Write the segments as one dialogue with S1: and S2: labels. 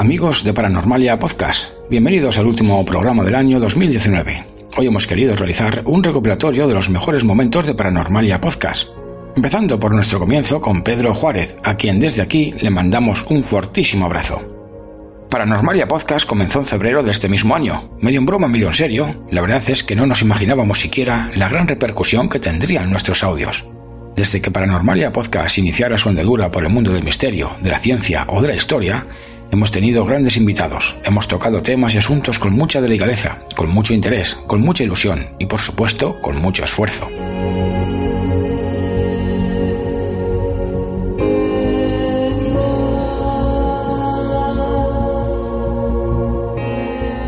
S1: Amigos de Paranormalia Podcast, bienvenidos al último programa del año 2019. Hoy hemos querido realizar un recopilatorio de los mejores momentos de Paranormalia Podcast, empezando por nuestro comienzo con Pedro Juárez, a quien desde aquí le mandamos un fortísimo abrazo. Paranormalia Podcast comenzó en febrero de este mismo año, medio en broma, medio en serio. La verdad es que no nos imaginábamos siquiera la gran repercusión que tendrían nuestros audios. Desde que Paranormalia Podcast iniciara su andadura por el mundo del misterio, de la ciencia o de la historia, hemos tenido grandes invitados, hemos tocado temas y asuntos con mucha delicadeza, con mucho interés, con mucha ilusión y por supuesto con mucho esfuerzo.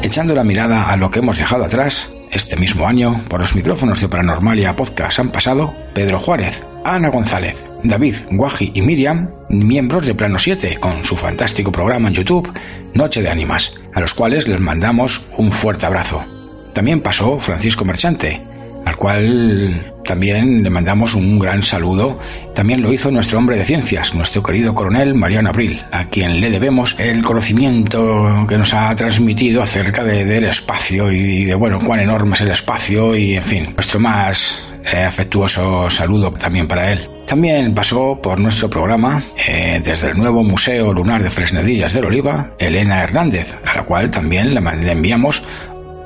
S1: Echando la mirada a lo que hemos dejado atrás, este mismo año, por los micrófonos de Paranormalia Podcast han pasado Pedro Juárez, Ana González, David, Guaji y Miriam, miembros de Plano 7, con su fantástico programa en YouTube, Noche de Ánimas, a los cuales les mandamos un fuerte abrazo. También pasó Francisco Merchante, al cual también le mandamos un gran saludo. También lo hizo nuestro hombre de ciencias, nuestro querido coronel Mariano Abril, a quien le debemos el conocimiento que nos ha transmitido acerca del espacio y de, bueno, cuán enorme es el espacio y, en fin, nuestro más eh, afectuoso saludo también para él. También pasó por nuestro programa eh, desde el nuevo Museo Lunar de Fresnedillas del Oliva, Elena Hernández, a la cual también le enviamos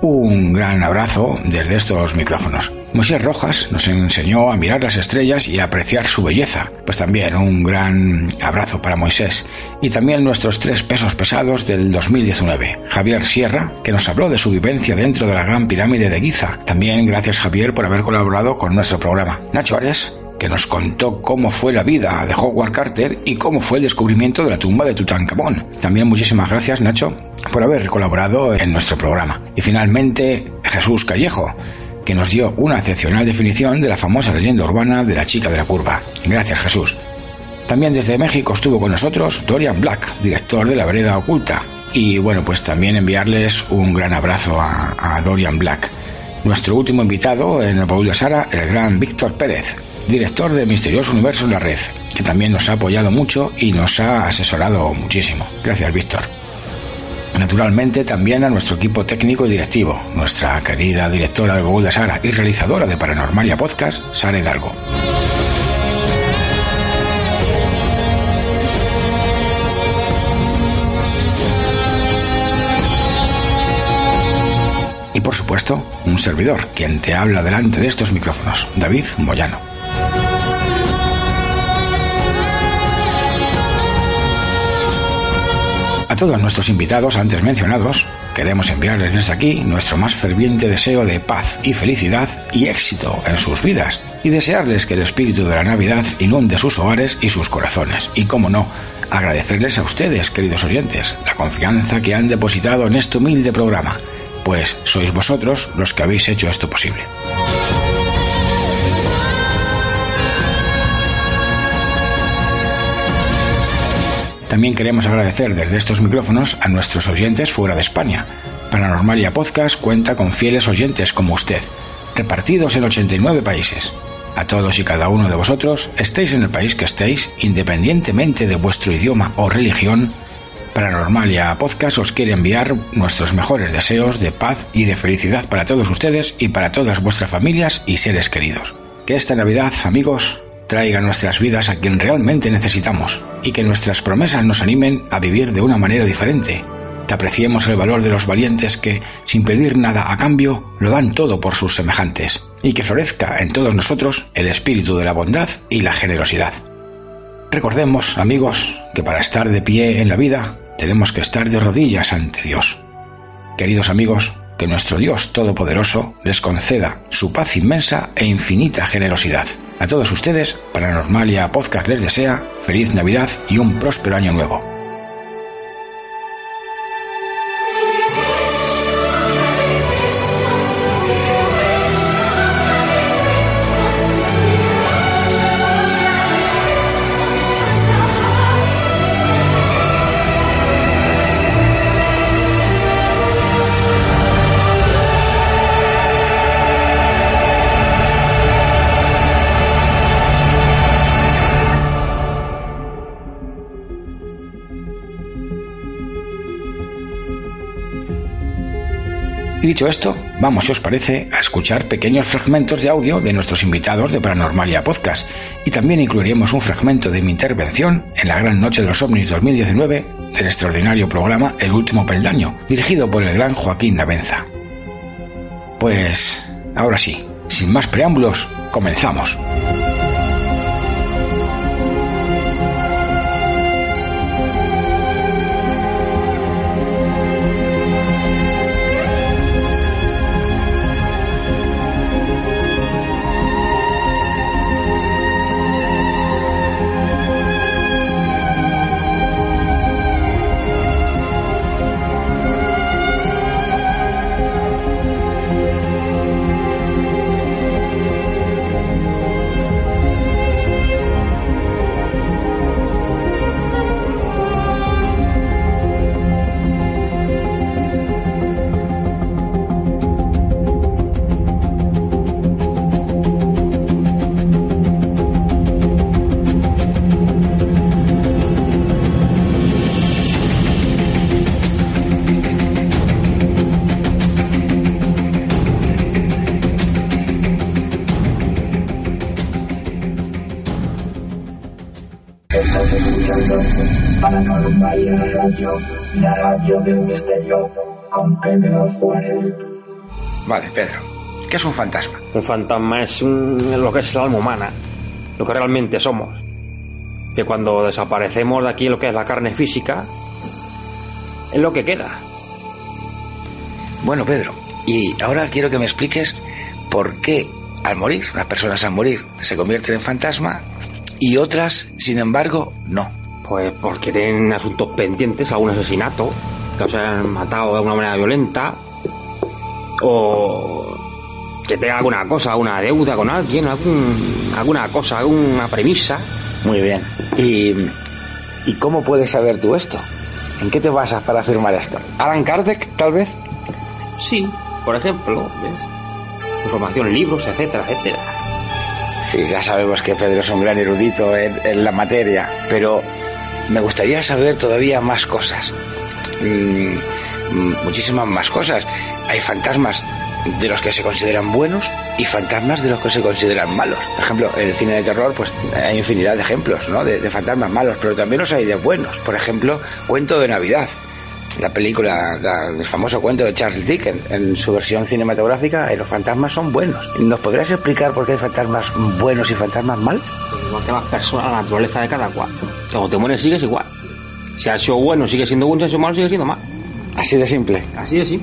S1: un gran abrazo desde estos micrófonos. Moisés Rojas nos enseñó a mirar las estrellas y a apreciar su belleza. Pues también un gran abrazo para Moisés. Y también nuestros tres pesos pesados del 2019. Javier Sierra, que nos habló de su vivencia dentro de la Gran Pirámide de Giza. También gracias Javier por haber colaborado con nuestro programa. Nacho Ares, que nos contó cómo fue la vida de Howard Carter y cómo fue el descubrimiento de la tumba de Tutankamón. También muchísimas gracias, Nacho, por haber colaborado en nuestro programa. Y finalmente, Jesús Callejo, que nos dio una excepcional definición de la famosa leyenda urbana de la chica de la curva. Gracias, Jesús. También desde México estuvo con nosotros Dorian Black, director de La Vereda Oculta. Y bueno, pues también enviarles un gran abrazo a, Dorian Black. Nuestro último invitado en el Paul de Sara, el gran Víctor Pérez, director de Misterioso Universo en la Red, que también nos ha apoyado mucho y nos ha asesorado muchísimo. Gracias, Víctor. Naturalmente también a nuestro equipo técnico y directivo, nuestra querida directora del Google de Sara y realizadora de Paranormalia Podcast, Sara Hidalgo. Y por supuesto, un servidor, quien te habla delante de estos micrófonos, David Moyano. A todos nuestros invitados antes mencionados, queremos enviarles desde aquí nuestro más ferviente deseo de paz y felicidad y éxito en sus vidas y desearles que el espíritu de la Navidad inunde sus hogares y sus corazones. Y como no, agradecerles a ustedes, queridos oyentes, la confianza que han depositado en este humilde programa, pues sois vosotros los que habéis hecho esto posible. También queremos agradecer desde estos micrófonos a nuestros oyentes fuera de España. Paranormalia Podcast cuenta con fieles oyentes como usted, repartidos en 89 países. A todos y cada uno de vosotros, estéis en el país que estéis, independientemente de vuestro idioma o religión, Paranormalia Podcast os quiere enviar nuestros mejores deseos de paz y de felicidad para todos ustedes y para todas vuestras familias y seres queridos. Que esta Navidad, amigos, traiga nuestras vidas a quien realmente necesitamos y que nuestras promesas nos animen a vivir de una manera diferente, que apreciemos el valor de los valientes que, sin pedir nada a cambio, lo dan todo por sus semejantes, y que florezca en todos nosotros el espíritu de la bondad y la generosidad. Recordemos, amigos, que para estar de pie en la vida tenemos que estar de rodillas ante Dios. Queridos amigos, que nuestro Dios Todopoderoso les conceda su paz inmensa e infinita generosidad. A todos ustedes, Paranormalia Podcast les desea feliz Navidad y un próspero año nuevo. Dicho esto, vamos, si os parece, a escuchar pequeños fragmentos de audio de nuestros invitados de Paranormalia Podcast. Y también incluiremos un fragmento de mi intervención en la Gran Noche de los OVNIs 2019 del extraordinario programa El Último Peldaño, dirigido por el gran Joaquín Navenza. Pues, ahora sí, sin más preámbulos, comenzamos.
S2: Con Pedro
S1: Vale, Pedro. ¿Qué es un fantasma?
S3: Un fantasma es lo que es el alma humana, lo que realmente somos. Que cuando desaparecemos de aquí lo que es la carne física, es lo que queda.
S1: Bueno, Pedro, y ahora quiero que me expliques por qué al morir, las personas al morir se convierten en fantasma y otras, sin embargo, no.
S3: Pues porque tienen asuntos pendientes, algún asesinato, que se han matado de alguna manera violenta, o que tenga alguna cosa, alguna deuda con alguien, algún, alguna cosa, alguna premisa.
S1: Muy bien. ¿Y, ¿Y cómo puedes saber tú esto? ¿En qué te basas para afirmar esto? ¿Alan Kardec, tal vez?
S3: Sí, por ejemplo, ¿ves? Información en libros, etcétera, etcétera.
S1: Sí, ya sabemos que Pedro es un gran erudito en, en la materia, pero me gustaría saber todavía más cosas. Mm, muchísimas más cosas. Hay fantasmas de los que se consideran buenos y fantasmas de los que se consideran malos. Por ejemplo, en el cine de terror, pues hay infinidad de ejemplos, ¿no? De, fantasmas malos, pero también los hay de buenos. Por ejemplo, Cuento de Navidad. La película, la- el famoso cuento de Charles Dickens, en su versión cinematográfica, eh, los fantasmas son buenos. ¿Nos podrías explicar por qué hay fantasmas buenos y fantasmas malos?
S3: Igual que las personas, la naturaleza de cada cual. Cuando te mueres sigues igual. Si has sido bueno, sigue siendo bueno, si has sido malo, sigue siendo malo.
S1: Así de simple.
S3: Así de sí.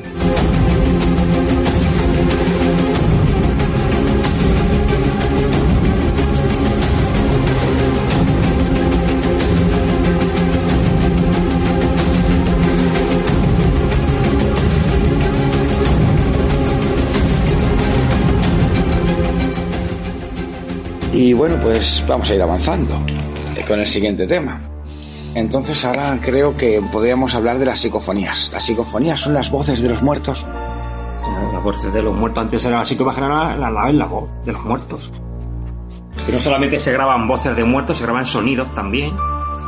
S1: Y bueno, pues vamos a ir avanzando con el siguiente tema. Entonces ahora creo que podríamos hablar de las psicofonías. Las psicofonías son las voces de los muertos.
S3: Las voces de los muertos antes era así que imaginar la, la, la voz de los muertos. Y no solamente se graban voces de muertos, se graban sonidos también.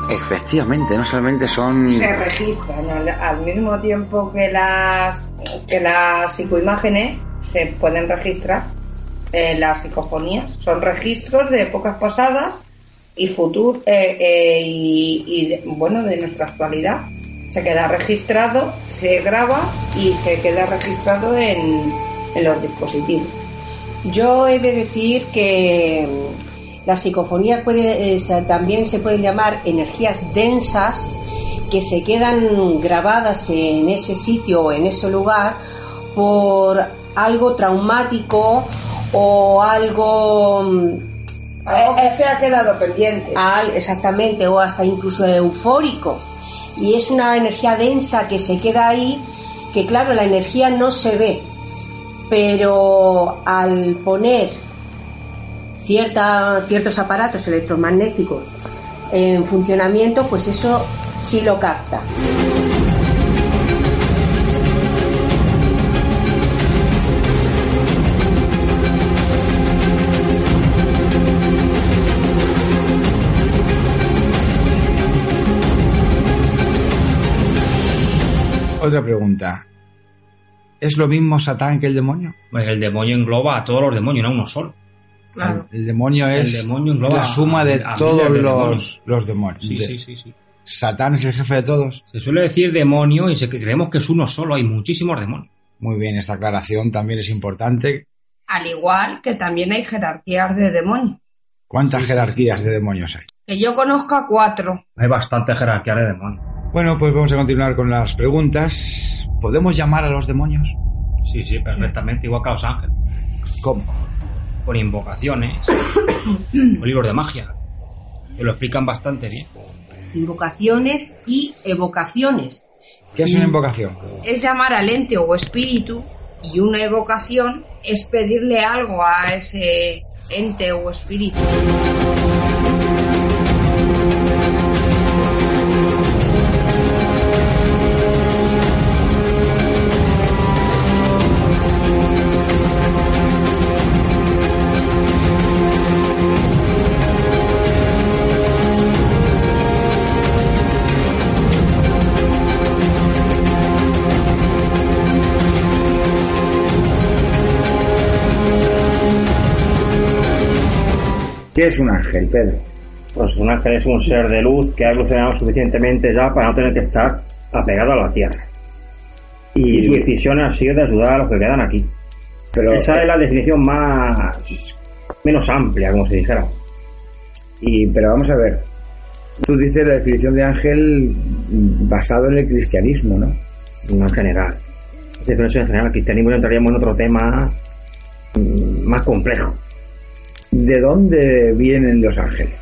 S1: Efectivamente, no solamente son...
S2: Se registran al, al mismo tiempo que las, que las psicoimágenes se pueden registrar. eh, las psicofonías son registros de épocas pasadas y futur eh, eh, y, bueno de nuestra actualidad. Se queda registrado, se graba y se queda registrado en, los dispositivos.
S4: Yo he de decir que mm, las psicofonías puede, eh, también se pueden llamar energías densas que se quedan grabadas en ese sitio o en ese lugar por algo traumático o algo mm,
S2: Algo que se ha quedado pendiente.
S4: al- exactamente o hasta incluso eufórico. Y es una energía densa que se queda ahí que claro la energía no se ve. Pero al poner cierta, ciertos aparatos electromagnéticos en funcionamiento pues eso sí lo capta
S1: Otra pregunta. ¿Es lo mismo Satán que el demonio?
S3: Pues el demonio engloba a todos los demonios, no uno solo.
S2: Claro.
S1: El demonio es
S3: El demonio engloba
S1: la suma de
S3: a- a
S1: todos
S3: de
S1: los,
S3: demonios.
S1: los demonios.
S3: Sí,
S1: De-
S3: sí, sí, sí.
S1: Satán es el jefe de todos.
S3: Se suele decir demonio y se creemos que es uno solo, hay muchísimos demonios.
S1: Muy bien, esta aclaración también es importante.
S2: Al igual que también hay jerarquías de demonios.
S1: ¿Cuántas jerarquías de demonios hay?
S2: Que yo conozca cuatro.
S3: Hay bastante jerarquía de demonios.
S1: Bueno, pues vamos a continuar con las preguntas. ¿Podemos llamar a los demonios?
S3: Sí, sí, perfectamente, igual que a los ángeles.
S1: ¿Cómo?
S3: Con invocaciones, con libros de magia, que lo explican bastante bien.
S4: Invocaciones y evocaciones.
S1: ¿Qué es una invocación?
S2: Es llamar al ente o espíritu y una evocación es pedirle algo a ese ente o espíritu.
S5: ¿Qué es un ángel, Pedro?
S6: Pues un ángel es un ser de luz que ha evolucionado suficientemente ya para no tener que estar apegado a la tierra. Y su decisión ha sido de ayudar a los que quedan aquí.
S5: pero,
S6: Esa es la definición más menos amplia, como se dijera.
S5: y, pero vamos a ver. Tú dices la definición de ángel basado en el cristianismo, ¿no?
S6: No en general. Esa definición en general, el cristianismo entraríamos en otro tema mm, más complejo.
S5: ¿De dónde vienen los ángeles?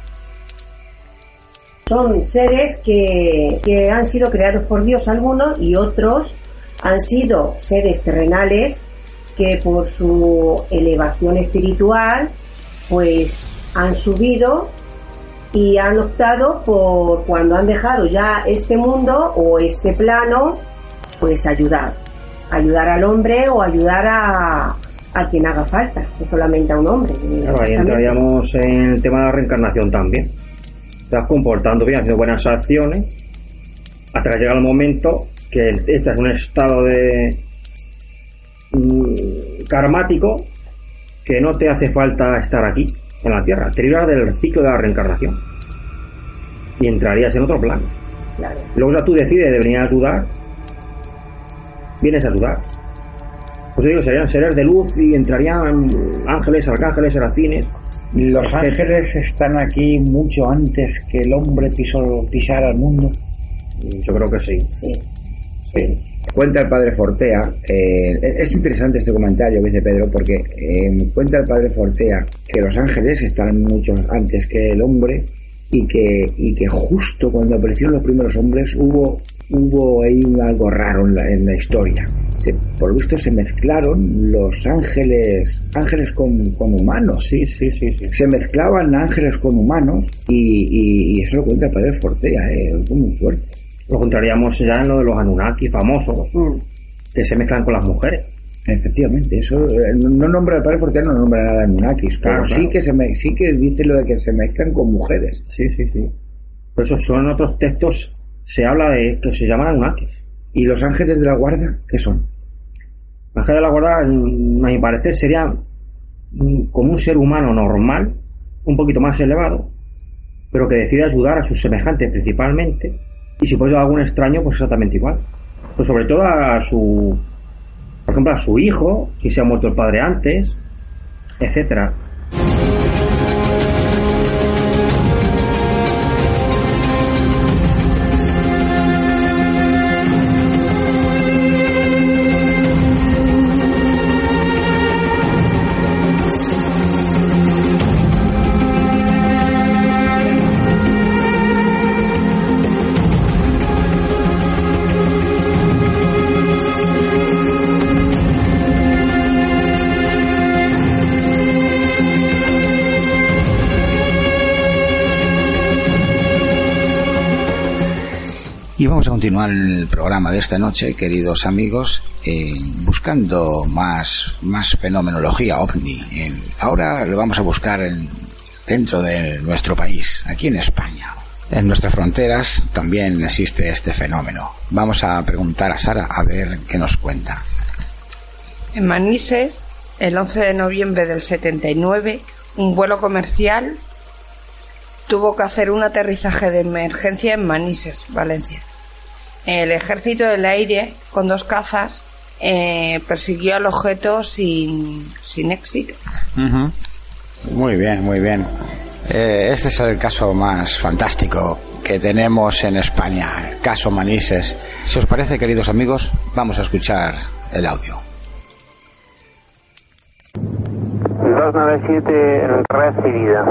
S4: Son seres que, que han sido creados por Dios algunos y otros han sido seres terrenales que por su elevación espiritual pues han subido y han optado por cuando han dejado ya este mundo o este plano pues ayudar ayudar al hombre o ayudar a, a quien haga falta no solamente a un hombre
S6: Claro, ahí entraríamos en el tema de la reencarnación también. Vas comportando bien, haciendo buenas acciones, hasta que llega el momento que este es un estado de mm, karmático que no te hace falta estar aquí, en la Tierra. Te libras del ciclo de la reencarnación. Y entrarías en otro plano.
S4: Claro.
S6: Luego ya tú decides de venir a ayudar, vienes a ayudar. Pues digo, serían seres de luz y entrarían ángeles, arcángeles, serafines.
S5: Los ángeles están aquí mucho antes que el hombre pisó, pisara el mundo.
S6: Yo creo que sí.
S4: sí sí
S5: Cuenta el padre Fortea, eh, es interesante este comentario que dice Pedro, porque eh, cuenta el padre Fortea que los ángeles están mucho antes que el hombre y que, y que justo cuando aparecieron los primeros hombres hubo, hubo ahí algo raro en la, en la historia. Se- por lo visto se mezclaron los ángeles, ángeles con, con humanos.
S6: Sí, sí, sí, sí.
S5: Se mezclaban ángeles con humanos y, y- y eso lo cuenta el padre Fortea, eh, es muy fuerte.
S6: Lo encontraríamos ya en lo de los Anunnaki famosos,
S4: Mm.
S6: que se mezclan con las mujeres.
S5: Efectivamente, eso eh, no no nombra el padre porque no nombra nada en Munakis, pero
S6: Claro,
S5: sí
S6: claro.
S5: que se me, sí que dice lo de que se mezclan con mujeres.
S6: Sí, sí, sí. Por eso son otros textos, se habla de que se llaman Anunnakis.
S5: ¿Y los ángeles de la guarda qué son?
S6: Ángel de la Guarda, mm, a mi parecer, sería mm, como un ser humano normal, un poquito más elevado, pero que decide ayudar a sus semejantes principalmente, y si puede algún extraño, pues exactamente igual. Pues sobre todo a su, por ejemplo, a su hijo, que se ha muerto el padre antes, etcétera.
S1: Continuar el programa de esta noche, queridos amigos, eh, buscando más, más fenomenología ovni. Ahora lo vamos a buscar en- dentro de nuestro país, aquí en España. En nuestras fronteras también existe este fenómeno. Vamos a preguntar a Sara a ver qué nos cuenta.
S2: En Manises, el 11 de noviembre del 79, un vuelo comercial tuvo que hacer un aterrizaje de emergencia en Manises, Valencia. El ejército del aire, con dos cazas, eh, persiguió al objeto sin, sin éxito.
S1: Muy bien, muy bien. Eh, este es el caso más fantástico que tenemos en España, el caso Manises. Si os parece, queridos amigos, vamos a escuchar el audio.
S7: 297 recibida.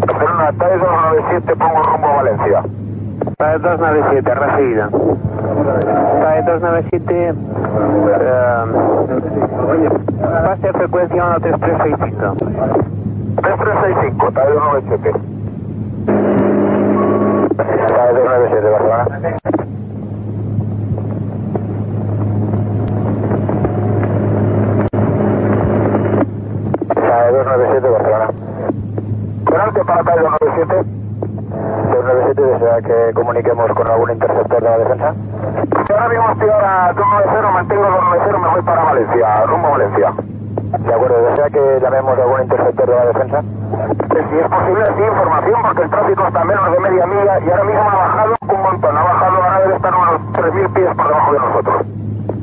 S8: Barcelona, TAE 297, pongo rumbo a Valencia.
S7: TAE 297, recibida. TAE 297, eh, pase a frecuencia 13365.
S8: 3365, TAE 297. TAE 297, Barcelona. TAE 297, Barcelona. Delante para TAE 297. 297 desea que comuniquemos con algún interceptor de la defensa. Ahora mismo estoy ahora 290, mantengo 290, me voy para Valencia, rumbo a Valencia. De acuerdo, desea que llamemos a algún interceptor de la defensa. Eh, Si es posible, sí, información, porque el tráfico está a menos de media milla y ahora mismo ha bajado un montón. Ha bajado, ahora debe estar unos 3.000 pies por debajo de nosotros.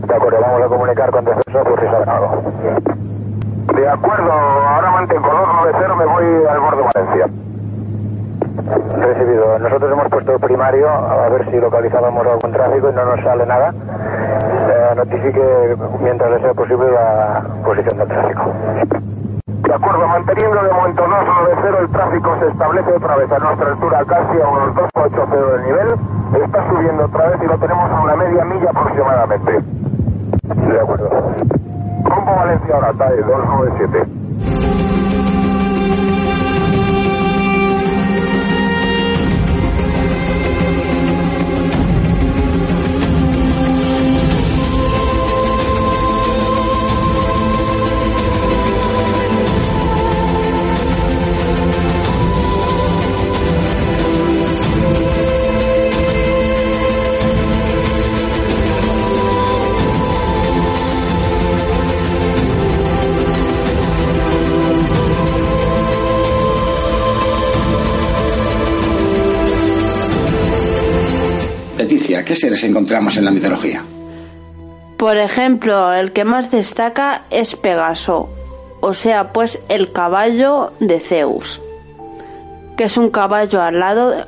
S8: De acuerdo, vamos a comunicar con defensa por si sale algo. De acuerdo, ahora mantengo 290, me voy al borde de Valencia. Recibido. Nosotros hemos puesto primario a ver si localizábamos algún tráfico y no nos sale nada. Eh, notifique mientras le sea posible la posición del tráfico. De acuerdo, manteniendo de momento 290, el tráfico se establece otra vez a nuestra altura, casi a unos 280 del nivel. Está subiendo otra vez y lo tenemos a una media milla aproximadamente. De acuerdo. Rumbo Valencia ahora, TAE 297.
S1: Leticia, ¿qué seres encontramos en la mitología?
S9: Por ejemplo, el que más destaca es Pegaso, o sea, pues el caballo de Zeus, que es un caballo alado,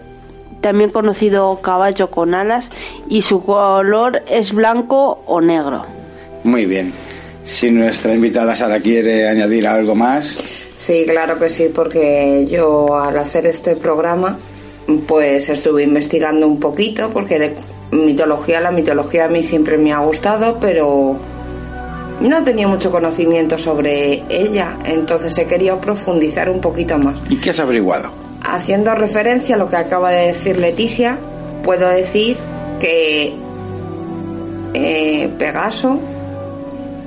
S9: también conocido caballo con alas, y su color es blanco o negro.
S1: Muy bien. Si nuestra invitada Sara quiere añadir algo más.
S2: Sí, claro que sí, porque yo al hacer este programa pues estuve investigando un poquito porque de mitología, la mitología a mí siempre me ha gustado, pero no tenía mucho conocimiento sobre ella, entonces he querido profundizar un poquito más.
S1: ¿Y qué has averiguado?
S2: Haciendo referencia a lo que acaba de decir Leticia, puedo decir que eh, Pegaso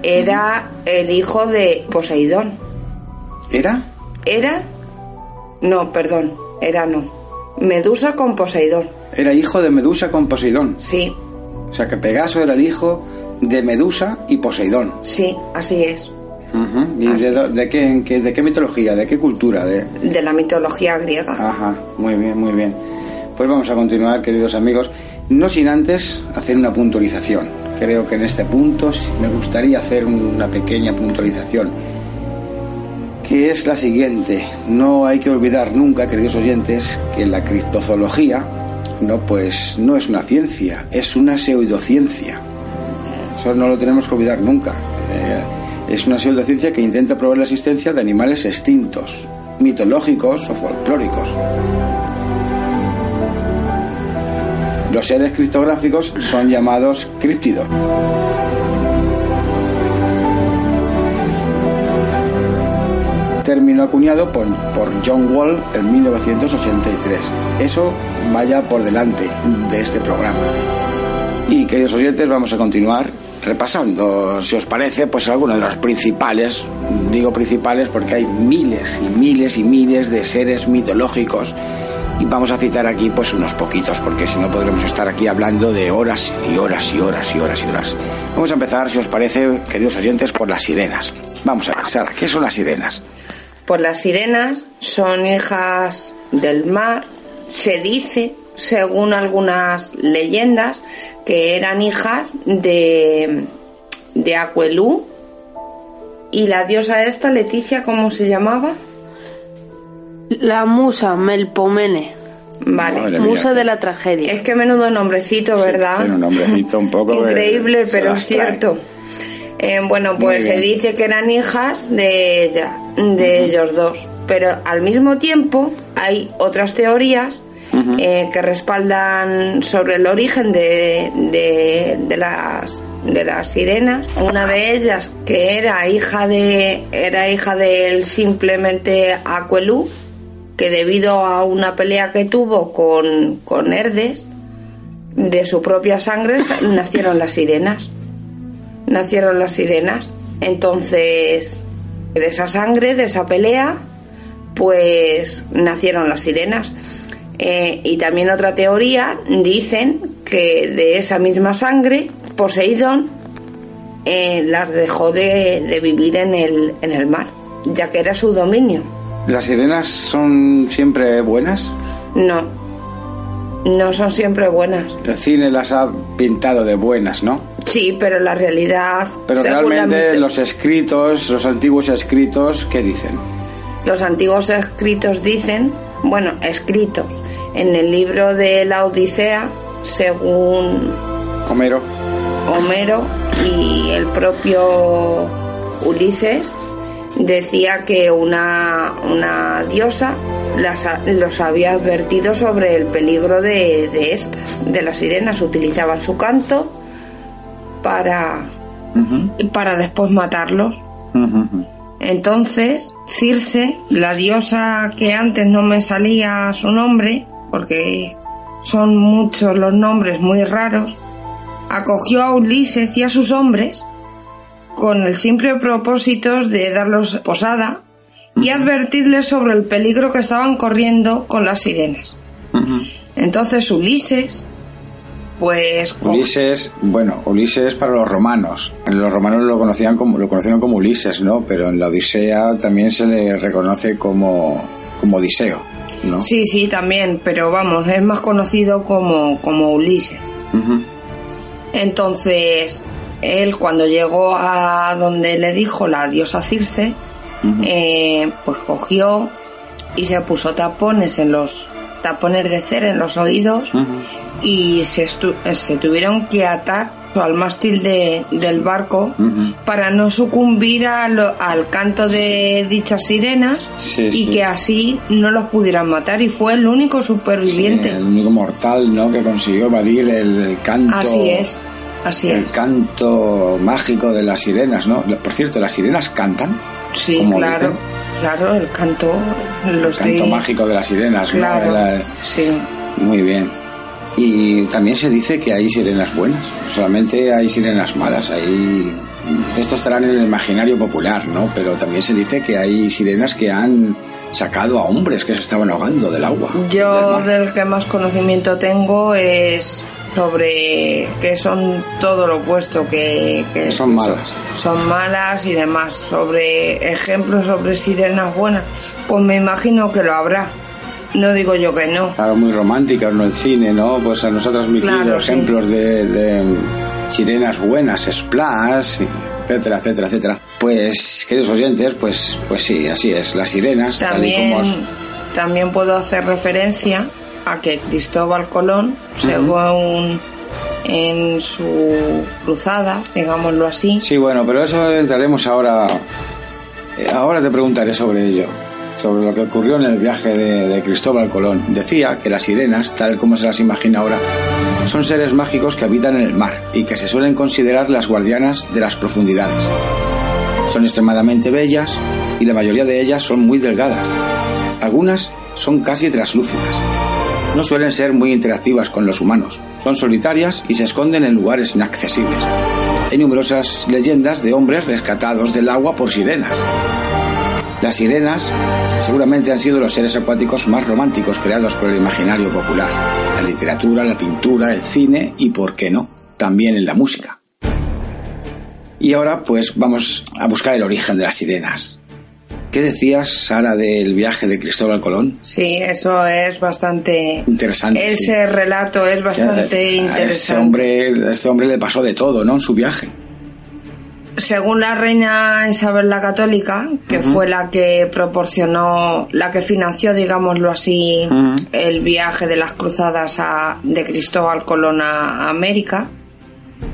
S2: era el hijo de Poseidón.
S1: ¿Era?
S2: Era... No, perdón, era no. Medusa con Poseidón.
S1: Era hijo de Medusa con Poseidón.
S2: Sí,
S1: O sea que Pegaso era el hijo de Medusa y Poseidón.
S2: sí, así es.
S1: Ujú. ¿Y
S2: Así
S1: de, do- de qué, en qué- de qué mitología? ¿De qué cultura? De...
S2: De la mitología griega.
S1: Ajá, muy bien, muy bien. Pues vamos a continuar, queridos amigos, no sin antes hacer una puntualización. Creo que en este punto me gustaría hacer una pequeña puntualización, que es la siguiente. No hay que olvidar nunca, queridos oyentes, que la criptozoología no, pues, no es una ciencia, es una pseudociencia. Eso no lo tenemos que olvidar nunca. Eh, es una pseudociencia que intenta probar la existencia de animales extintos, mitológicos o folclóricos. Los seres criptográficos son llamados críptidos. Término acuñado por, por John Wall en 1983. Eso vaya por delante de este programa. Y queridos oyentes, vamos a continuar repasando, si os parece, pues algunos de los principales, digo principales porque hay miles y miles y miles de seres mitológicos Y vamos a citar aquí pues unos poquitos, porque si no podremos estar aquí hablando de horas y horas y horas y horas y horas. Vamos a empezar, si os parece, queridos oyentes, por las sirenas. Vamos a ver, Sara, ¿qué son las sirenas?
S2: Pues las sirenas son hijas del mar. Se dice, según algunas leyendas, que eran hijas de, de Aquelú. Y la diosa esta, Leticia, ¿cómo se llamaba?
S9: La musa Melpomene,
S2: Vale.
S1: Madre mía.
S9: musa de la tragedia.
S2: Es que menudo nombrecito, ¿verdad?
S1: Tiene un nombrecito un poco...
S2: Increíble, pero es
S1: trae.
S2: cierto. Eh, bueno, pues se dice que eran hijas de ella, de ellos dos. Pero al mismo tiempo hay otras teorías eh, que respaldan sobre el origen de, de- de las de las sirenas. Una de ellas que era hija de era hija del simplemente Aquelú, que debido a una pelea que tuvo con, con Herdes, de su propia sangre nacieron las sirenas. Nacieron las sirenas. Entonces, de esa sangre, de esa pelea, pues nacieron las sirenas. Eh, y también otra teoría dicen que de esa misma sangre, Poseidón eh, las dejó de, de vivir en el, en el mar, ya que era su dominio.
S1: ¿Las sirenas son siempre buenas?
S2: No, no son siempre buenas.
S1: El cine las ha pintado de buenas, ¿no?
S2: Sí, pero la realidad.
S1: Pero realmente los escritos, los antiguos escritos, ¿qué dicen?
S2: los antiguos escritos dicen, bueno, escritos en el libro de la Odisea, según
S1: Homero.
S2: Homero y el propio Ulises, decía que una, una diosa las los había advertido sobre el peligro de, de estas, de las sirenas. Utilizaban su canto para, para después matarlos. Entonces, Circe, la diosa que antes no me salía su nombre, porque son muchos los nombres muy raros, acogió a Ulises y a sus hombres con el simple propósito de darlos posada y advertirles sobre el peligro que estaban corriendo con las sirenas. Entonces Ulises, pues
S1: Ulises, bueno, Ulises para los romanos. Los romanos lo conocían como lo conocieron como Ulises, ¿no? Pero en la Odisea también se le reconoce como como Odiseo, ¿no?
S2: sí, sí, también, pero vamos, es más conocido como, como Ulises. Entonces, él cuando llegó a donde le dijo la diosa Circe, eh, pues cogió y se puso tapones en los tapones de cera en los oídos y se, estu- eh, se tuvieron que atar al mástil de- del barco para no sucumbir lo- al canto de dichas sirenas
S1: Sí,
S2: y
S1: sí.
S2: que así no los pudieran matar y fue el único superviviente.
S1: Sí, el único mortal, ¿no? Que consiguió evadir el, el canto.
S2: así es, así
S1: El
S2: es.
S1: canto mágico de las sirenas, ¿no? Por cierto, las sirenas cantan.
S2: Sí, claro,
S1: dicen.
S2: Claro, el canto,
S1: El
S2: los
S1: canto
S2: de-
S1: mágico de las sirenas.
S2: Claro, sí.
S1: Muy bien. Y también se dice que hay sirenas buenas, solamente hay sirenas malas. Hay... Esto estará en el imaginario popular, ¿no? Pero también se dice que hay sirenas que han sacado a hombres que se estaban ahogando del agua.
S2: Yo del que más conocimiento tengo es sobre que son todo lo opuesto, que, que
S1: Son malas.
S2: son malas y demás. Sobre ejemplos sobre sirenas buenas, pues me imagino que lo habrá. No digo yo que no.
S1: Claro, muy románticas, ¿no? El cine, ¿no? Pues nos ha transmitido
S2: Claro, sí.
S1: ejemplos de, de sirenas buenas, splash, etcétera, etcétera, etcétera. Pues, queridos oyentes, pues, pues sí, así es. Las sirenas, tal y
S2: También,
S1: como
S2: también puedo hacer referencia a que Cristóbal Colón, según en su cruzada, digámoslo así,
S1: Sí, bueno, pero eso entraremos ahora. eh, Ahora te preguntaré sobre ello, sobre lo que ocurrió en el viaje de, de Cristóbal Colón. Decía que las sirenas, tal como se las imagina ahora, son seres mágicos que habitan en el mar y que se suelen considerar las guardianas de las profundidades. Son extremadamente bellas y la mayoría de ellas son muy delgadas. Algunas son casi translúcidas. No suelen ser muy interactivas con los humanos. Son solitarias y se esconden en lugares inaccesibles. Hay numerosas leyendas de hombres rescatados del agua por sirenas. Las sirenas seguramente han sido los seres acuáticos más románticos creados por el imaginario popular, la literatura, la pintura, el cine y, por qué no, también en la música. Y ahora pues vamos a buscar el origen de las sirenas. ¿Qué decías, Sara, del viaje de Cristóbal Colón?
S2: Sí, eso es bastante
S1: Interesante.
S2: Ese
S1: sí.
S2: relato es bastante
S1: A
S2: interesante.
S1: Este hombre, a este hombre le pasó de todo, ¿no? En su viaje.
S2: Según la reina Isabel la Católica, que
S1: Ujú.
S2: fue la que proporcionó, la que financió, digámoslo así,
S1: Ujú.
S2: el viaje de las cruzadas a- de Cristóbal Colón a América,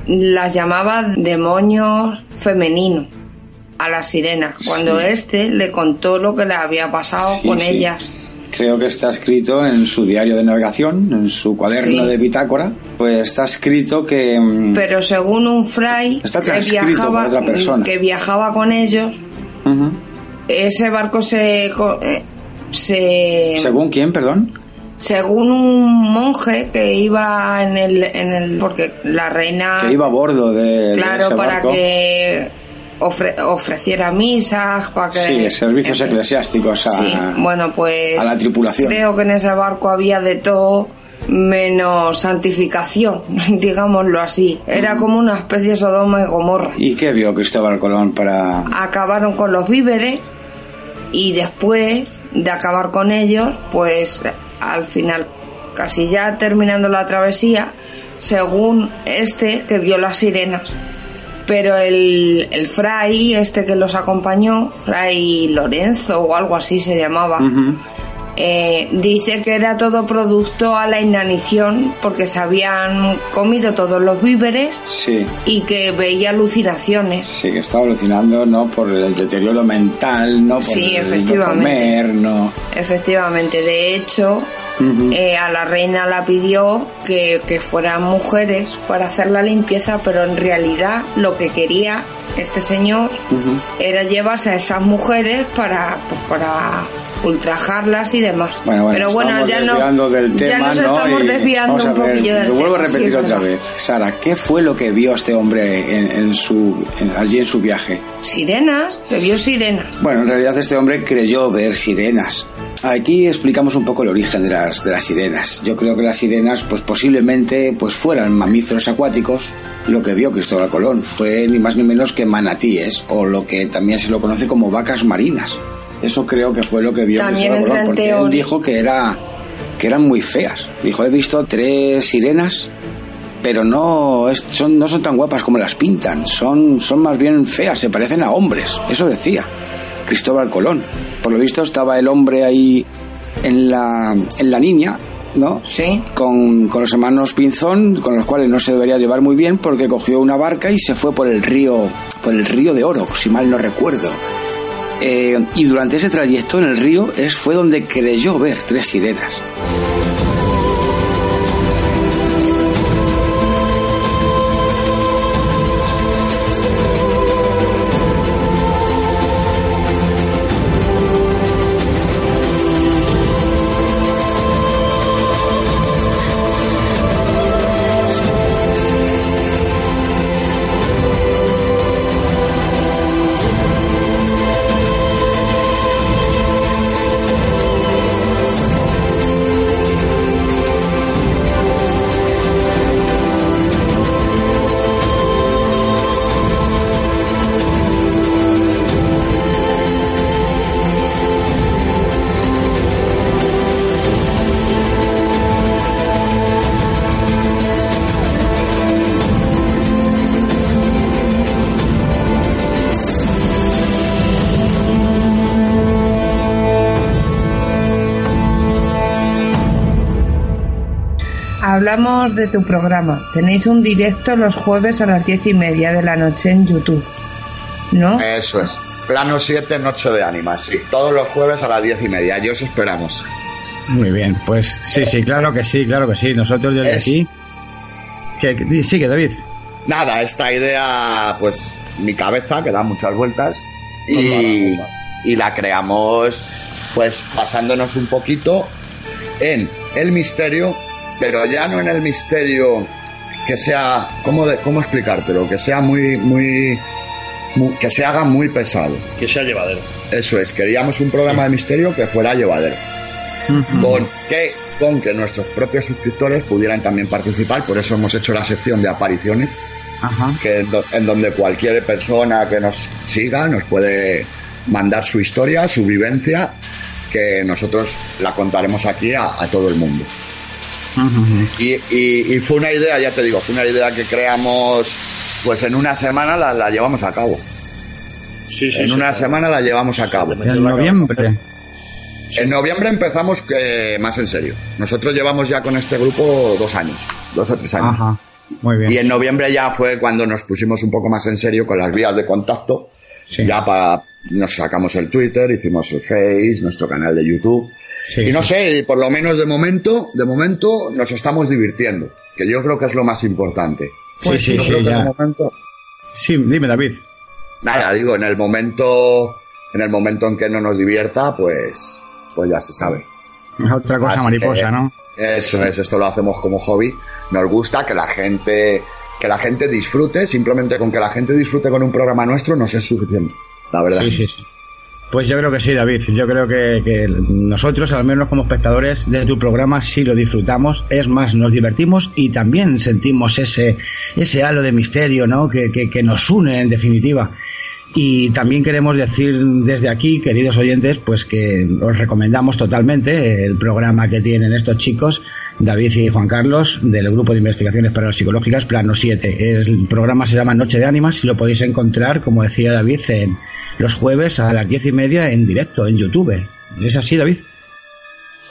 S2: las llamaba demonios femeninos a las sirenas, cuando
S1: Sí.
S2: éste le contó lo que le había pasado
S1: Sí,
S2: con
S1: sí.
S2: ellas.
S1: Creo que está escrito en su diario de navegación, en su cuaderno de bitácora, pues está escrito que... mm,
S2: Pero según un fray
S1: Está
S2: que viajaba,
S1: por otra persona.
S2: que viajaba con ellos, ese barco se, eh, se
S1: ¿Según quién, perdón?
S2: según un monje que iba en el en el porque la reina
S1: Que iba a bordo de, de
S2: claro para que ofre- ofreciera misas para que
S1: Sí, servicios
S2: en fin.
S1: eclesiásticos a,
S2: Sí, bueno pues
S1: a la tripulación.
S2: creo que en ese barco había de todo menos santificación digámoslo así era como una especie de Sodoma y Gomorra
S1: ¿Y qué vio Cristóbal Colón para...?
S2: acabaron con los víveres y después de acabar con ellos, pues al final, casi ya terminando la travesía, según este que vio las sirenas. Pero el, el fray, este que los acompañó, fray Lorenzo o algo así se llamaba, eh, dice que era todo producto a la inanición porque se habían comido todos los víveres
S1: Sí,
S2: y que veía alucinaciones.
S1: sí, que estaba alucinando, ¿no? Por el deterioro mental, ¿no? Por
S2: Sí,
S1: el no comer, ¿no?
S2: Efectivamente, de hecho, Eh, a la reina la pidió que, que fueran mujeres para hacer la limpieza, pero en realidad lo que quería este señor era llevarse a esas mujeres para, pues, para ultrajarlas y demás.
S1: Bueno, bueno,
S2: pero bueno, ya, no,
S1: del
S2: ya
S1: tema,
S2: nos
S1: ¿no?
S2: estamos desviando un poquillo del
S1: Lo vuelvo a
S2: tema,
S1: repetir otra vez. Sara, ¿qué fue lo que vio este hombre en, en su, en- allí en su viaje?
S2: Sirenas, que vio sirenas.
S1: Bueno, en realidad este hombre creyó ver sirenas. Aquí explicamos un poco el origen de las, de las sirenas. Yo creo que las sirenas, pues posiblemente, pues fueran mamíferos acuáticos. Lo que vio Cristóbal Colón fue ni más ni menos que manatíes, o lo que también se lo conoce como vacas marinas. Eso creo que fue lo que vio
S2: También
S1: Cristóbal
S2: entra
S1: Colón, porque él dijo que era que eran muy feas. Dijo, he visto tres sirenas pero no, es- son, no son tan guapas como las pintan, son, son más bien feas, se parecen a hombres, eso decía Cristóbal Colón. Por lo visto estaba el hombre ahí en la, en la niña, ¿no?
S2: Sí.
S1: Con, con los hermanos Pinzón, con los cuales no se debería llevar muy bien porque cogió una barca y se fue por el río, por el río de Oro, si mal no recuerdo. Eh, y durante ese trayecto en el río es, fue donde creyó ver tres sirenas.
S2: Hablamos de tu programa. Tenéis un directo los jueves a las diez y media de la noche en YouTube. ¿No?
S10: Eso es. Plano 7, Noche de Ánimas, sí. Todos los jueves a las diez y media. Yo os esperamos.
S11: Muy bien, pues sí, sí, claro que sí, claro que sí. Nosotros desde
S10: Es-
S11: aquí. Que, que- sí, que David.
S10: Nada, esta idea, pues, mi cabeza, que da muchas vueltas. Y, y la creamos, pues, basándonos un poquito en el misterio, pero ya no en el misterio que sea, ¿cómo, de, cómo explicártelo? Que sea muy, muy mu- que se haga muy pesado.
S12: Que sea llevadero.
S10: Eso es, queríamos un programa de misterio que fuera llevadero. Con que, con que nuestros propios suscriptores pudieran también participar, por eso hemos hecho la sección de apariciones, que en, do- en donde cualquier persona que nos siga nos puede mandar su historia, su vivencia, que nosotros la contaremos aquí a, a todo el mundo. Y, y- y fue una idea, ya te digo, fue una idea que creamos, pues en una semana la, la llevamos a cabo.
S12: Sí, sí,
S10: en
S12: sí,
S10: una
S12: claro.
S10: semana la llevamos a cabo.
S1: En noviembre.
S10: En noviembre empezamos eh, más en serio. Nosotros llevamos ya con este grupo dos años, dos o tres años.
S1: Ajá. Muy bien.
S10: Y en noviembre ya fue cuando nos pusimos un poco más en serio con las vías de contacto.
S1: Sí.
S10: Ya para nos sacamos el Twitter, hicimos el Face, nuestro canal de YouTube.
S1: Sí,
S10: y no
S1: sí.
S10: sé, por lo menos de momento, de momento nos estamos divirtiendo, que yo creo que es lo más importante.
S1: Sí, sí,
S10: Yo
S1: sí,
S10: creo que
S1: ya.
S10: de momento-
S1: Sí, dime, David.
S10: Nada, digo, en el momento, en el momento en que no nos divierta, pues, pues ya se sabe.
S1: Es otra cosa
S10: Así
S1: mariposa,
S10: que-
S1: ¿no?
S10: Eso es, esto lo hacemos como hobby. Nos gusta que la gente, que la gente disfrute, simplemente con que la gente disfrute con un programa nuestro nos es suficiente, la verdad.
S1: Sí, sí, sí. Pues yo creo que sí, David. Yo creo que, nosotros, al menos como espectadores de tu programa, sí lo disfrutamos. Es más, nos divertimos y también sentimos ese, ese halo de misterio, ¿no? Que, que, que nos une, en definitiva. Y también queremos decir desde aquí, queridos oyentes, pues que os recomendamos totalmente el programa que tienen estos chicos, David y Juan Carlos, del Grupo de Investigaciones Parapsicológicas Plano 7. El programa se llama Noche de Ánimas y lo podéis encontrar, como decía David, en los jueves a las diez y media en directo en YouTube. ¿Es así, David?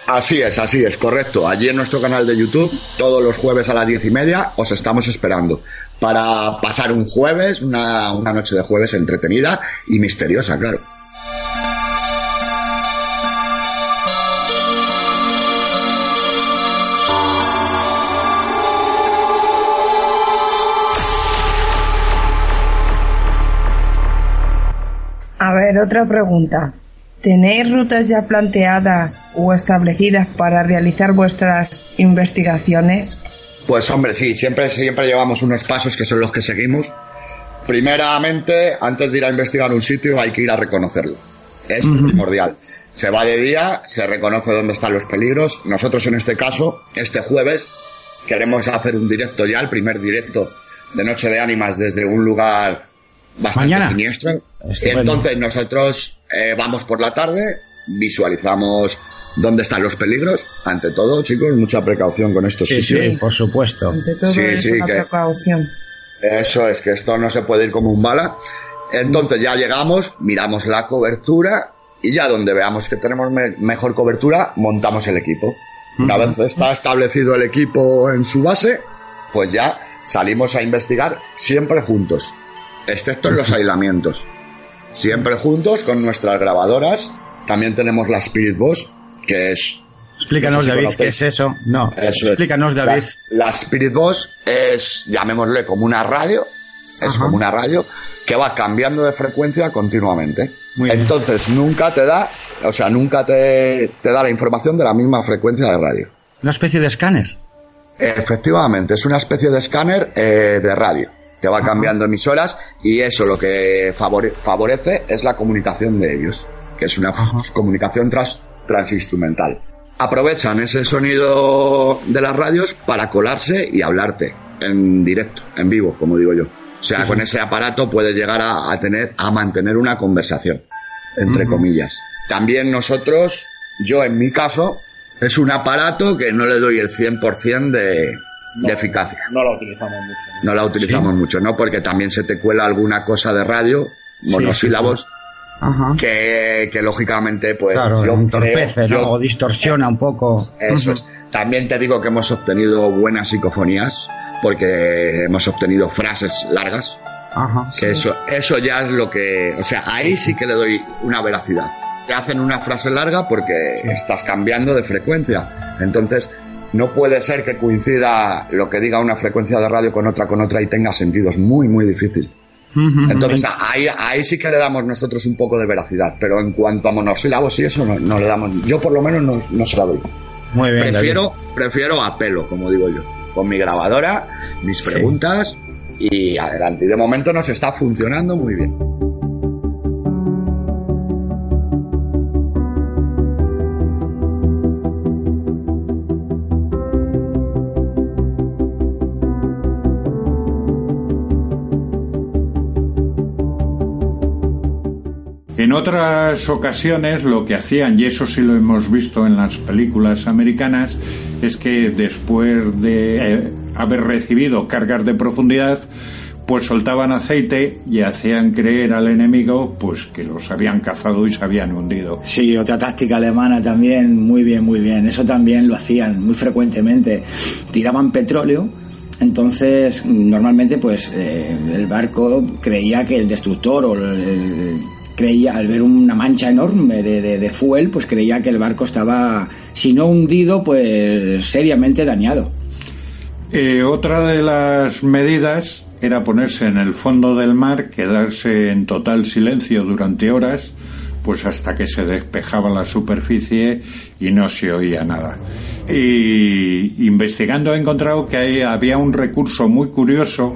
S10: Así es, así es, correcto. Allí en nuestro canal de YouTube, todos los jueves a las diez y media, os estamos esperando para pasar un jueves, una, una noche de jueves entretenida y misteriosa, claro.
S2: A ver, otra pregunta. ¿Tenéis rutas ya planteadas o establecidas para realizar vuestras investigaciones?
S10: Pues hombre, sí, siempre, siempre llevamos unos pasos que son los que seguimos. Primeramente, antes de ir a investigar un sitio hay que ir a reconocerlo. Es primordial. Se va de día, se reconoce dónde están los peligros. Nosotros en este caso, este jueves, queremos hacer un directo ya, el primer directo de Noche de Ánimas desde un lugar bastante
S1: Mañana.
S10: siniestro.
S1: Estupendo.
S10: Entonces nosotros eh, vamos por la tarde, visualizamos dónde están los peligros. Ante todo, chicos, mucha precaución con estos
S1: Sí,
S10: sitios.
S1: sí, por supuesto.
S2: Ante todo
S10: Sí,
S2: es
S10: sí,
S2: una
S10: que-
S2: precaución.
S10: Eso es, que esto no se puede ir como un bala. Entonces ya llegamos, miramos la cobertura y ya donde veamos que tenemos me- mejor cobertura, montamos el equipo. Una vez está establecido el equipo en su base, pues ya salimos a investigar siempre juntos, excepto en los aislamientos. Siempre juntos con nuestras grabadoras. También tenemos la Spirit Boss, que es
S1: Explícanos,
S10: No sé si
S1: David,
S10: conocéis.
S1: ¿qué es eso? No,
S10: eso es.
S1: explícanos, David.
S10: La, la Spirit Box es, llamémosle como una radio, es
S1: Ajá.
S10: como una radio que va cambiando de frecuencia continuamente.
S1: Muy bien.
S10: Entonces nunca te da, o sea, nunca te, te da la información de la misma frecuencia de radio.
S1: Una especie de escáner.
S10: Efectivamente, es una especie de escáner eh, de radio. Te va cambiando emisoras y eso lo que favore- favorece es la comunicación de ellos, que es una comunicación tras, transinstrumental. Aprovechan ese sonido de las radios para colarse y hablarte en directo, en vivo, como digo yo. O sea,
S1: Sí, sí.
S10: con ese aparato puedes llegar a, a tener, a mantener una conversación, entre comillas. También nosotros, yo en mi caso, es un aparato que no le doy el 100% de, de eficacia.
S12: No la utilizamos mucho.
S10: No la utilizamos mucho, ¿no? Porque también se te cuela alguna cosa de radio,
S1: Sí,
S10: monosílabos,
S1: Ajá.
S10: que, que lógicamente, pues
S1: claro,
S10: yo
S1: entorpece,
S10: creo-
S1: ¿no?
S10: yo-
S1: O distorsiona un poco.
S10: eso es. También te digo que hemos obtenido buenas psicofonías, porque hemos obtenido frases largas,
S1: Ajá.
S10: que eso, eso ya es lo que, o sea, ahí sí que le doy una veracidad. Te hacen una frase larga porque estás cambiando de frecuencia. Entonces, no puede ser que coincida lo que diga una frecuencia de radio con otra, con otra y tenga sentido. Es muy, muy difícil. Entonces, ahí, ahí sí que le damos nosotros un poco de veracidad. Pero en cuanto a monosílabos y eso, no, no le damos. Yo, por lo menos, no, no se la doy.
S1: Muy bien,
S10: Prefiero, prefiero a pelo, como digo yo. Con mi grabadora, mis
S1: Sí.
S10: preguntas y adelante. Y de momento nos está funcionando muy bien.
S13: En otras ocasiones lo que hacían, y eso sí lo hemos visto en las películas americanas, es que después de eh, haber recibido cargas de profundidad, pues soltaban aceite y hacían creer al enemigo pues que los habían cazado y se habían hundido.
S1: Sí, otra táctica alemana también, muy bien, muy bien. Eso también lo hacían muy frecuentemente. Tiraban petróleo, entonces normalmente pues eh, el barco creía que el destructor o el- el- creía al ver una mancha enorme de, de, fuel, pues creía que el barco estaba, si no hundido, pues seriamente dañado.
S13: Eh, otra de las medidas era ponerse en el fondo del mar, quedarse en total silencio durante horas, pues hasta que se despejaba la superficie y no se oía nada. Y investigando he encontrado que había un recurso muy curioso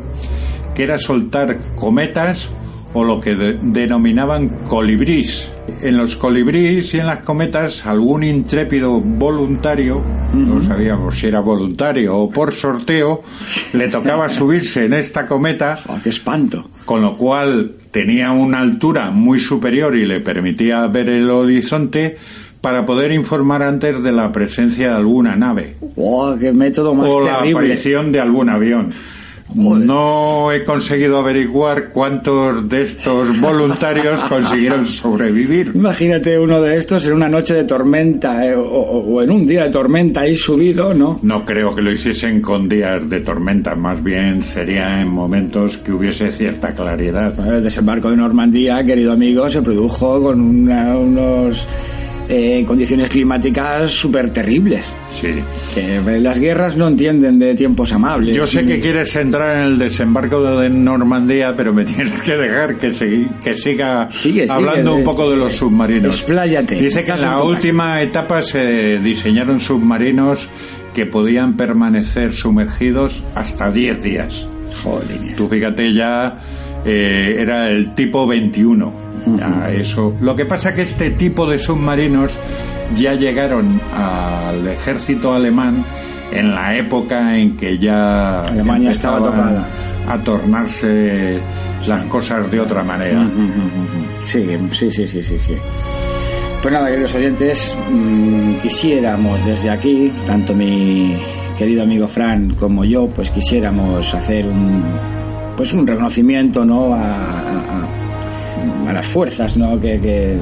S13: que era soltar cometas o lo que de- denominaban colibrís. En los colibrís y en las cometas algún intrépido voluntario, no sabíamos si era voluntario o por sorteo, le tocaba subirse en esta cometa.
S1: ¡Qué espanto!
S13: Con lo cual tenía una altura muy superior y le permitía ver el horizonte para poder informar antes de la presencia de alguna nave
S1: ¡Oh, qué método más
S13: o la aparición de algún avión. No he conseguido averiguar cuántos de estos voluntarios consiguieron sobrevivir.
S1: Imagínate uno de estos en una noche de tormenta eh, o, o- o en un día de tormenta ahí subido, ¿no?
S13: No creo que lo hiciesen con días de tormenta, más bien sería en momentos que hubiese cierta claridad.
S1: El desembarco de Normandía, querido amigo, se produjo con una- unos eh, condiciones climáticas súper terribles.
S13: Sí.
S1: Que las guerras no entienden de tiempos amables.
S13: Yo sé que quieres entrar en el desembarco de Normandía, pero me tienes que dejar que, segui- que siga
S1: Sigue, sigue,
S13: hablando un
S1: eh,
S13: poco de los submarinos.
S1: expláyate,
S13: Dice que en la
S1: tu casa.
S13: última etapa se diseñaron submarinos que podían permanecer sumergidos hasta 10 días.
S1: Jolines.
S13: Tú fíjate ya, eh, era el tipo 21. Ya eso. Lo que pasa que este tipo de submarinos ya llegaron al ejército alemán en la época en que ya
S1: Alemania estaba topada.
S13: a tornarse las cosas de otra manera.
S1: Sí, sí, sí, sí, sí, sí. Pues nada, queridos oyentes, mm, quisiéramos desde aquí, tanto mi querido amigo Fran como yo, pues quisiéramos hacer un, pues un reconocimiento, ¿no? A, a- a- las fuerzas, ¿no? Que, que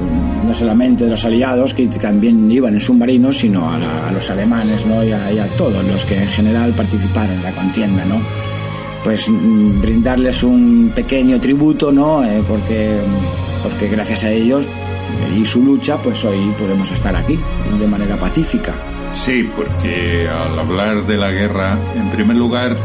S1: no solamente de los aliados que también iban en submarinos, sino a, la- a los alemanes, ¿no? Y a, y a todos los que en general participaron en la contienda, ¿no? pues mm, brindarles un pequeño tributo, ¿no? Eh, porque, porque gracias a ellos y su lucha, pues hoy podemos estar aquí de manera pacífica.
S13: Sí, porque al hablar de la guerra, en primer lugar,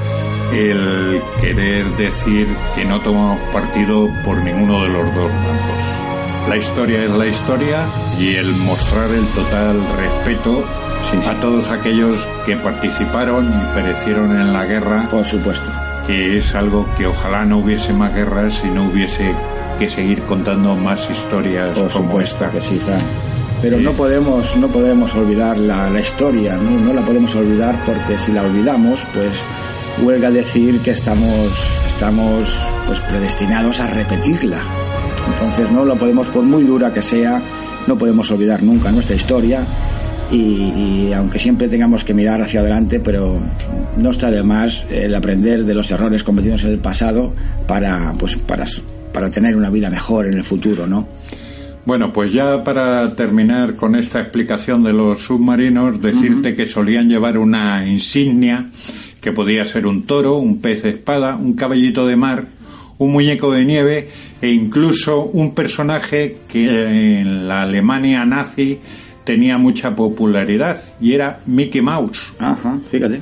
S13: el querer decir que no tomamos partido por ninguno de los dos bandos. La historia es la historia y el mostrar el total respeto a todos aquellos que participaron y perecieron en la guerra.
S1: Por supuesto.
S13: Que es algo que ojalá no hubiese más guerras y no hubiese que seguir contando más historias
S1: Por
S13: como
S1: supuesto
S13: esta.
S1: que sí, Fran. Pero no podemos, no podemos olvidar la, la historia, ¿no? no la podemos olvidar porque si la olvidamos, pues huelga decir que estamos, estamos pues predestinados a repetirla. Entonces no lo podemos, por muy dura que sea, no podemos olvidar nunca nuestra historia y, y aunque siempre tengamos que mirar hacia adelante, pero no está de más el aprender de los errores cometidos en el pasado para, pues, para, para tener una vida mejor en el futuro, ¿no?
S13: Bueno, pues ya para terminar con esta explicación de los submarinos, decirte que solían llevar una insignia que podía ser un toro, un pez espada, un caballito de mar, un muñeco de nieve e incluso un personaje que en la Alemania nazi tenía mucha popularidad y era Mickey Mouse.
S1: Ajá, fíjate.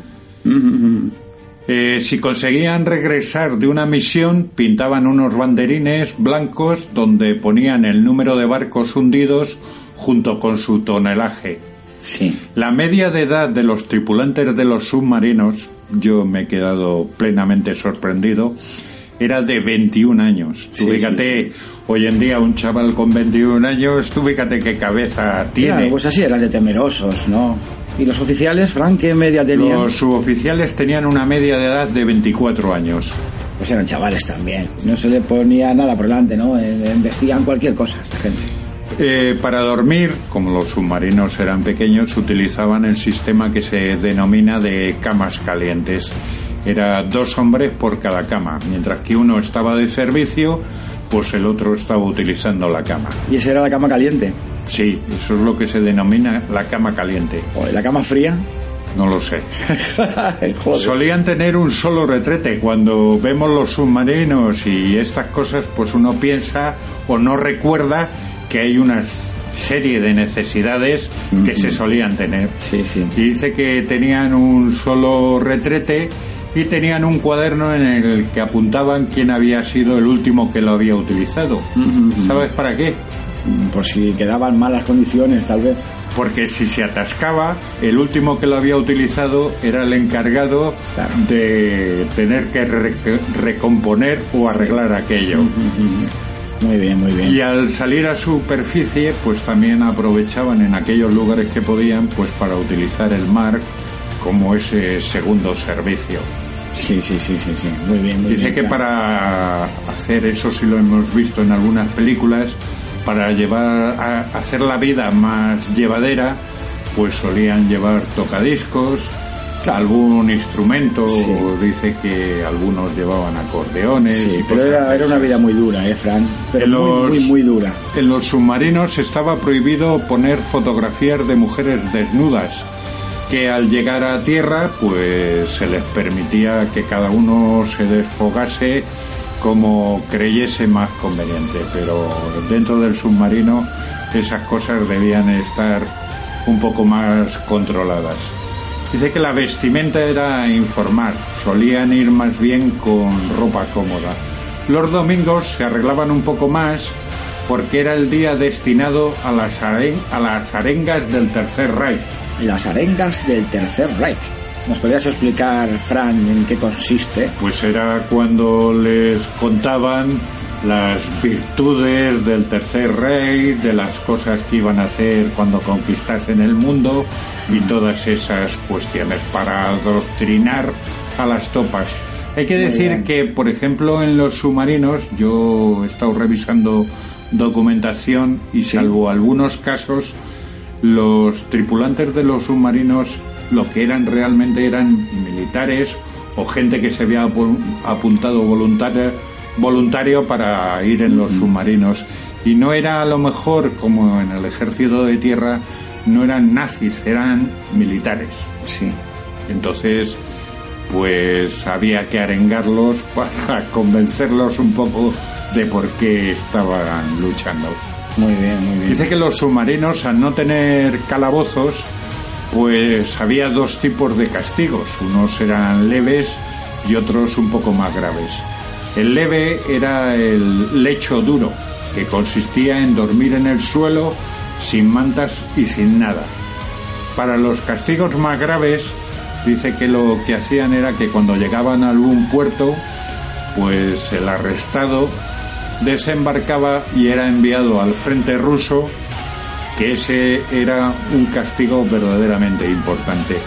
S13: Eh, si conseguían regresar de una misión, pintaban unos banderines blancos donde ponían el número de barcos hundidos junto con su tonelaje.
S1: Sí.
S13: La media de edad de los tripulantes de los submarinos, yo me he quedado plenamente sorprendido, era de 21 años. Tú
S1: Sí,
S13: fíjate, hoy en día un chaval con 21 años, tú fíjate qué cabeza tiene.
S1: Claro, pues así eran de temerosos, ¿no? ¿Y los oficiales, Frank, qué media tenían?
S13: Los suboficiales tenían una media de edad de 24 años.
S14: Pues eran chavales también. No se le ponía nada por delante, ¿no? Eh, Investigan cualquier cosa, esta gente.
S13: Eh, para dormir, como los submarinos eran pequeños, utilizaban el sistema que se denomina de camas calientes. Era dos hombres por cada cama, mientras que uno estaba de servicio, pues el otro estaba utilizando la cama.
S14: ¿Y esa era la cama caliente?
S13: Sí, eso es lo que se denomina la cama caliente.
S14: ¿O la cama fría?
S13: No lo sé. Solían tener un solo retrete. Cuando vemos los submarinos y estas cosas, pues uno piensa o no recuerda que hay una serie de necesidades que se solían tener.
S14: Sí, sí.
S13: Y dice que tenían un solo retrete y tenían un cuaderno en el que apuntaban quién había sido el último que lo había utilizado. ¿Sabes para qué?
S14: Por si quedaban malas condiciones, tal vez.
S13: Porque si se atascaba, el último que lo había utilizado era el encargado de tener que re- recomponer o arreglar aquello.
S14: Muy bien, muy bien.
S13: Y al salir a superficie, pues también aprovechaban en aquellos lugares que podían, pues para utilizar el mar como ese segundo servicio.
S14: Sí, sí, sí, sí, sí. Muy bien, muy
S13: Dice
S14: bien.
S13: que para hacer eso sí lo hemos visto en algunas películas, para llevar a hacer la vida más llevadera, pues solían llevar tocadiscos, algún instrumento, dice que algunos llevaban acordeones
S14: Sí,
S13: y
S14: pero era, una vida muy dura, ¿eh, Fran? Pero
S13: En
S14: muy,
S13: los-
S14: muy, muy dura.
S13: En los submarinos estaba prohibido poner fotografías de mujeres desnudas, que al llegar a tierra pues se les permitía que cada uno se desfogase como creyese más conveniente, pero dentro del submarino esas cosas debían estar un poco más controladas. Dice que la vestimenta era informal, solían ir más bien con ropa cómoda. Los domingos se arreglaban un poco más porque era el día destinado a las, aren- a las arengas del Tercer Reich.
S14: Las arengas del Tercer Reich. ¿Nos podrías explicar, Fran, en qué consiste?
S13: Pues era cuando les contaban las virtudes del Tercer Rey, de las cosas que iban a hacer cuando conquistasen el mundo y todas esas cuestiones para adoctrinar a las topas. Hay que decir que, por ejemplo, en los submarinos, yo he estado revisando documentación y salvo algunos casos, los tripulantes de los submarinos lo que eran realmente eran militares o gente que se había apu- apuntado voluntaria, voluntario para ir en los submarinos. Y no era a lo mejor como en el ejército de tierra, no eran nazis, eran militares.
S14: Sí.
S13: Entonces, pues había que arengarlos para convencerlos un poco de por qué estaban luchando.
S14: Muy bien, muy bien.
S13: Dice que los submarinos, al no tener calabozos, pues había dos tipos de castigos. Unos eran leves y otros un poco más graves. El leve era el lecho duro, que consistía en dormir en el suelo sin mantas y sin nada. Para los castigos más graves, dice que lo que hacían era que cuando llegaban a algún puerto, pues el arrestado desembarcaba y era enviado al frente ruso, que ese era un castigo verdaderamente importante.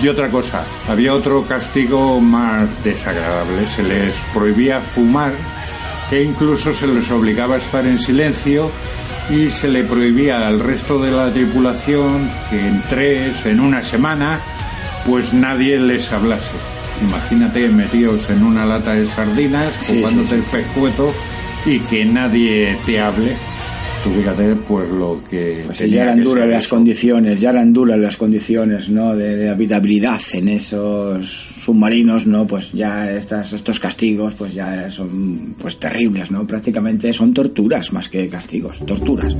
S13: Y otra cosa, había otro castigo más desagradable, se les prohibía fumar e incluso se les obligaba a estar en silencio y se le prohibía al resto de la tripulación que en tres, en una semana, pues nadie les hablase. Imagínate metidos en una lata de sardinas,
S14: Sí,
S13: jugándote
S14: sí,
S13: el pescuezo y que nadie te hable. Tú fíjate pues lo que
S14: Pues
S13: tenía
S14: ya eran
S13: que
S14: duras
S13: ser
S14: las
S13: eso.
S14: condiciones, ya eran duras las condiciones, ¿no? De, de habitabilidad en esos submarinos, ¿no? Pues ya estas, estos castigos, pues ya son, pues terribles, ¿no? Prácticamente son torturas más que castigos, torturas.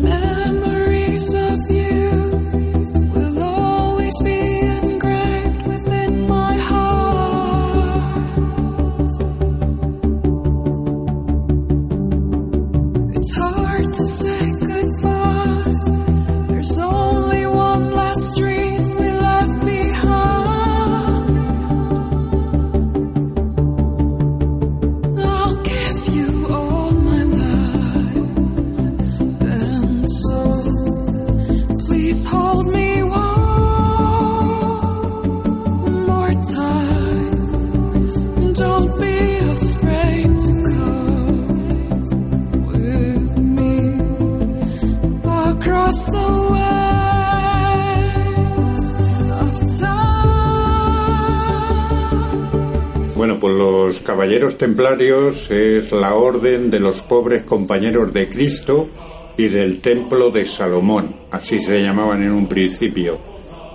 S13: Pues los caballeros templarios es la orden de los pobres compañeros de Cristo y del templo de Salomón, así se llamaban en un principio,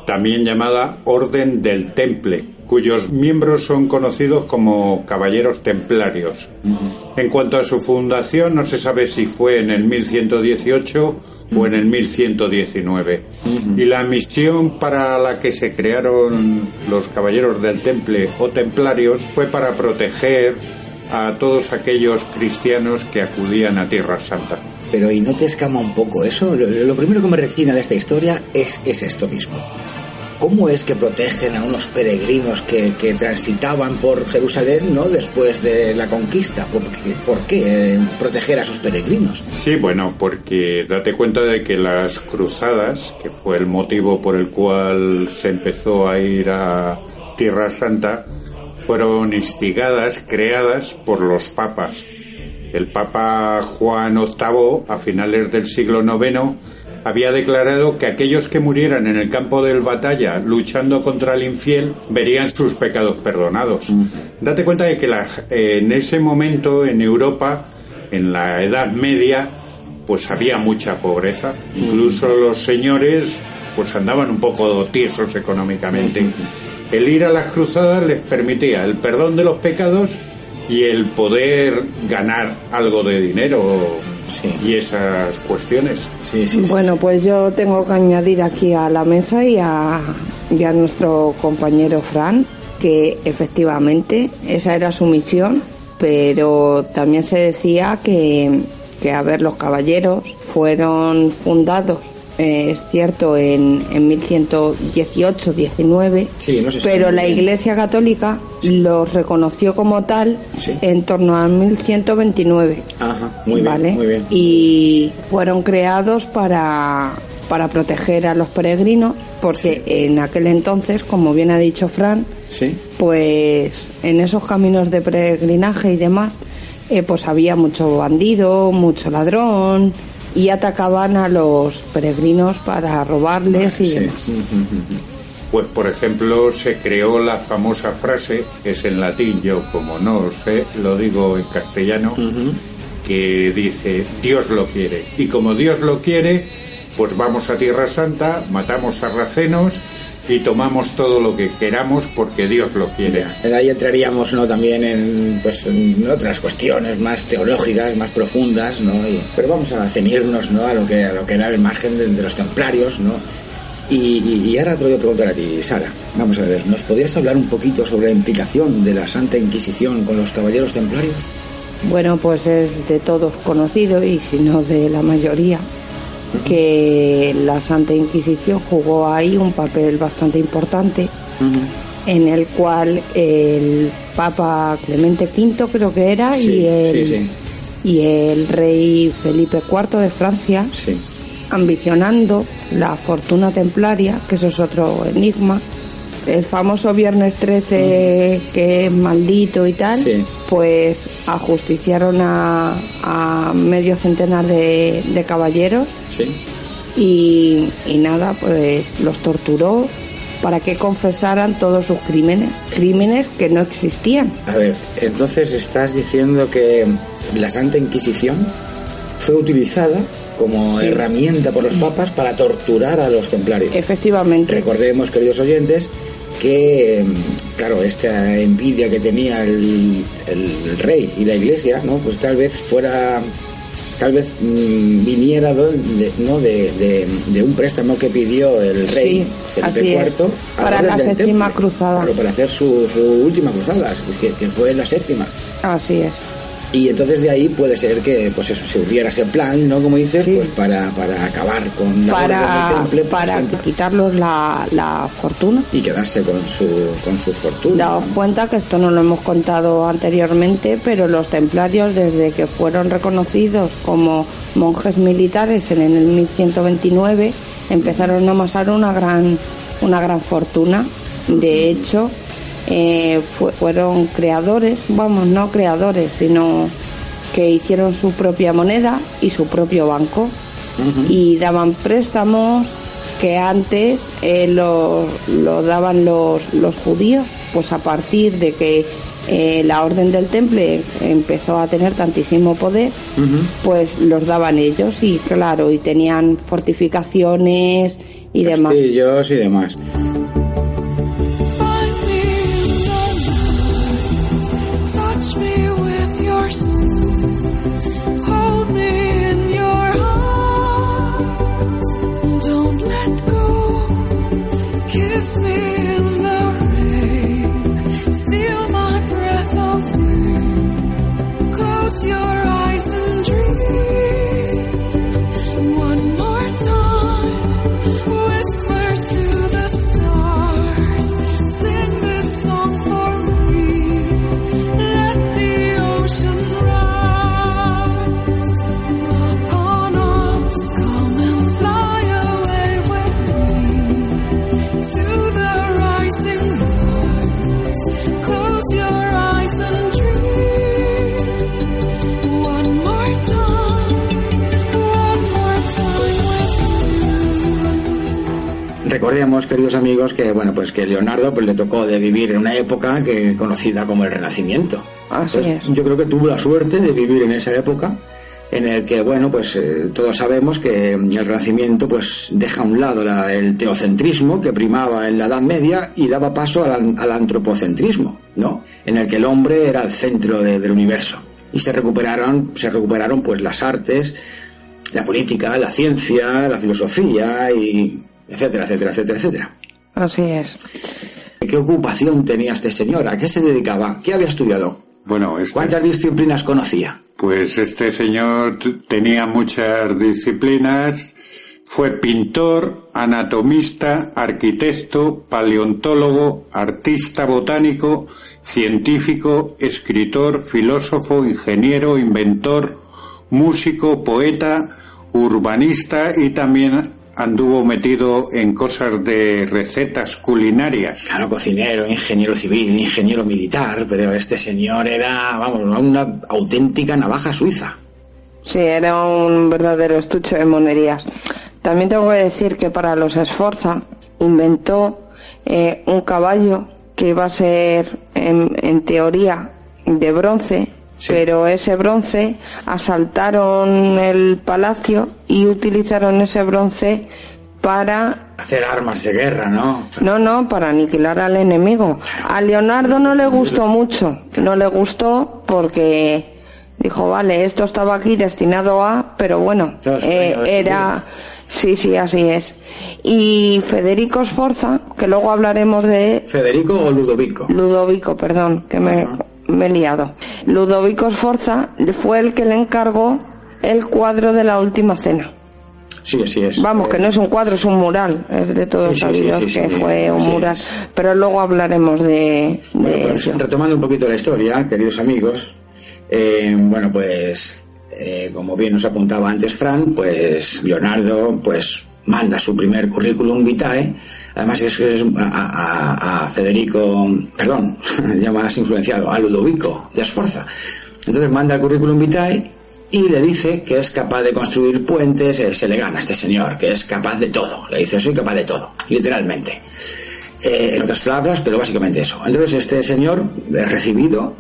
S13: también llamada Orden del Temple, cuyos miembros son conocidos como caballeros templarios. En cuanto a su fundación, no se sabe si fue en el 1118 o en el 1119. Y la misión para la que se crearon los caballeros del Temple o templarios fue para proteger a todos aquellos cristianos que acudían a Tierra Santa.
S1: Pero ¿y no te escama un poco eso? Lo, lo primero que me rechina de esta historia es, es esto mismo. ¿Cómo es que protegen a unos peregrinos que, transitaban por Jerusalén ¿no? después de la conquista? ¿Por qué, por qué, eh, proteger a esos peregrinos?
S13: Sí, bueno, porque date cuenta de que las cruzadas, que fue el motivo por el cual se empezó a ir a Tierra Santa, fueron instigadas, creadas por los papas. El Papa Juan VIII, a finales del siglo IX, había declarado que aquellos que murieran en el campo de batalla luchando contra el infiel verían sus pecados perdonados. Date cuenta de que la- en ese momento en Europa, en la Edad Media, pues había mucha pobreza. Incluso los señores pues andaban un poco tiesos económicamente. El ir a las cruzadas les permitía el perdón de los pecados y el poder ganar algo de dinero y esas cuestiones.
S2: Bueno, pues yo tengo que añadir aquí a la mesa y a, y a nuestro compañero Fran que efectivamente esa era su misión, pero también se decía que, que a ver, los caballeros fueron fundados, eh, es cierto, en, en 1118-19,
S1: Sí, no se sabe
S2: pero la. Iglesia Católica los reconoció como tal en torno a 1129.
S1: Ajá, muy bien,
S2: ¿vale?
S1: muy bien.
S2: Y fueron creados para, para proteger a los peregrinos, porque en aquel entonces, como bien ha dicho Fran,
S1: Sí.
S2: pues en esos caminos de peregrinaje y demás, eh, pues había mucho bandido, mucho ladrón y atacaban a los peregrinos para robarles y demás.
S13: Pues por ejemplo se creó la famosa frase, que es en latín, yo como no sé, lo digo en castellano, que dice Dios lo quiere. Y como Dios lo quiere, pues vamos a Tierra Santa, matamos sarracenos y tomamos todo lo que queramos porque Dios lo quiere.
S1: De ahí entraríamos ¿no? también en, pues, en otras cuestiones más teológicas, más profundas, ¿no? Y- pero vamos a ceñirnos ¿no? a, lo que, a lo que era el margen de, de los templarios, ¿no? Y, y- y ahora te lo voy a preguntar a ti, Sara. Vamos a ver, ¿nos podías hablar un poquito sobre la implicación de la Santa Inquisición con los caballeros templarios?
S2: Bueno, pues es de todos conocido y si no de la mayoría que la Santa Inquisición jugó ahí un papel bastante importante en el cual el Papa Clemente V creo que era
S1: Sí,
S2: y el
S1: sí, sí.
S2: y el rey Felipe IV de Francia ambicionando la fortuna templaria que eso es otro enigma el famoso viernes 13 que es maldito y tal
S1: Sí.
S2: pues ajusticiaron a, a medio centenar de, de caballeros
S1: Sí.
S2: y, y nada, pues los torturó para que confesaran todos sus crímenes, crímenes que no existían.
S1: A ver, entonces estás diciendo que la Santa Inquisición fue utilizada como
S2: Sí.
S1: herramienta por los papas para torturar a los templarios.
S2: Efectivamente.
S1: Recordemos, queridos oyentes, que, mm, claro, esta envidia que tenía el, el rey y la iglesia, ¿no? Pues tal vez fuera, tal vez mm, viniera de, ¿no? De, de- de un préstamo que pidió el rey
S2: Sí,
S1: Felipe. IV
S2: Para la séptima cruzada.
S1: Claro, para hacer su, su última cruzada, que, que fue la séptima.
S2: Así es.
S1: Y entonces de ahí puede ser que pues eso se hubiera ese plan, ¿no? Como dices, pues para, para acabar con la
S2: Para,
S1: del temple para
S2: para
S1: siempre,
S2: quitarlos la, la fortuna.
S1: y quedarse con su con su fortuna.
S2: Daos cuenta que esto no lo hemos contado anteriormente, pero los templarios desde que fueron reconocidos como monjes militares en el 1129 empezaron a amasar una gran una gran fortuna. De hecho, eh, fue- fueron creadores, vamos, no creadores, sino que hicieron su propia moneda y su propio banco. Y daban préstamos que antes eh, lo, lo daban los, los judíos, pues a partir de que eh, la Orden del Temple empezó a tener tantísimo poder, pues los daban ellos. Y claro, y tenían fortificaciones y demás.
S1: Castillos y demás.
S15: Your eyes and dream.
S1: Recordemos, queridos amigos, que bueno, pues que Leonardo pues, le tocó de vivir en una época que conocida como el Renacimiento.
S2: Así
S1: Pues, Yo creo que tuvo la suerte de vivir en esa época en el que, bueno, pues eh, todos sabemos que el Renacimiento pues deja a un lado la- el teocentrismo que primaba en la Edad Media y daba paso al, al antropocentrismo, ¿no? En el que el hombre era el centro de- del universo. Y se recuperaron, se recuperaron pues las artes, la política, la ciencia, la filosofía y etcétera, etcétera, etcétera, etcétera.
S2: Así es.
S1: ¿Qué ocupación tenía este señor? ¿A qué se dedicaba? ¿Qué había estudiado?
S13: Bueno, este,
S1: ¿Cuántas disciplinas conocía?
S13: pues este señor tenía muchas disciplinas. Fue pintor, anatomista, arquitecto, paleontólogo, artista botánico, científico, escritor, filósofo, ingeniero, inventor, músico, poeta, urbanista y también anduvo metido en cosas de recetas culinarias.
S1: Claro, cocinero, ingeniero civil, ingeniero militar, pero este señor era, vamos, una auténtica navaja suiza.
S2: Sí, era un verdadero estuche de monerías. También tengo que decir que para los Esforza inventó eh, un caballo que iba a ser, en, en teoría, de bronce, pero ese bronce asaltaron el palacio y utilizaron ese bronce para
S1: Hacer armas de guerra, ¿no?
S2: no, no, para aniquilar al enemigo. A Leonardo no le gustó mucho. No le gustó porque dijo, vale, esto estaba aquí destinado a, pero bueno, eh, era... Sí, sí, así es. Y Federico Sforza, que luego hablaremos de
S1: ¿Federico o Ludovico?
S2: Ludovico, perdón, que me, me he liado. Ludovico Sforza fue el que le encargó el cuadro de la última cena.
S1: Sí, así es.
S2: Vamos, que no es un cuadro, es un mural. Es de todos
S1: Sí,
S2: sabidos
S1: sí, sí,
S2: que fue un mural. Pero luego hablaremos de,
S1: Bueno, pues
S2: ello.
S1: retomando un poquito la historia, queridos amigos, eh, bueno, pues eh, como bien nos apuntaba antes Fran, pues Leonardo, pues manda su primer currículum vitae, además es que es a, Federico, perdón, ya más influenciado, a Ludovico de Esforza. Entonces manda el currículum vitae y le dice que es capaz de construir puentes, eh, se le gana a este señor, que es capaz de todo. Le dice, soy capaz de todo, literalmente. Eh, en otras palabras, pero básicamente eso. Entonces este señor es recibido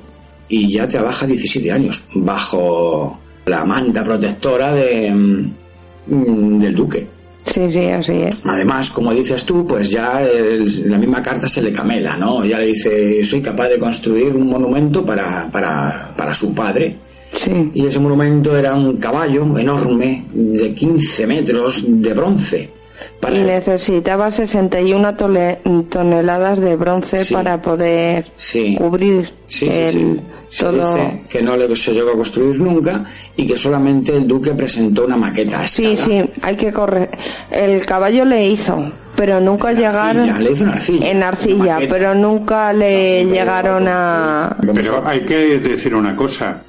S1: y ya trabaja 17 años bajo la manta protectora de, mm, del duque.
S2: Sí, sí, así es.
S1: Además, como dices tú, pues ya el- la misma carta se le camela, ¿no? Ya le dice, soy capaz de construir un monumento para, para, para su padre.
S2: Sí.
S1: Y ese monumento era un caballo enorme de 15 metros de bronce. Para
S2: Y necesitaba 61 tole- toneladas de bronce
S1: Sí.
S2: para poder
S1: Sí.
S2: cubrir
S1: Sí, sí,
S2: el,
S1: sí. Se
S2: todo.
S1: dice que no le se llegó a construir nunca y que solamente el duque presentó una maqueta a
S2: Sí, sí, hay que correr. El caballo le hizo, pero nunca llegaron.
S1: le hizo en arcilla.
S2: En arcilla, pero nunca le llegaron a.
S13: Pero hay que decir una cosa.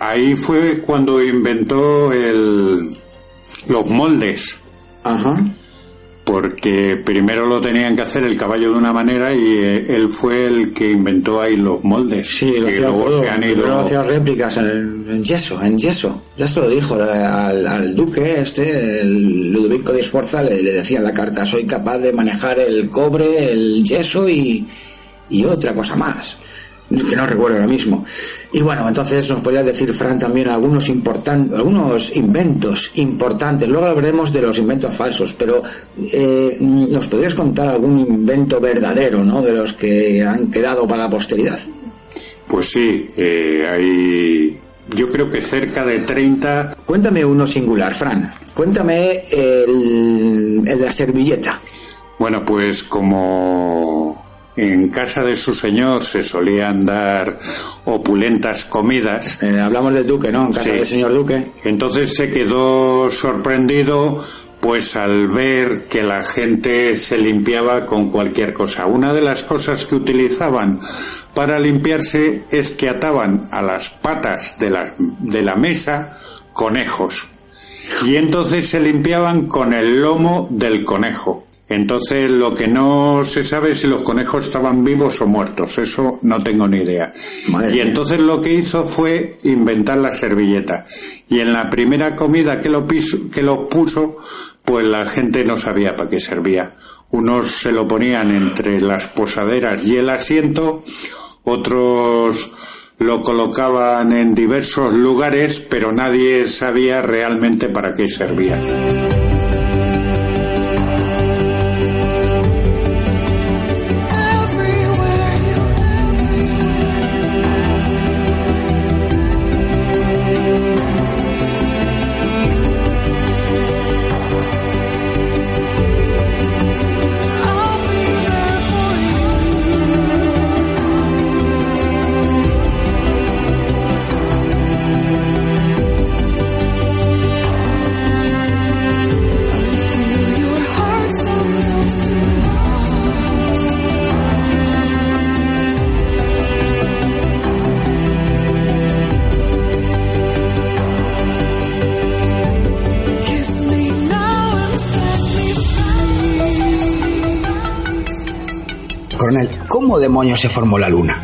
S13: Ahí fue cuando inventó el, los moldes.
S1: Ajá.
S13: Porque primero lo tenían que hacer el caballo de una manera y eh, él fue el que inventó ahí los moldes.
S1: Sí, lo
S13: que luego
S1: todo.
S13: se han ido.
S1: hacía réplicas en, en yeso, en yeso. Ya se lo dijo al, al duque este, el Ludovico de Esforza, le, le decía en la carta, soy capaz de manejar el cobre, el yeso y, y otra cosa más. Que no recuerdo ahora mismo. Y bueno, entonces nos podría decir, Fran, también algunos importantes, algunos inventos importantes. Luego hablaremos de los inventos falsos, pero eh, ¿nos podrías contar algún invento verdadero, ¿no? De los que han quedado para la posteridad.
S13: Pues sí, eh, hay yo creo que cerca de 30.
S1: Cuéntame uno singular, Fran. Cuéntame el, el de la servilleta.
S13: Bueno, pues como en casa de su señor se solían dar opulentas comidas.
S1: Eh, hablamos del duque, ¿no? En casa
S13: Sí.
S1: del señor duque.
S13: Entonces se quedó sorprendido pues al ver que la gente se limpiaba con cualquier cosa. Una de las cosas que utilizaban para limpiarse es que ataban a las patas de la, de la mesa conejos. Y entonces se limpiaban con el lomo del conejo. Entonces lo que no se sabe es si los conejos estaban vivos o muertos. Eso no tengo ni idea. y entonces lo que hizo fue inventar la servilleta. Y en la primera comida que lo, piso- que lo puso, pues la gente no sabía para qué servía. Unos se lo ponían entre las posaderas y el asiento, otros lo colocaban en diversos lugares, pero nadie sabía realmente para qué servía.
S1: Demonios se formó la luna?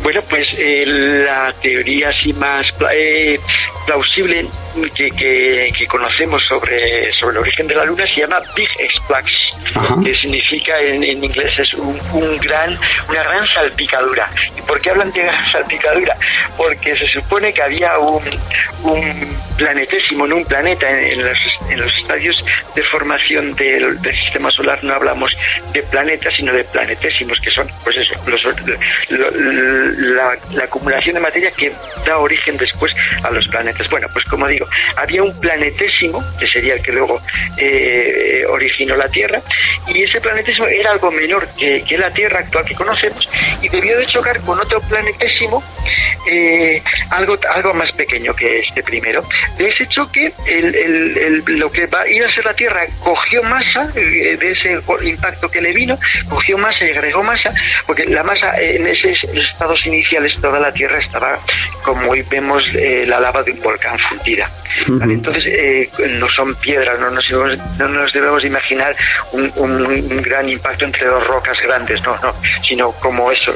S16: Bueno, pues eh, la teoría así más eh, plausible que, que- que conocemos sobre, sobre el origen de la Luna se llama Big Splash, que significa en, en inglés es un, un gran, una gran salpicadura. ¿Y por qué hablan de gran salpicadura? Porque se supone que había un, un planetésimo, no un planeta, en, en los, en los estadios de formación del, del sistema solar no hablamos de planetas, sino de planetésimos, que son, pues eso, los, lo- la, la acumulación de materia que da origen después a los planetas. Bueno, pues como digo, había un planetésimo, que sería el que luego eh, originó la Tierra, y ese planetésimo era algo menor que, la Tierra actual que conocemos, y debió de chocar con otro planetésimo, eh, algo, algo más pequeño que este primero. De ese choque, el, el- el- lo que va a ir a ser la Tierra cogió masa, eh, de ese impacto que le vino, cogió masa y agregó masa, porque la masa en esos estados iniciales toda la Tierra estaba, como hoy vemos, eh, la lava de un volcán fundida. ¿vale? Entonces, eh, no son piedras, no nos, no nos debemos imaginar un, un- un gran impacto entre dos rocas grandes, no, no, sino como eso,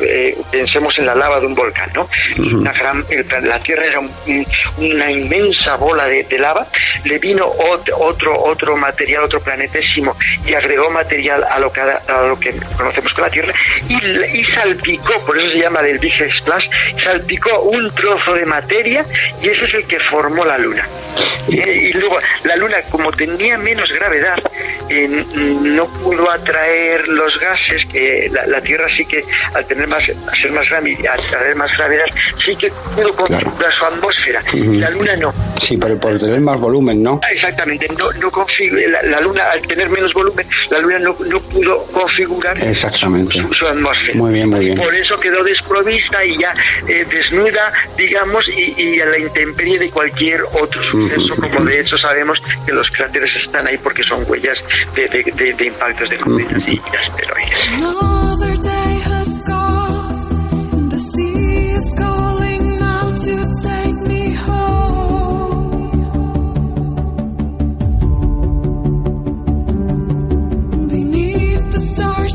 S16: pensemos en la lava de un volcán, ¿no? Una gran, la Tierra era un- un- una inmensa bola de, de lava, le vino ot- otro, otro material, otro planetésimo, y agregó material a lo que, a lo que conocemos con la Tierra, y, y salpicó, por eso se llama del Big Splash, salpicó un trozo de materia, y ese es el que formó la Luna. Y luego, la Luna, como tenía menos gravedad, eh, no pudo atraer los gases que la, la Tierra sí que, al tener más, al ser más grande al traer más gravedad, sí que pudo configurar su atmósfera. Y la Luna no.
S14: Sí, pero por tener más volumen, ¿no?
S16: Exactamente, no, no la, la Luna, al tener menos volumen, la Luna no, no pudo configurar
S14: Exactamente.
S16: su, su atmósfera.
S14: Muy bien, muy bien.
S16: Por eso quedó desprovista y ya eh, desnuda, digamos, y, y a la intemperie de cualquier otro suceso, como de hecho sabemos que los cráteres están ahí porque son huellas de, de- de- de impactos de cometas y asteroides.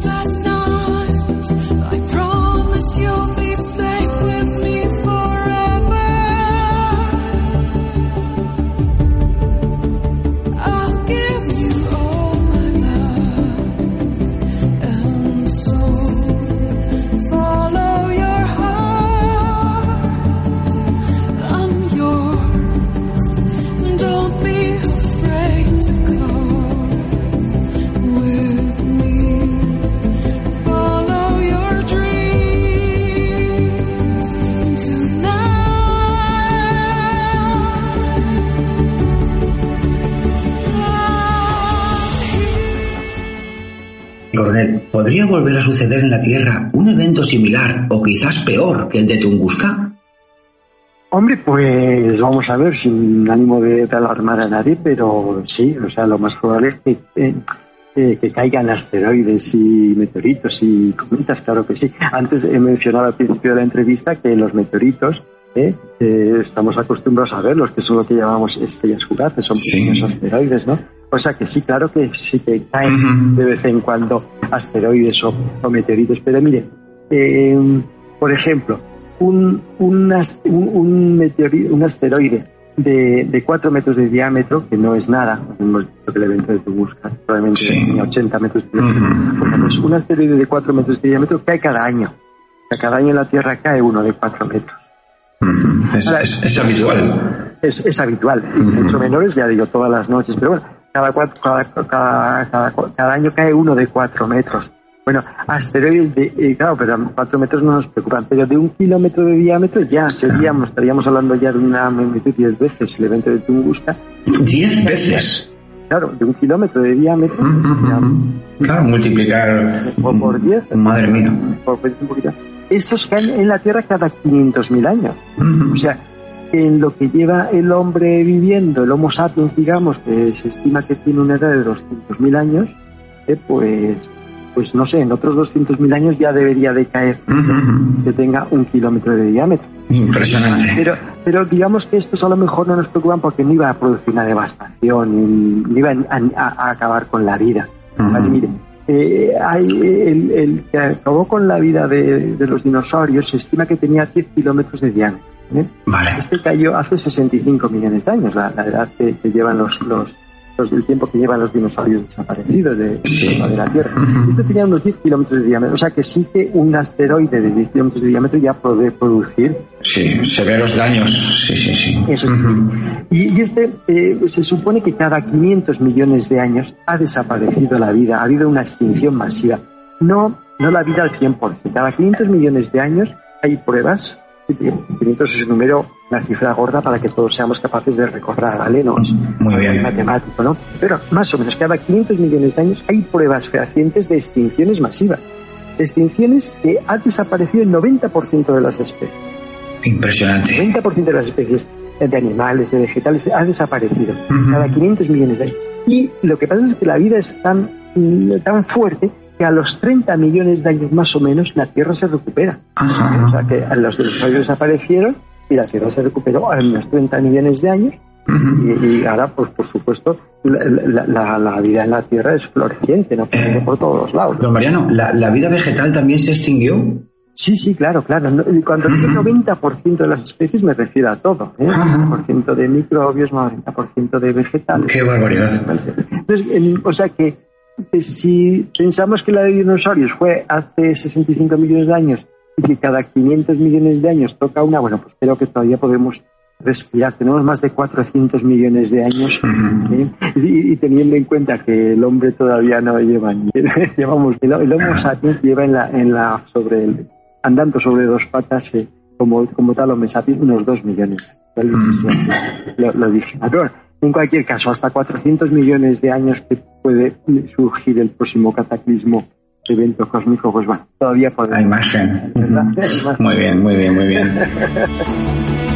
S15: At night, I promise you'll be
S14: Coronel, ¿podría volver a suceder en la Tierra un evento similar o quizás peor que el de Tunguska?
S15: Hombre, pues vamos a ver, sin ánimo de, alarmar a nadie, pero sí, o sea, lo más probable es que, eh, eh, que caigan asteroides y meteoritos y cometas, claro que sí. Antes he mencionado al principio de la entrevista que los meteoritos eh, eh, estamos acostumbrados a verlos, que son lo que llamamos estrellas fugaces, son pequeños asteroides, ¿no? O sea que sí, claro que sí que caen de vez en cuando asteroides o, o meteoritos, pero mire, eh, por ejemplo, un, un, un, un meteori- un asteroide de, de 4 metros de diámetro, que no es nada, hemos dicho que el evento de Tunguska probablemente tenía 80 metros de diámetro, pues un asteroide de 4 metros de diámetro cae cada año. Cada año en la Tierra cae uno de 4 metros.
S14: Es, es- es habitual.
S15: Es, es habitual, mucho menores, ya digo, todas las noches, pero bueno, cada, cuatro- cada, cada, cada, año cae uno de 4 metros. Bueno, asteroides de, eh, claro, pero 4 metros no nos preocupan, pero de un kilómetro de diámetro ya seríamos, estaríamos hablando ya de una magnitud 10 veces el evento de Tunguska.
S14: ¿Diez veces?
S15: Claro, de un kilómetro de diámetro.
S14: Claro, multiplicar
S15: por, por 10.
S14: Madre mía.
S15: por pedir un poquito. Estos caen en la Tierra cada 500.000 años. O sea, en lo que lleva el hombre viviendo, el Homo sapiens, digamos, que se estima que tiene una edad de 200.000 años, eh, pues, pues no sé, en otros 200.000 años ya debería de caer que tenga un kilómetro de diámetro.
S14: Impresionante.
S15: Pero, pero digamos que estos a lo mejor no nos preocupan porque no iba a producir una devastación, ni, ni iba a, a- a acabar con la vida. Vale, mire, eh, hay el, el que acabó con la vida de, de los dinosaurios se estima que tenía 10 kilómetros de diámetro. ¿Eh? Este cayó hace 65 millones de años, la, la edad que, que llevan los, los, los- el tiempo que llevan los dinosaurios desaparecidos de, de la Tierra. Este tenía unos 10 kilómetros de diámetro, o sea que sí que un asteroide de 10 kilómetros de diámetro ya puede producir
S14: Sí, severos daños. Sí, sí, sí.
S15: eso es. Y, y este eh, se supone que cada 500 millones de años ha desaparecido la vida, ha habido una extinción masiva. No, no la vida al 100%. Cada 500 millones de años hay pruebas. 500 es un número, una cifra gorda para que todos seamos capaces de recordar, ¿vale? No es
S14: Muy bien.
S15: matemático, ¿no? Pero más o menos cada 500 millones de años hay pruebas fehacientes de extinciones masivas. Extinciones que ha desaparecido el 90% de las especies.
S14: Impresionante.
S15: 90% de las especies de animales, de vegetales, ha desaparecido. Cada 500 millones de años. Y lo que pasa es que la vida es tan, tan fuerte que a los 30 millones de años más o menos la Tierra se recupera. O sea que los dinosaurios desaparecieron y la Tierra se recuperó a unos 30 millones de años. y, y ahora, pues por supuesto, la, la- la- vida en la Tierra es floreciente, no por, por todos los lados.
S14: Don Mariano, ¿la, la vida vegetal también se extinguió?
S15: Sí, sí, claro, claro. No, y Cuando digo 90% de las especies me refiero a todo. ¿eh? 90% de microbios, 90% de vegetales.
S14: Qué barbaridad.
S15: Entonces, en- o sea que si pensamos que la de dinosaurios fue hace 65 millones de años y que cada 500 millones de años toca una, bueno, pues creo que todavía podemos respirar. Tenemos más de 400 millones de años ¿eh? y, y teniendo en cuenta que el hombre todavía no lleva ni llevamos el, el Homo sapiens lleva en la en la sobre el andando sobre dos patas eh, como como tal Homo sapiens unos 2 millones. Lo, lo dije en cualquier caso hasta 400 millones de años que puede surgir el próximo cataclismo evento cósmico pues bueno todavía podemos
S14: Hay margen. Muy bien, muy bien, muy bien.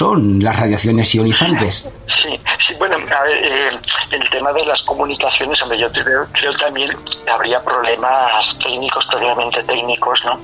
S14: son las radiaciones ionizantes?
S17: Sí, sí, Sí, bueno, a ver, eh, el tema de las comunicaciones, hombre, yo creo, creo también que habría problemas técnicos, previamente técnicos, ¿no?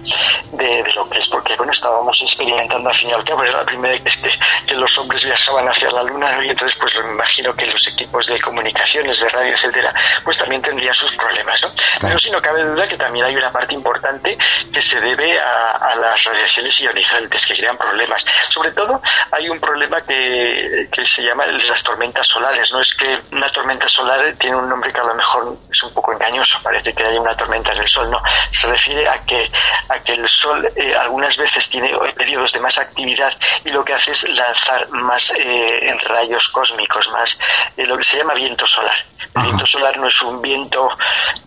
S17: De, de lo que es, porque, bueno, estábamos experimentando al fin y al cabo, era la primera vez que, que los hombres viajaban hacia la Luna, y entonces, pues me imagino que los equipos de comunicaciones, de radio, etcétera, pues también tendrían sus problemas, ¿no? Pero sí, no cabe duda que también hay una parte importante que se debe a, a las radiaciones ionizantes, que crean problemas. Sobre todo, hay un problema que, que se llama las tormentas solares, ¿no? Es que una tormenta solar tiene un nombre que a lo mejor es un poco engañoso, parece que hay una tormenta en el Sol, no. Se refiere a que, a que el Sol eh, algunas veces tiene periodos de más actividad y lo que hace es lanzar más eh, rayos cósmicos, más eh, lo que se llama viento solar. El viento solar no es un viento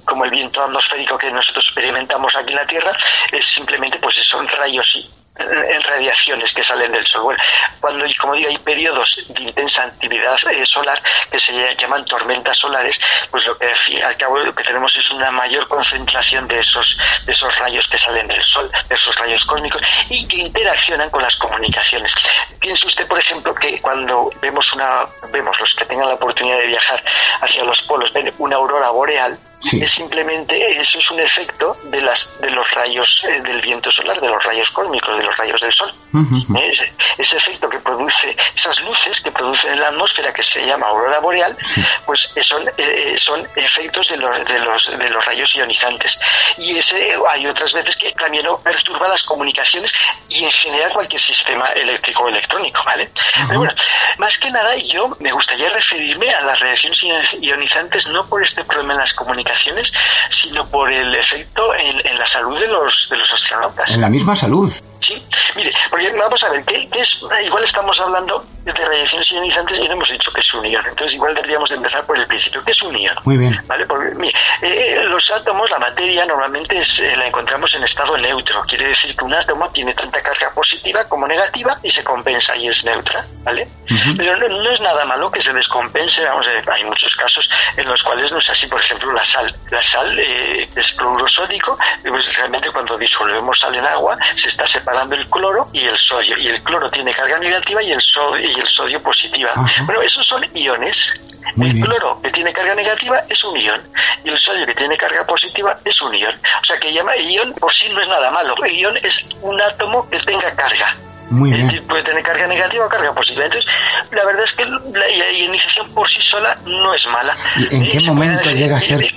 S17: como el viento atmosférico que nosotros experimentamos aquí en la Tierra, es simplemente pues son rayos en radiaciones que salen del sol. Bueno, cuando, como digo, hay periodos de intensa actividad eh, solar que se llaman tormentas solares, pues lo que al cabo lo que tenemos es una mayor concentración de esos, de esos rayos que salen del sol, de esos rayos cósmicos y que interaccionan con las comunicaciones. Piense usted, por ejemplo, que cuando vemos una, vemos los que tengan la oportunidad de viajar hacia los polos, ven una aurora boreal, es simplemente eso es un efecto de las de los rayos eh, del viento solar de los rayos cósmicos de los rayos del sol. ¿Eh? ese, ese efecto que produce esas luces que producen en la atmósfera que se llama aurora boreal pues eh, son eh, son efectos de los de los de los rayos ionizantes. Y ese hay otras veces que también perturba las comunicaciones y en general cualquier sistema eléctrico o electrónico vale pero bueno más que nada yo me gustaría referirme a las radiaciones ionizantes no por este problema en las comunicaciones sino por el efecto en, en la salud de los, de los astronautas.
S14: En la misma salud.
S17: Sí, mire, porque vamos a ver, ¿qué, qué es? Igual estamos hablando de radiaciones ionizantes y no hemos dicho que es un ion, entonces igual deberíamos de empezar por el principio. ¿Qué es un ion?
S14: Muy bien.
S17: ¿Vale? Porque, mire, eh, los átomos, la materia, normalmente es, eh, la encontramos en estado neutro. Quiere decir que un átomo tiene tanta carga positiva como negativa y se compensa y es neutra, ¿vale? Pero no, no es nada malo que se descompense, vamos a ver, hay muchos casos en los cuales no es así, por ejemplo, la sal. La sal eh, es cloruro sódico, y pues realmente cuando disolvemos sal en agua se está separando el cloro y el sodio, y el cloro tiene carga negativa y el sodio, y el sodio positiva. Bueno, esos son iones. el cloro que tiene carga negativa es un ion y el sodio que tiene carga positiva es un ion. O sea que llama ion por sí no es nada malo. El ion es un átomo que tenga carga.
S14: Muy bien.
S17: puede tener carga negativa o carga positiva. Entonces, la verdad es que la ionización por sí sola no es mala.
S14: ¿Y ¿En qué
S17: se
S14: momento llega a ser... Eh,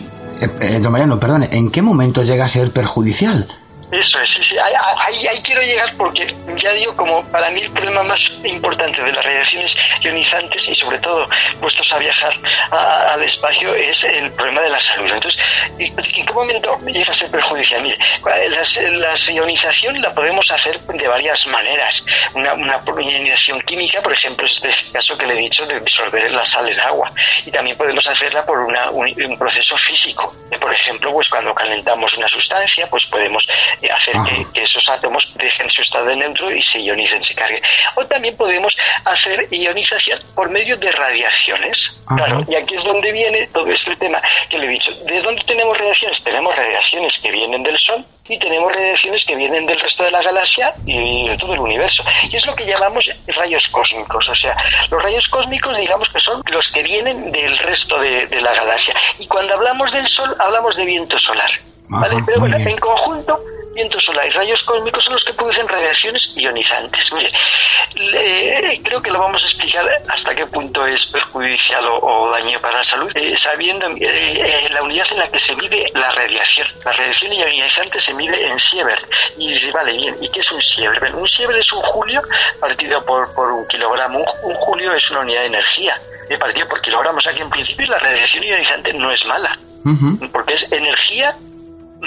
S14: eh, don Mariano, perdone, ¿en qué momento llega a ser perjudicial?
S17: Eso es, sí. Ahí, quiero llegar porque ya digo, como para mí el problema más importante de las radiaciones ionizantes y sobre todo puestos a viajar al espacio es el problema de la salud. Entonces, ¿y- ¿en qué momento llega a ser perjudicial? Mire, la ionización la podemos hacer de varias maneras. Una, una ionización química, por ejemplo, es este caso que le he dicho de disolver la sal en agua. Y también podemos hacerla por una- un, un proceso físico. Por ejemplo, pues cuando calentamos una sustancia, pues podemos hacer que, que esos átomos dejen su estado de neutro y se ionicen, se carguen. O también podemos hacer ionización por medio de radiaciones. Claro, y aquí es donde viene todo este tema que le he dicho. ¿De dónde tenemos radiaciones? Tenemos radiaciones que vienen del Sol y tenemos radiaciones que vienen del resto de la galaxia y de todo el universo. Y es lo que llamamos rayos cósmicos. O sea, los rayos cósmicos, digamos que son los que vienen del resto de, de la galaxia. Y cuando hablamos del Sol, hablamos de viento solar. ¿Vale?
S14: Ajá,
S17: Pero bueno,
S14: bien.
S17: en conjunto, viento solar y rayos cósmicos son los que producen radiaciones ionizantes. Mire, le- creo que lo vamos a explicar hasta qué punto es perjudicial o, o daño para la salud, eh, sabiendo eh, eh, la unidad en la que se mide la radiación. La radiación ionizante se mide en sievert. Y dice, vale, bien, ¿y qué es un sievert? Bueno, un sievert es un julio partido por, por un kilogramo. Un, un julio es una unidad de energía. partido por kilogramo. O sea que en principio la radiación ionizante no es mala porque es energía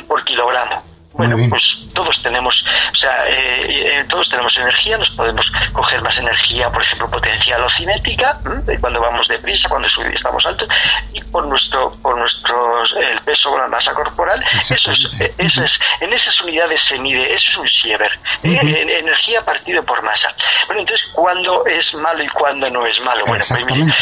S17: por kilogramo. Bueno, pues todos tenemos, o sea, eh, eh, todos tenemos energía, nos podemos coger más energía, por ejemplo, potencial o cinética, de cuando vamos deprisa, cuando sub- estamos altos, y por nuestro, por nuestro, el peso o la masa corporal, eso es, eh, eso es, en esas unidades se mide, eso es un sievert, ¿eh? En- energía partido por masa. Bueno, entonces, ¿cuándo es malo y cuándo no es malo? Bueno, pues mire,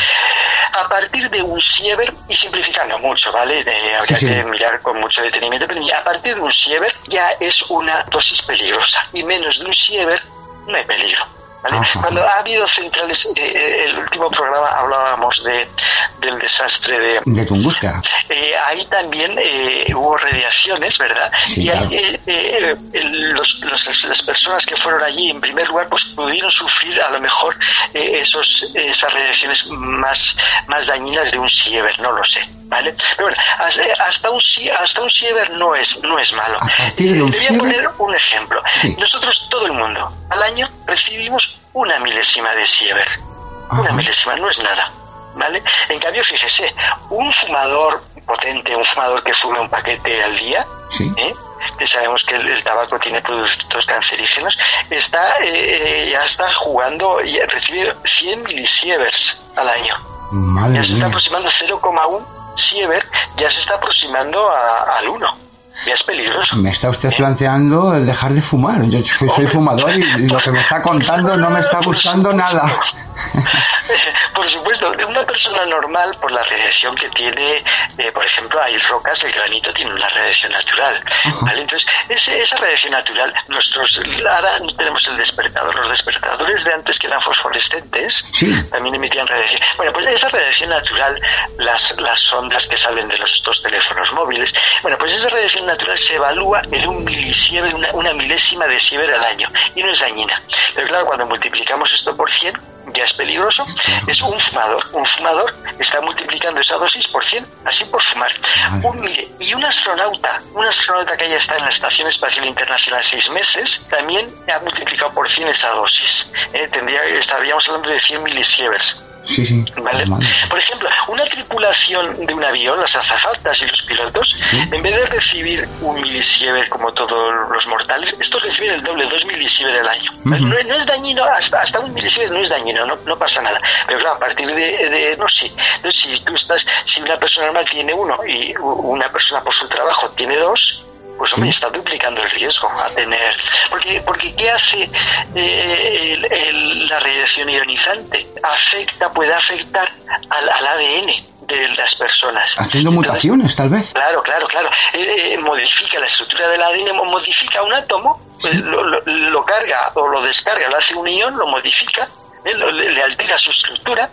S17: a partir de un sievert, y simplificando mucho, ¿vale? Eh, habría
S14: Sí, sí.
S17: que mirar con mucho detenimiento, pero a partir de un sievert ya es una dosis peligrosa. Y menos de un sievert no hay peligro. ¿vale? Cuando ha habido centrales, eh, eh, el último programa hablábamos de, del desastre de,
S18: De Tunguska.
S17: eh, ahí también eh, hubo radiaciones, ¿verdad?
S18: Sí,
S17: y ahí, eh, los- los- las personas que fueron allí, en primer lugar, pues pudieron sufrir a lo mejor eh, esos, esas radiaciones más, más dañinas de un siever, no lo sé, ¿vale? Pero bueno, hasta, hasta un, hasta un siever no es, no es malo. Te voy a poner un ejemplo.
S18: Sí.
S17: Nosotros, todo el mundo, al año recibimos una milésima de siever. Una milésima, no es nada. ¿Vale? En cambio, fíjese, un fumador potente, un fumador que fume un paquete al día,
S18: Sí.
S17: ¿eh? que sabemos que el, el tabaco tiene productos cancerígenos, está eh, eh, ya está jugando y recibe 100 milisievers al año.
S18: Madre
S17: ya se está
S18: mía.
S17: aproximando 0,1 siever, ya se está aproximando a- al 1. Ya es peligroso.
S18: Me está usted planteando el dejar de fumar. Yo soy, soy fumador y, y lo que me está contando no me está gustando nada.
S17: Por supuesto, una persona normal, por la radiación que tiene, eh, por ejemplo, hay rocas, el granito tiene una radiación natural. ¿vale? Entonces, ese- esa radiación natural, nosotros ahora tenemos el despertador. Los despertadores de antes que eran fosforescentes también emitían radiación. Bueno, pues esa radiación natural, las, las ondas que salen de los dos teléfonos móviles, bueno, pues esa radiación natural se evalúa en un milisiever, una, una milésima de siever al año, y no es dañina. Pero claro, cuando multiplicamos esto por 100, ya es peligroso. Es un fumador. Un fumador está multiplicando esa dosis por 100, así por fumar. Un, mire, y un astronauta, un astronauta que haya estado en la Estación Espacial Internacional seis meses, también ha multiplicado por 100 esa dosis. Eh, tendría, estaríamos hablando de 100 milisievers.
S18: Sí, sí.
S17: ¿Vale? Por ejemplo, una tripulación de un avión, las azafatas y los pilotos, en vez de recibir un milisiever como todos los mortales, estos reciben el doble, dos milisiever al año. No, no es dañino, hasta, hasta un milisiever no es dañino, no, no pasa nada. Pero claro, a partir de, de- no sé, entonces si tú estás, si una persona normal tiene uno y una persona por su trabajo tiene dos, pues hombre, está duplicando el riesgo a tener. Porque, porque ¿qué hace eh, el- el- la radiación ionizante? Afecta, puede afectar al, al ADN de las personas.
S18: Haciendo
S17: Entonces,
S18: mutaciones, tal vez.
S17: Claro, claro, claro. Eh, eh, modifica la estructura del ADN, mo- modifica un átomo, eh, lo, lo- lo carga o lo descarga, lo hace un ion, lo modifica, le altera su estructura,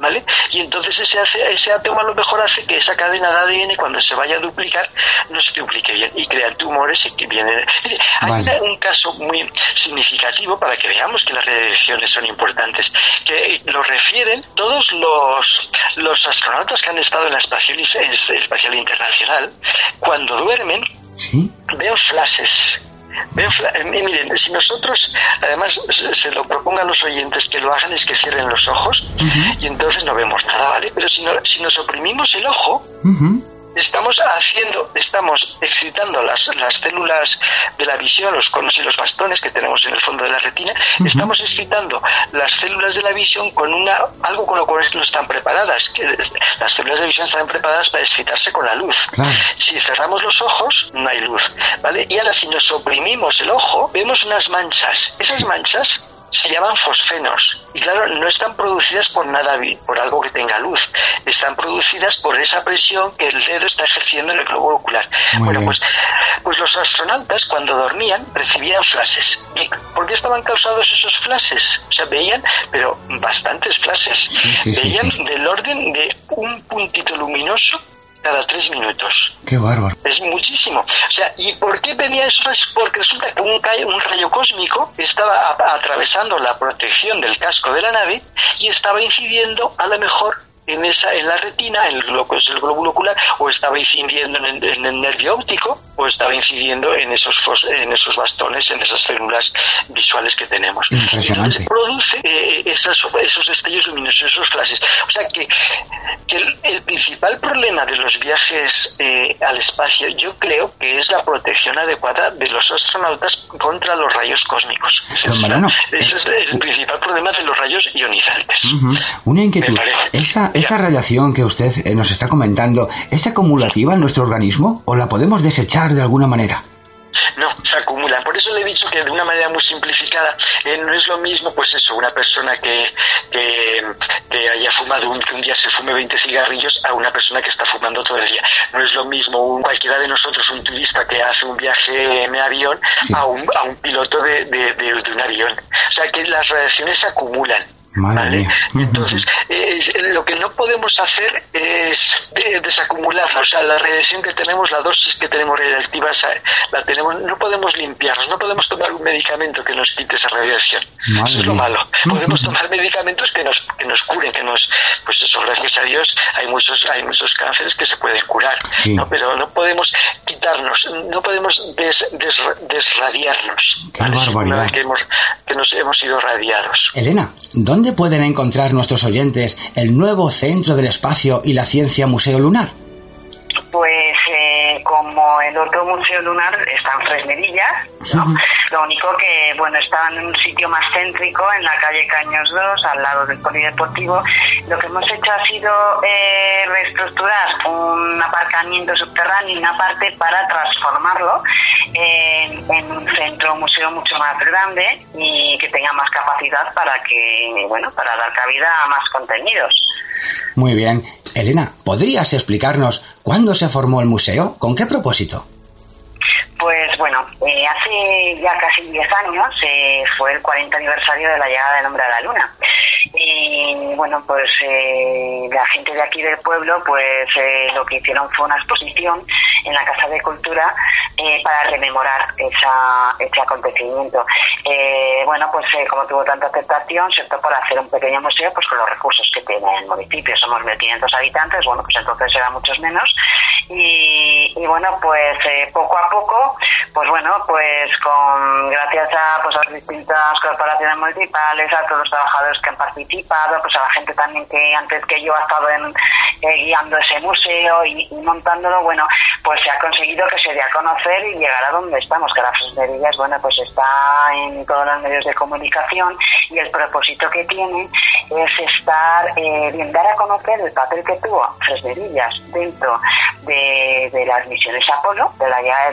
S17: ¿vale? Y entonces ese, hace- ese átomo a lo mejor hace que esa cadena de ADN cuando se vaya a duplicar no se duplique bien y crea tumores y que vienen... Hay
S18: Vale.
S17: un caso muy significativo para que veamos que las radiaciones son importantes, que lo refieren todos los, los astronautas que han estado en la Estación Is- Espacial Internacional, cuando duermen, ven flashes. Eh, miren, si nosotros, además, se- lo propongan los oyentes que lo hagan, es que cierren los ojos y entonces no vemos nada, ¿vale? Pero si, no, si nos oprimimos el ojo, estamos haciendo, estamos excitando las, las células de la visión, los conos y los bastones que tenemos en el fondo de la retina, estamos excitando las células de la visión con una algo con lo cual no están preparadas, que las células de visión están preparadas para excitarse con la luz. Si cerramos los ojos, no hay luz, ¿vale? Y ahora si nos oprimimos el ojo, vemos unas manchas. Esas manchas se llaman fosfenos y claro no están producidas por nada por algo que tenga luz están producidas por esa presión que el dedo está ejerciendo en el globo ocular
S18: Muy
S17: bueno
S18: bien.
S17: pues pues los astronautas cuando dormían recibían flashes ¿Y por qué estaban causados esos flashes? o sea veían pero bastantes flashes
S18: sí, sí,
S17: veían
S18: sí.
S17: del orden de un puntito luminoso cada tres minutos
S18: Qué bárbaro.
S17: es muchísimo. O sea, ¿y por qué venía eso? Es porque resulta que un, un rayo cósmico estaba atravesando la protección del casco de la nave y estaba incidiendo a lo mejor en esa en la retina, en el, globo, es el glóbulo ocular, o estaba incidiendo en el, en el nervio óptico, o estaba incidiendo en esos en esos bastones, en esas células visuales que tenemos. Entonces produce eh, esas- esos destellos luminosos, esos flashes. O sea que, que el, el principal problema de los viajes eh, al espacio, yo creo que es la protección adecuada de los astronautas contra los rayos cósmicos. Ese es,
S18: Mariano,
S17: ese es el principal problema de los rayos ionizantes.
S18: Ujú. Una inquietud.
S17: Me parece.
S18: ¿Esa, esa radiación que usted eh, nos está comentando, ¿es acumulativa en nuestro organismo o la podemos desechar de alguna manera?
S17: No, se acumulan. Por eso le he dicho que de una manera muy simplificada eh, no es lo mismo, pues eso, una persona que, que, que haya fumado un, que un día se fume 20 cigarrillos a una persona que está fumando todo el día. No es lo mismo un, cualquiera de nosotros, un turista que hace un viaje en avión, a, un, a un piloto de, de, de- de un avión. O sea que las radiaciones se acumulan.
S18: Madre
S17: ¿vale?
S18: mía.
S17: Entonces, eh, lo que no podemos hacer es eh, desacumularla. O sea, la radiación que tenemos, la dosis que tenemos radiactiva, la tenemos, no podemos limpiarnos, no podemos tomar un medicamento que nos quite esa radiación.
S18: Madre
S17: Eso es lo malo. Podemos tomar medicamentos que nos, que nos curen, que nos, pues eso, gracias a Dios, hay muchos, hay muchos cánceres que se pueden curar,
S18: Sí.
S17: ¿no? Pero no podemos quitarnos, no podemos des- des- desradiarnos.
S18: Qué
S17: ¿vale?
S18: barbaridad.
S17: Que hemos, que nos hemos sido radiados.
S18: Elena, ¿dónde pueden encontrar nuestros oyentes el nuevo Centro del Espacio y la Ciencia Museo Lunar?
S19: Pues eh, como el otro museo lunar está en Fresnedillas, ¿no? Lo único que, bueno, está en un sitio más céntrico, en la calle Caños 2, al lado del polideportivo. Lo que hemos hecho ha sido eh, reestructurar un aparcamiento subterráneo y una parte para transformarlo en, en un centro museo mucho más grande y que tenga más capacidad para que, bueno, para dar cabida a más contenidos.
S18: Muy bien. Elena, ¿podrías explicarnos cuándo se formó el museo? ¿Con qué propósito?
S19: Pues bueno, eh, hace ya casi 10 años eh, fue el 40 aniversario de la llegada del hombre a la luna. Y bueno, pues eh, la gente de aquí del pueblo, pues eh, lo que hicieron fue una exposición en la Casa de Cultura eh, para rememorar esa, ese acontecimiento. Bueno, pues como tuvo tanta aceptación, se optó por hacer un pequeño museo pues con los recursos que tiene el municipio. Somos 1.500 habitantes, bueno, pues entonces eran muchos menos. Y, bueno, pues poco a poco, pues bueno, pues con gracias a, pues, a las distintas corporaciones municipales, a todos los trabajadores que han participado, pues a la gente también que antes que yo ha estado en, eh, guiando ese museo y, montándolo, bueno, pues se ha conseguido que se dé a conocer y llegar a donde estamos, que la Fresnerillas, bueno, pues está en todos los medios de comunicación y el propósito que tiene es estar, eh, bien, dar a conocer el papel que tuvo Fresnerillas dentro de, de las misiones Apolo, de la llegada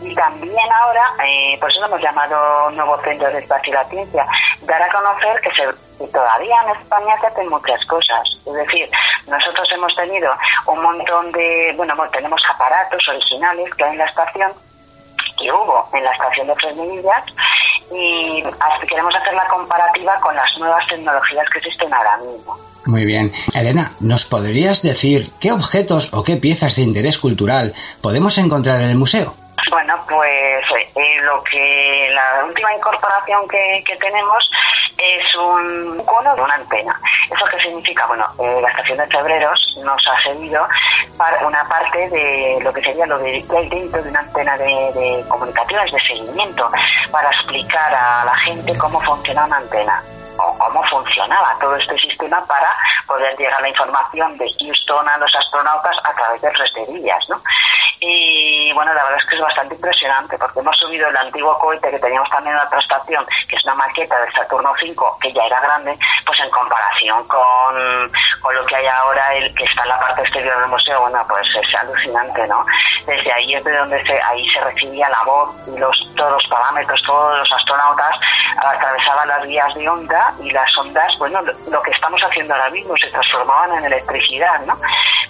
S19: y también ahora, eh, por eso lo hemos llamado Nuevo Centro de Espacio y la Ciencia, dar a conocer que se, todavía en España se hacen muchas cosas. Es decir, nosotros hemos tenido un montón de, bueno, tenemos aparatos originales que hay en la estación, que hubo en la estación de Fresnillas, y queremos hacer la comparativa con las nuevas tecnologías que existen ahora mismo.
S18: Muy bien. Elena, ¿nos podrías decir qué objetos o qué piezas de interés cultural podemos encontrar en el museo?
S19: Bueno, pues eh, lo que la última incorporación que, que tenemos es un cono de una antena. ¿Eso qué significa? Bueno, eh, la estación de Febreros nos ha servido para una parte de lo que sería lo de, dentro de una antena de, de comunicaciones, de seguimiento, para explicar a la gente cómo funciona una antena o cómo funcionaba todo este sistema para poder llegar la información de Houston a los astronautas a través de resterillas, ¿no? Y bueno, la verdad es que es bastante impresionante porque hemos subido el antiguo cohete que teníamos también en otra estación, que es una maqueta del Saturno 5, que ya era grande, pues en comparación con, con lo que hay ahora, el que está en la parte exterior del museo, bueno, pues es alucinante, ¿no? Desde ahí es de donde se, ahí se recibía la voz y los, todos los parámetros, todos los astronautas atravesaban las vías de onda y las ondas, bueno, lo, que estamos haciendo ahora mismo se transformaban en electricidad, ¿no?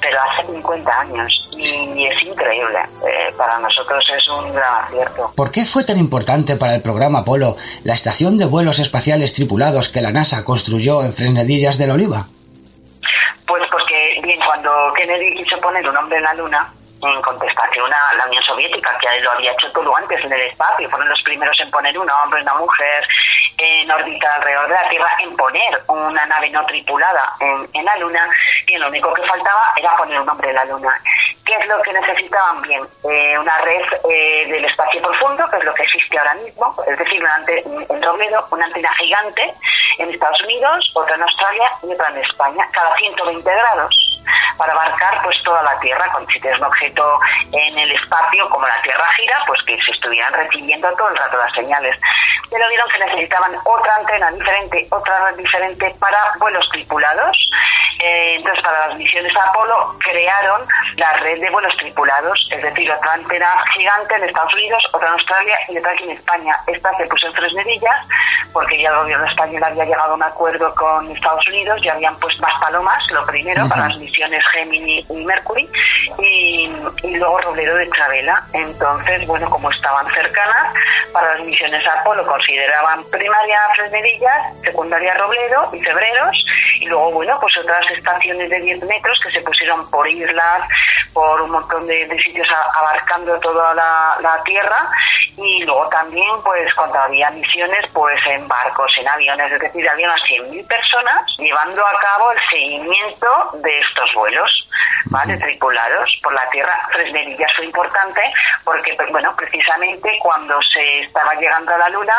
S19: Pero hace 50 años y es increíble. Eh, para nosotros es un gran acierto.
S18: ¿Por qué fue tan importante para el programa Apolo la estación de vuelos espaciales tripulados que la NASA construyó en Fresnedillas del Oliva?
S19: Pues porque, bien, cuando Kennedy quiso poner un hombre en la Luna, en contestación a la Unión Soviética, que lo había hecho todo antes en el espacio, fueron los primeros en poner un hombre, una mujer en órbita alrededor de la Tierra, en poner una nave no tripulada en, en la Luna, y lo único que faltaba era poner un hombre en la Luna. ¿Qué es lo que necesitaban? Bien, eh, una red eh, del espacio profundo, que es lo que existe ahora mismo, es decir, una ante- en Robledo, una antena gigante en Estados Unidos, otra en Australia y otra en España, cada 120 grados para abarcar pues toda la Tierra, con si tienes un objeto en el espacio, como la Tierra gira, pues que se estuvieran recibiendo todo el rato las señales. Pero vieron que necesitaban otra antena diferente, otra red diferente para vuelos tripulados. Eh, entonces, para las misiones Apolo crearon la red de vuelos tripulados, es decir, otra antena gigante en Estados Unidos, otra en Australia y otra aquí en España. Esta se puso en Fresnedillas porque ya el gobierno español había llegado a un acuerdo con Estados Unidos y habían puesto más palomas, lo primero,
S20: Ujú.
S19: para las misiones Gemini y Mercury, y, y luego Robledo de Chavela. Entonces, bueno, como estaban cercanas, para las misiones Apolo consideraban primaria Fresnedillas, secundaria Robledo y Febreros, y luego, bueno, pues otras estaciones de 10 metros que se pusieron por islas, por un montón de, de sitios abarcando toda la, la Tierra, y luego también, pues cuando había misiones, pues en barcos, en aviones, es decir, había unas 100.000 personas llevando a cabo el seguimiento de estos vuelos, ¿vale? Tripulados por la Tierra. Fresnedillas fue importante porque, pues, bueno, precisamente cuando se estaba llegando a la Luna,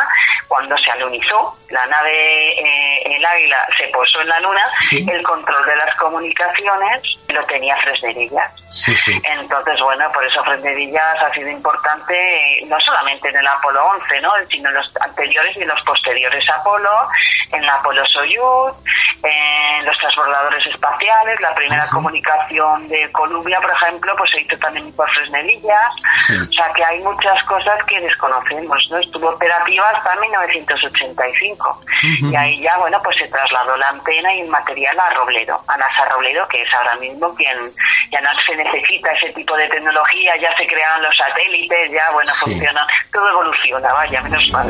S19: cuando se alunizó, la nave, eh, el Águila, se posó en la Luna,
S1: Sí.
S19: el control de las comunicaciones lo tenía Fresnedillas.
S1: Sí, sí.
S19: Entonces, bueno, por eso Fresnedillas ha sido importante eh, no solamente en el Apolo 11, ¿no? sino en los anteriores y en los posteriores Apolo, en la Apolo Soyuz, en los transbordadores espaciales, la primera comunicación de Columbia, por ejemplo, pues se hizo también por Fresnedillas.
S1: Sí.
S19: O sea que hay muchas cosas que desconocemos, ¿no? Estuvo operativa hasta 1985.
S1: Ujú.
S19: Y ahí ya, bueno, pues se trasladó la antena y el material a Robledo, a NASA Robledo, que es ahora mismo quien ya no se necesita ese tipo de tecnología, ya se crearon los satélites, ya, bueno,
S20: Sí.
S19: funcionan, todo evoluciona, vaya, menos mal.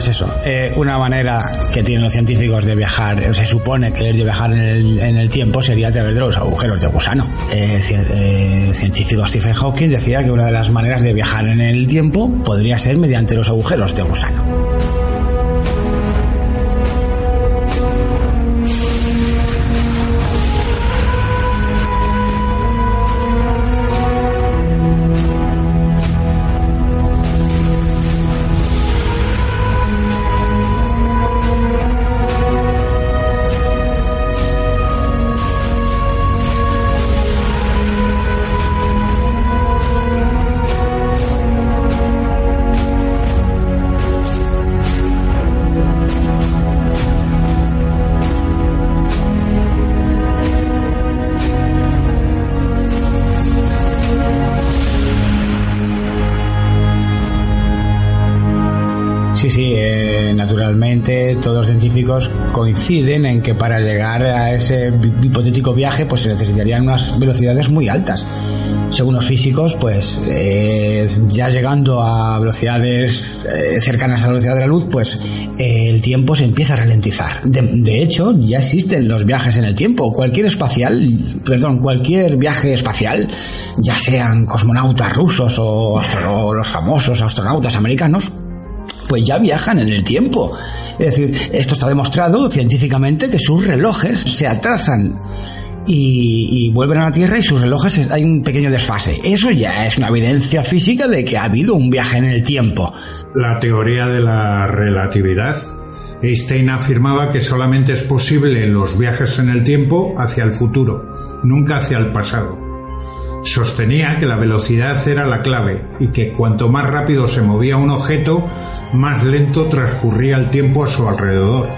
S1: Pues eso, eh, una manera que tienen los científicos de viajar, o se supone que de viajar en el, en el tiempo, sería a través de los agujeros de gusano. Eh, eh, el científico Stephen Hawking decía que una de las maneras de viajar en el tiempo podría ser mediante los agujeros de gusano. Coinciden en que para llegar a ese hipotético viaje pues se necesitarían unas velocidades muy altas. Según los físicos, pues eh, ya llegando a velocidades eh, cercanas a la velocidad de la luz, pues eh, el tiempo se empieza a ralentizar. De, hecho, ya existen los viajes en el tiempo. Cualquier espacial, perdón, cualquier viaje espacial, ya sean cosmonautas rusos o los famosos astronautas americanos, pues ya viajan en el tiempo. Es decir, esto está demostrado científicamente que sus relojes se atrasan y, vuelven a la Tierra y sus relojes es- hay un pequeño desfase. Eso ya es una evidencia física de que ha habido un viaje en el tiempo.
S13: La teoría de la relatividad. Einstein afirmaba que solamente es posible los viajes en el tiempo hacia el futuro, nunca hacia el pasado. Sostenía que la velocidad era la clave y que cuanto más rápido se movía un objeto, más lento transcurría el tiempo a su alrededor.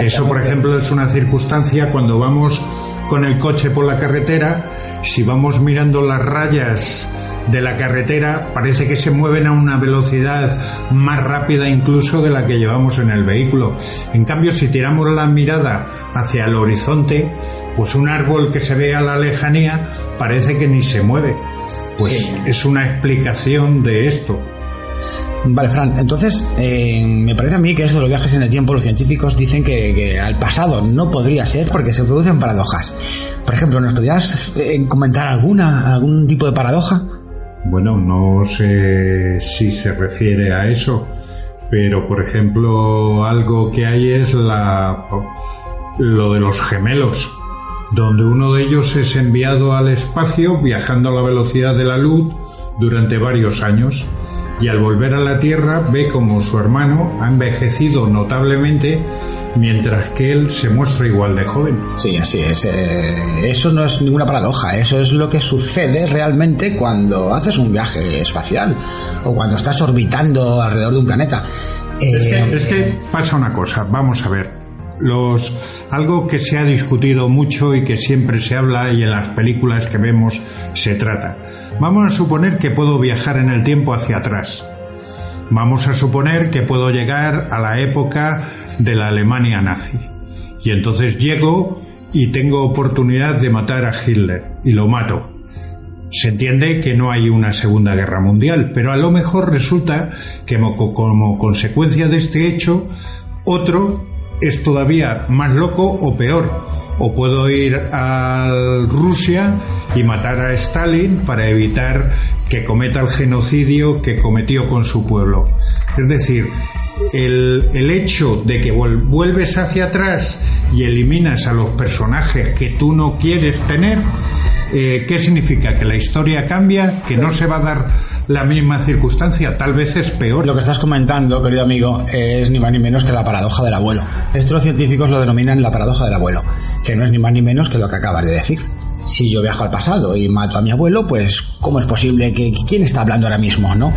S13: Eso, por ejemplo, es una circunstancia cuando vamos con el coche por la carretera, si vamos mirando las rayas de la carretera, parece que se mueven a una velocidad más rápida incluso de la que llevamos en el vehículo. En cambio, si tiramos la mirada hacia el horizonte, pues un árbol que se ve a la lejanía parece que ni se mueve. Pues es una explicación de esto.
S1: Vale, Fran, entonces eh, me parece a mí que eso de los viajes en el tiempo, los científicos dicen que, que al pasado no podría ser porque se producen paradojas. Por ejemplo, ¿nos podrías eh, comentar alguna, algún tipo de paradoja?
S13: Bueno, no sé si se refiere a eso, pero por ejemplo, algo que hay es la lo de los gemelos. Donde uno de ellos es enviado al espacio viajando a la velocidad de la luz durante varios años y al volver a la Tierra ve como su hermano ha envejecido notablemente mientras que él se muestra igual de joven.
S14: Sí, así es. Eh, eso no es ninguna paradoja, eso es lo que sucede realmente cuando haces un viaje espacial o cuando estás orbitando alrededor de un planeta.
S13: Es
S14: Eh,
S13: que, es que pasa una cosa, vamos a ver. Los, algo que se ha discutido mucho y que siempre se habla y en las películas que vemos se trata. Vamos a suponer que puedo viajar en el tiempo hacia atrás. Vamos a suponer que puedo llegar a la época de la Alemania nazi. Y entonces llego y tengo oportunidad de matar a Hitler y lo mato. Se entiende que no hay una Segunda Guerra Mundial, pero a lo mejor resulta que mo- como consecuencia de este hecho, otro es todavía más loco o peor. O puedo ir a Rusia y matar a Stalin para evitar que cometa el genocidio que cometió con su pueblo. Es decir, el, el hecho de que vuel- vuelves hacia atrás y eliminas a los personajes que tú no quieres tener, eh, ¿qué significa? ¿Que la historia cambia? ¿Que no se va a dar la misma circunstancia? Tal vez es peor.
S14: Lo que estás comentando, querido amigo, es ni más ni menos que la paradoja del abuelo. Esto los científicos lo denominan la paradoja del abuelo, que no es ni más ni menos que lo que acabas de decir. Si yo viajo al pasado y mato a mi abuelo, pues ¿cómo es posible que- quién está hablando ahora mismo, no?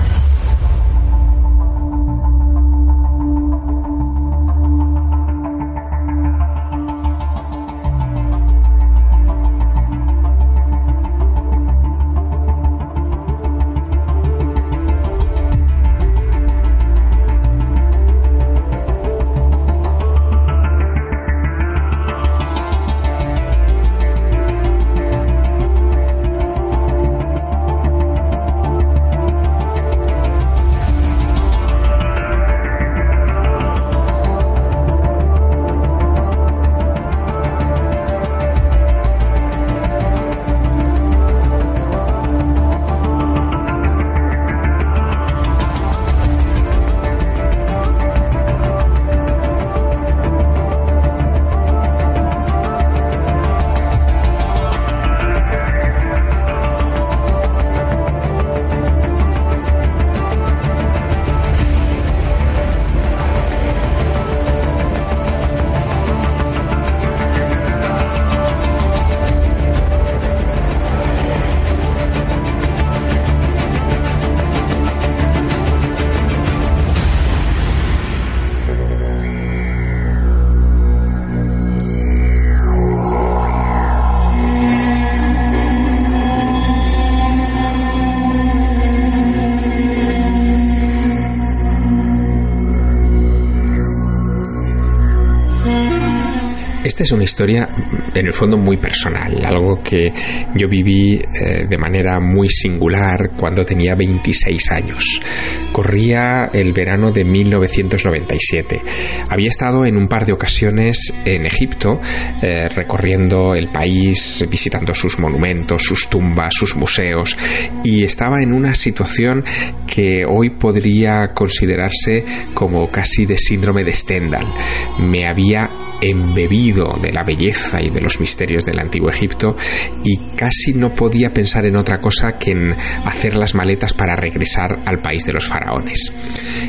S21: Historia, en el fondo, muy personal, algo que yo viví eh, de manera muy singular cuando tenía 26 años. Corría el verano de 1997. Había estado en un par de ocasiones en Egipto, eh, recorriendo el país, visitando sus monumentos, sus tumbas, sus museos, y estaba en una situación que hoy podría considerarse como casi de síndrome de Stendhal. Me había embebido de la belleza y de los misterios del antiguo Egipto y casi no podía pensar en otra cosa que en hacer las maletas para regresar al país de los faraones.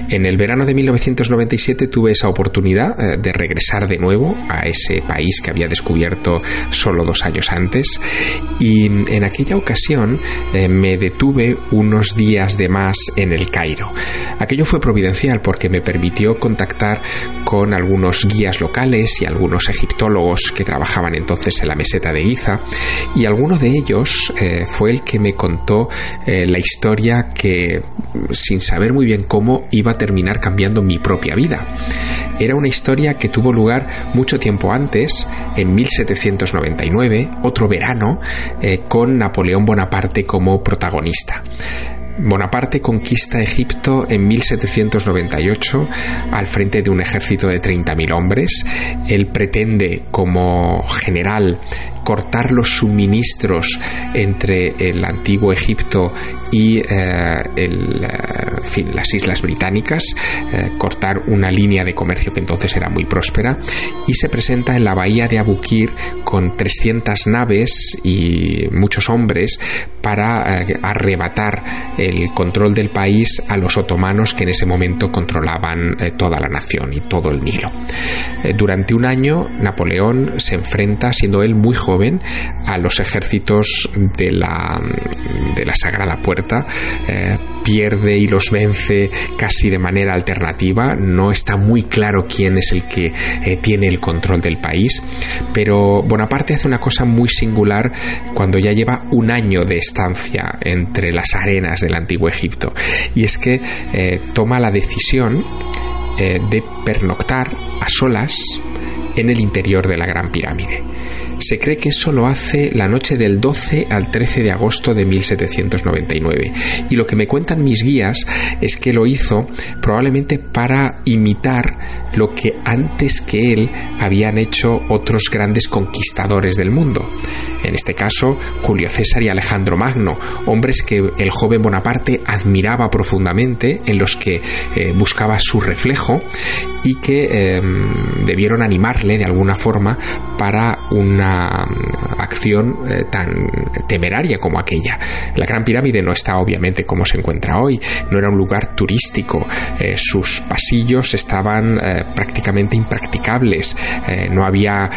S21: En el verano de 1997 tuve esa oportunidad eh, de regresar de nuevo a ese país que había descubierto solo dos años antes y en aquella ocasión eh, me detuve unos días de más en el Cairo. Aquello fue providencial porque me permitió contactar con algunos guías locales y algunos egiptólogos que trabajaban entonces en la meseta de Giza y alguno de ellos eh, fue el que me contó eh, la historia que sin saber muy bien cómo iba a terminar cambiando mi propia vida. Era una historia que tuvo lugar mucho tiempo antes, en 1799, otro verano, eh, con Napoleón Bonaparte como protagonista. Bonaparte conquista Egipto en 1798 al frente de un ejército de 30.000 hombres. Él pretende como general cortar los suministros entre el antiguo Egipto y eh, eh, las islas británicas, eh, cortar una línea de comercio que entonces era muy próspera y se presenta en la bahía de Abukir con 300 naves y muchos hombres para eh, arrebatar el control del país a los otomanos que en ese momento controlaban eh, toda la nación y todo el Nilo. Eh, durante un año Napoleón se enfrenta, siendo él muy joven, a los ejércitos de la, de la Sagrada Puerta, pierde y los vence casi de manera alternativa, no está muy claro quién es el que tiene el control del país, pero Bonaparte hace una cosa muy singular cuando ya lleva un año de entre las arenas del antiguo Egipto, y es que eh, toma la decisión eh, de pernoctar a solas en el interior de la Gran Pirámide. Se cree que eso lo hace la noche del 12 al 13 de agosto de 1799. Y lo que me cuentan mis guías es que lo hizo probablemente para imitar lo que antes que él habían hecho otros grandes conquistadores del mundo. En este caso, Julio César y Alejandro Magno, hombres que el joven Bonaparte admiraba profundamente, en los que eh, buscaba su reflejo y que eh, debieron animarle de alguna forma para una acción eh, tan temeraria como aquella. La Gran Pirámide no está obviamente como se encuentra hoy, no era un lugar turístico, eh, sus pasillos estaban eh, prácticamente impracticables, no había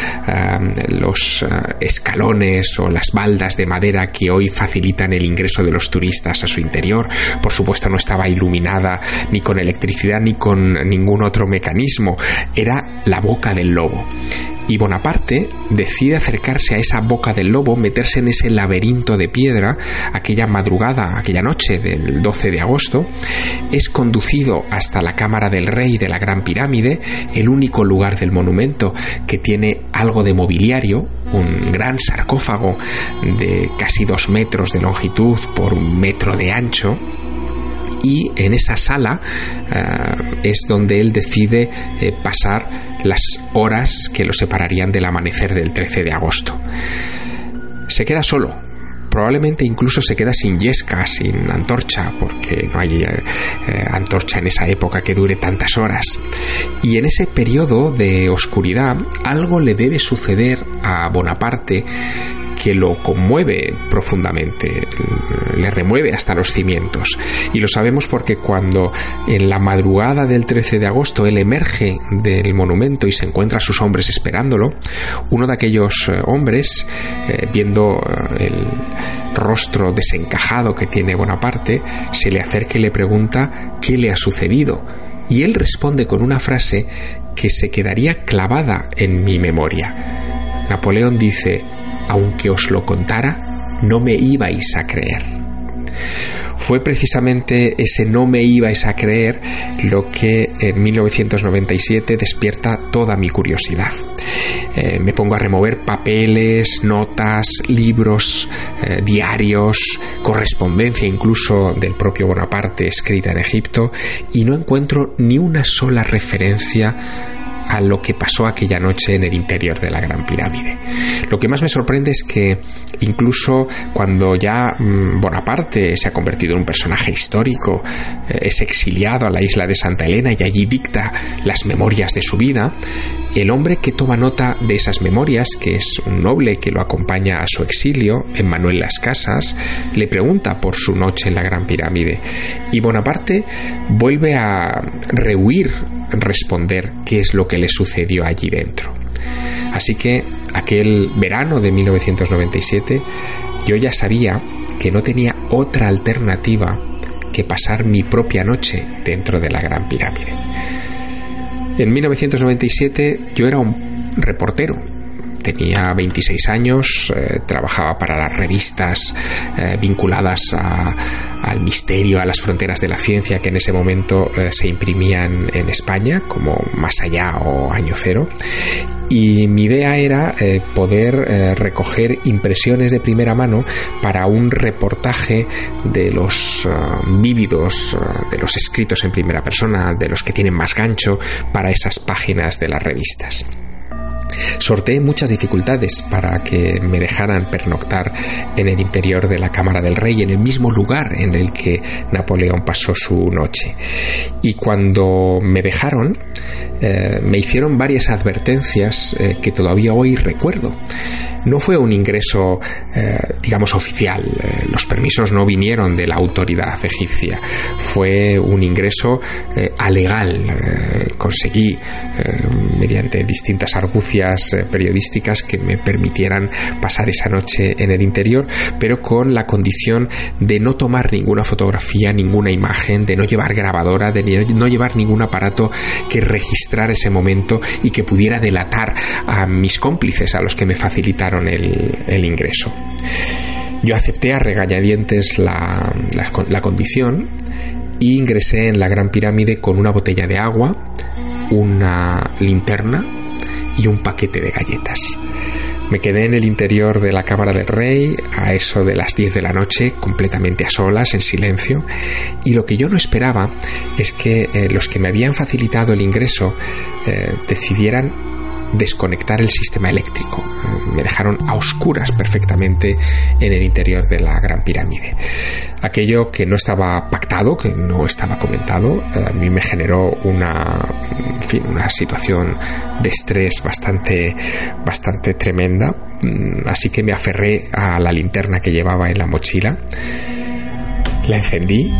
S21: los escalones o las baldas de madera que hoy facilitan el ingreso de los turistas a su interior, por supuesto no estaba iluminada ni con electricidad ni con ningún otro mecanismo, era la boca del lobo y Bonaparte decide acercarse a esa boca del lobo, meterse en ese laberinto de piedra aquella madrugada, aquella noche del 12 de agosto, es conducido hasta la cámara del rey de la Gran Pirámide, el único lugar del monumento que tiene algo de mobiliario, un gran sarcófago de casi dos metros de longitud por un metro de ancho, y en esa sala eh, es donde él decide eh, pasar las horas que lo separarían del amanecer del 13 de agosto. Se queda solo, probablemente incluso se queda sin yesca, sin antorcha, porque no hay eh, antorcha en esa época que dure tantas horas. Y en ese periodo de oscuridad algo le debe suceder a Bonaparte que lo conmueve profundamente, le remueve hasta los cimientos. Y lo sabemos porque cuando en la madrugada del 13 de agosto él emerge del monumento y se encuentra a sus hombres esperándolo, uno de aquellos eh, hombres, eh, viendo eh, el rostro desencajado que tiene Bonaparte, se le acerca y le pregunta qué le ha sucedido. Y él responde con una frase que se quedaría clavada en mi memoria. Napoleón dice, aunque os lo contara, no me ibais a creer. Fue precisamente ese no me ibais a creer lo que en 1997 despierta toda mi curiosidad. Eh, me pongo a remover papeles, notas, libros, eh, diarios, correspondencia incluso del propio Bonaparte escrita en Egipto y no encuentro ni una sola referencia a lo que pasó aquella noche en el interior de la Gran Pirámide. Lo que más me sorprende es que incluso cuando ya mm, Bonaparte se ha convertido en un personaje histórico, eh, es exiliado a la isla de Santa Elena y allí dicta las memorias de su vida, el hombre que toma nota de esas memorias, que es un noble que lo acompaña a su exilio, Emmanuel Las Casas, le pregunta por su noche en la Gran Pirámide. Y Bonaparte vuelve a rehuir responder qué es lo que le sucedió allí dentro. Así que aquel verano de 1997 yo ya sabía que no tenía otra alternativa que pasar mi propia noche dentro de la Gran Pirámide. En 1997 yo era un reportero, tenía 26 años, eh, trabajaba para las revistas eh, vinculadas al misterio, a las fronteras de la ciencia que en ese momento eh, se imprimían en España, como Más Allá o Año Cero. Y mi idea era poder recoger impresiones de primera mano para un reportaje de los vívidos, de los escritos en primera persona, de los que tienen más gancho para esas páginas de las revistas. Sorteé muchas dificultades para que me dejaran pernoctar en el interior de la Cámara del Rey, en el mismo lugar en el que Napoleón pasó su noche. Y cuando me dejaron, eh, me hicieron varias advertencias eh, que todavía hoy recuerdo. No fue un ingreso, eh, digamos, oficial. Los permisos no vinieron de la autoridad egipcia. Fue un ingreso alegal. Conseguí, mediante distintas argucias eh, periodísticas, que me permitieran pasar esa noche en el interior, pero con la condición de no tomar ninguna fotografía, ninguna imagen, de no llevar grabadora, de no llevar ningún aparato que registrara ese momento y que pudiera delatar a mis cómplices, a los que me facilitaron el, ingreso. Yo acepté a regañadientes la, condición y ingresé en la Gran Pirámide con una botella de agua, una linterna y un paquete de galletas. Me quedé en el interior de la Cámara del Rey a eso de las 10 de la noche, completamente a solas, en silencio, y lo que yo no esperaba es que eh, los que me habían facilitado el ingreso eh, decidieran desconectar el sistema eléctrico. Me dejaron a oscuras perfectamente en el interior de la Gran Pirámide. Aquello que no estaba pactado, que no estaba comentado, eh, a mí me generó una, fin, una situación de estrés bastante, bastante tremenda. Mm, Así que me aferré a la linterna que llevaba en la mochila, la encendí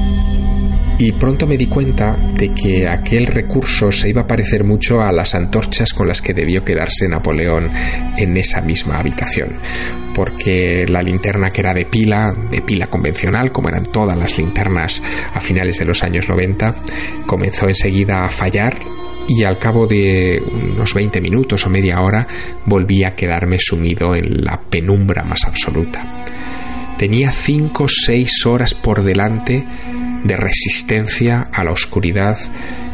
S21: y pronto me di cuenta de que aquel recurso se iba a parecer mucho a las antorchas con las que debió quedarse Napoleón en esa misma habitación, porque la linterna que era de pila, de pila convencional, como eran todas las linternas a finales de los años 90, comenzó enseguida a fallar y al cabo de unos 20 minutos o media hora volví a quedarme sumido en la penumbra más absoluta. Tenía 5 o 6 horas por delante de resistencia a la oscuridad,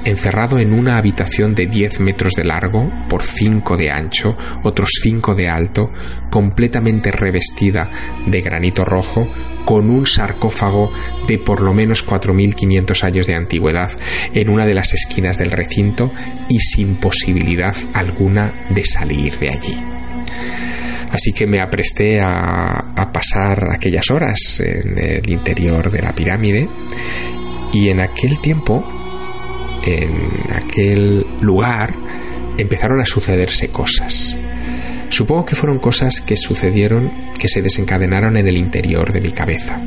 S21: encerrado en una habitación de 10 metros de largo por 5 de ancho, otros 5 de alto, completamente revestida de granito rojo, con un sarcófago de por lo menos 4.500 años de antigüedad en una de las esquinas del recinto y sin posibilidad alguna de salir de allí. Así que me apresté a, a pasar aquellas horas en el interior de la pirámide y en aquel tiempo, en aquel lugar, empezaron a sucederse cosas. Supongo que fueron cosas que sucedieron, que se desencadenaron en el interior de mi cabeza,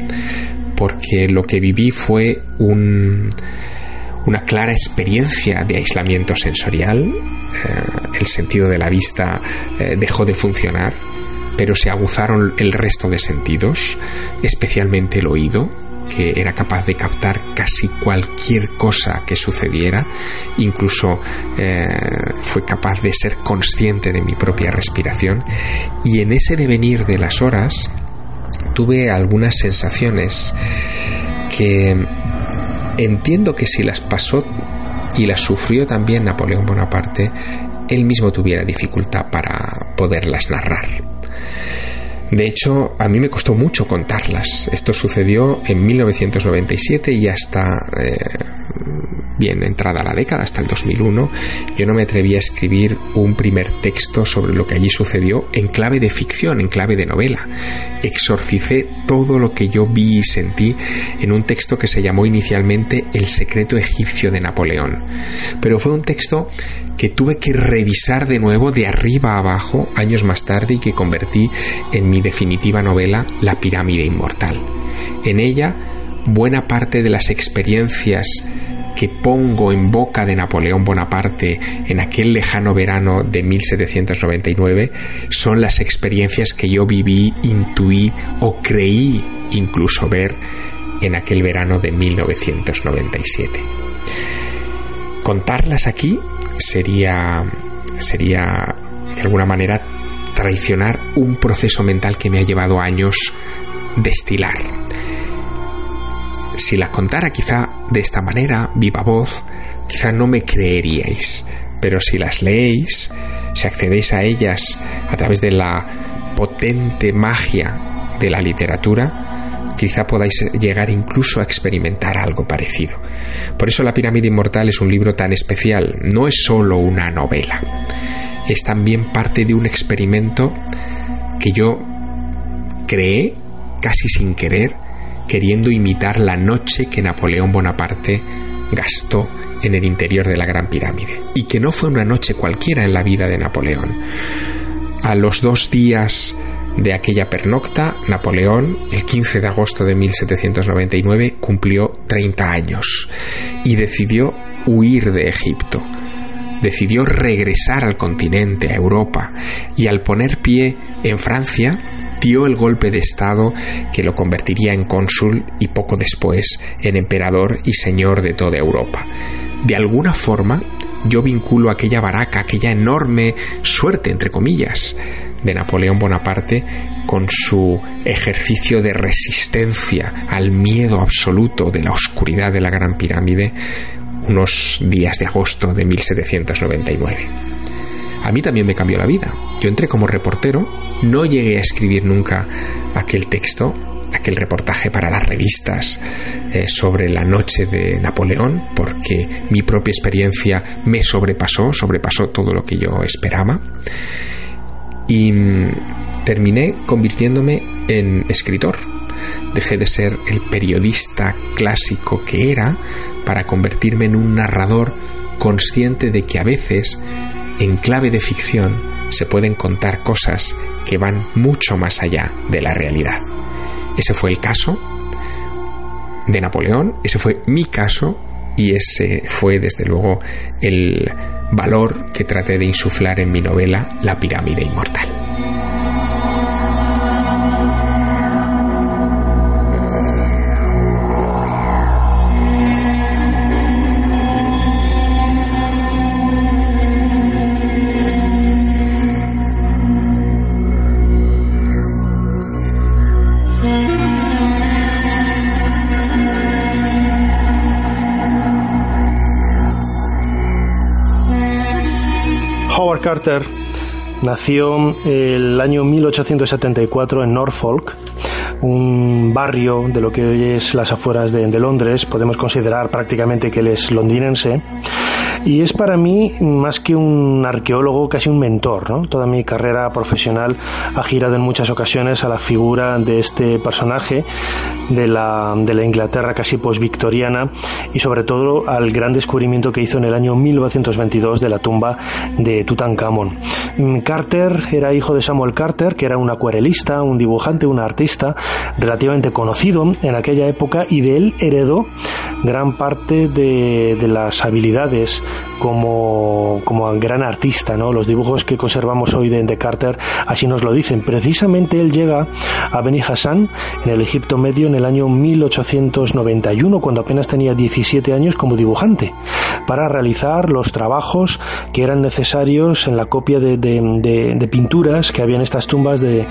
S21: porque lo que viví fue un, una clara experiencia de aislamiento sensorial, eh, el sentido de la vista eh, dejó de funcionar, pero se aguzaron el resto de sentidos, especialmente el oído, que era capaz de captar casi cualquier cosa que sucediera, incluso eh, fue capaz de ser consciente de mi propia respiración, y en ese devenir de las horas tuve algunas sensaciones que entiendo que si las pasó y las sufrió también Napoleón Bonaparte, él mismo tuviera dificultad para poderlas narrar. De hecho, a mí me costó mucho contarlas. Esto sucedió en 1997 y hasta eh, bien entrada la década, hasta el 2001, yo no me atreví a escribir un primer texto sobre lo que allí sucedió en clave de ficción, en clave de novela. Exorcicé todo lo que yo vi y sentí en un texto que se llamó inicialmente El secreto egipcio de Napoleón. Pero fue un texto que tuve que revisar de nuevo de arriba a abajo años más tarde y que convertí en mi definitiva novela La pirámide inmortal. En ella, buena parte de las experiencias que pongo en boca de Napoleón Bonaparte en aquel lejano verano de 1799 son las experiencias que yo viví, intuí o creí incluso ver en aquel verano de 1997. Contarlas aquí sería sería de alguna manera traicionar un proceso mental que me ha llevado años destilar. Si las contara quizá de esta manera, viva voz, quizá no me creeríais, pero si las leéis, si accedéis a ellas a través de la potente magia de la literatura, quizá podáis llegar incluso a experimentar algo parecido. Por eso La pirámide inmortal es un libro tan especial, no es solo una novela, es también parte de un experimento que yo creé casi sin querer, queriendo imitar la noche que Napoleón Bonaparte gastó en el interior de la Gran Pirámide. Y que no fue una noche cualquiera en la vida de Napoleón. A los dos días de aquella pernocta, Napoleón, el 15 de agosto de 1799, cumplió 30 años y decidió huir de Egipto. Decidió regresar al continente, a Europa, y al poner pie en Francia, dio el golpe de Estado que lo convertiría en cónsul y poco después en emperador y señor de toda Europa. De alguna forma, yo vinculo aquella baraca, aquella enorme suerte, entre comillas, de Napoleón Bonaparte con su ejercicio de resistencia al miedo absoluto de la oscuridad de la Gran Pirámide unos días de agosto de 1799. A mí también me cambió la vida. Yo entré como reportero, no llegué a escribir nunca aquel texto, aquel reportaje para las revistas eh, sobre la noche de Napoleón, porque mi propia experiencia me sobrepasó, sobrepasó todo lo que yo esperaba. Y mm, terminé convirtiéndome en escritor. Dejé de ser el periodista clásico que era para convertirme en un narrador consciente de que a veces, en clave de ficción, se pueden contar cosas que van mucho más allá de la realidad. Ese fue el caso de Napoleón, ese fue mi caso y ese fue desde luego el valor que traté de insuflar en mi novela La pirámide inmortal.
S22: Howard Carter nació el año 1874 en Norfolk, un barrio de lo que hoy es las afueras de, de Londres. Podemos considerar prácticamente que él es londinense. Y es para mí más que un arqueólogo, casi un mentor. ¿no? Toda mi carrera profesional ha girado en muchas ocasiones a la figura de este personaje de la, de la Inglaterra casi post-victoriana y sobre todo al gran descubrimiento que hizo en el año 1922 de la tumba de Tutankamón. Mm, Carter era hijo de Samuel Carter, que era un acuarelista, un dibujante, un artista relativamente conocido en aquella época y de él heredó gran parte de, de las habilidades como, como gran artista. ¿no? Los dibujos que conservamos hoy de, de Carter así nos lo dicen. Precisamente él llega a Beni Hassan en el Egipto Medio en el año 1891, cuando apenas tenía 17 años como dibujante, para realizar los trabajos que eran necesarios en la copia de, de, pinturas que había en estas tumbas de,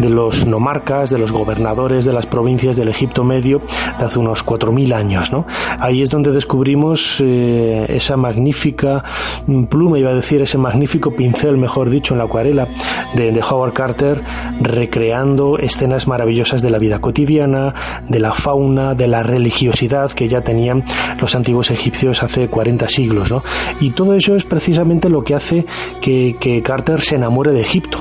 S22: los nomarcas, de los gobernadores de las provincias del Egipto Medio de hace unos 4.000 años. ¿no? Ahí es donde descubrimos eh, esa magnífica pluma, iba a decir, ese magnífico pincel, mejor dicho, en la acuarela de, de Howard Carter, recreando escenas maravillosas de la vida cotidiana, de la fauna, de la religiosidad que ya tenían los antiguos egipcios hace 40 siglos. ¿no? Y todo eso es precisamente lo que hace que, que Carter se enamore de Egipto.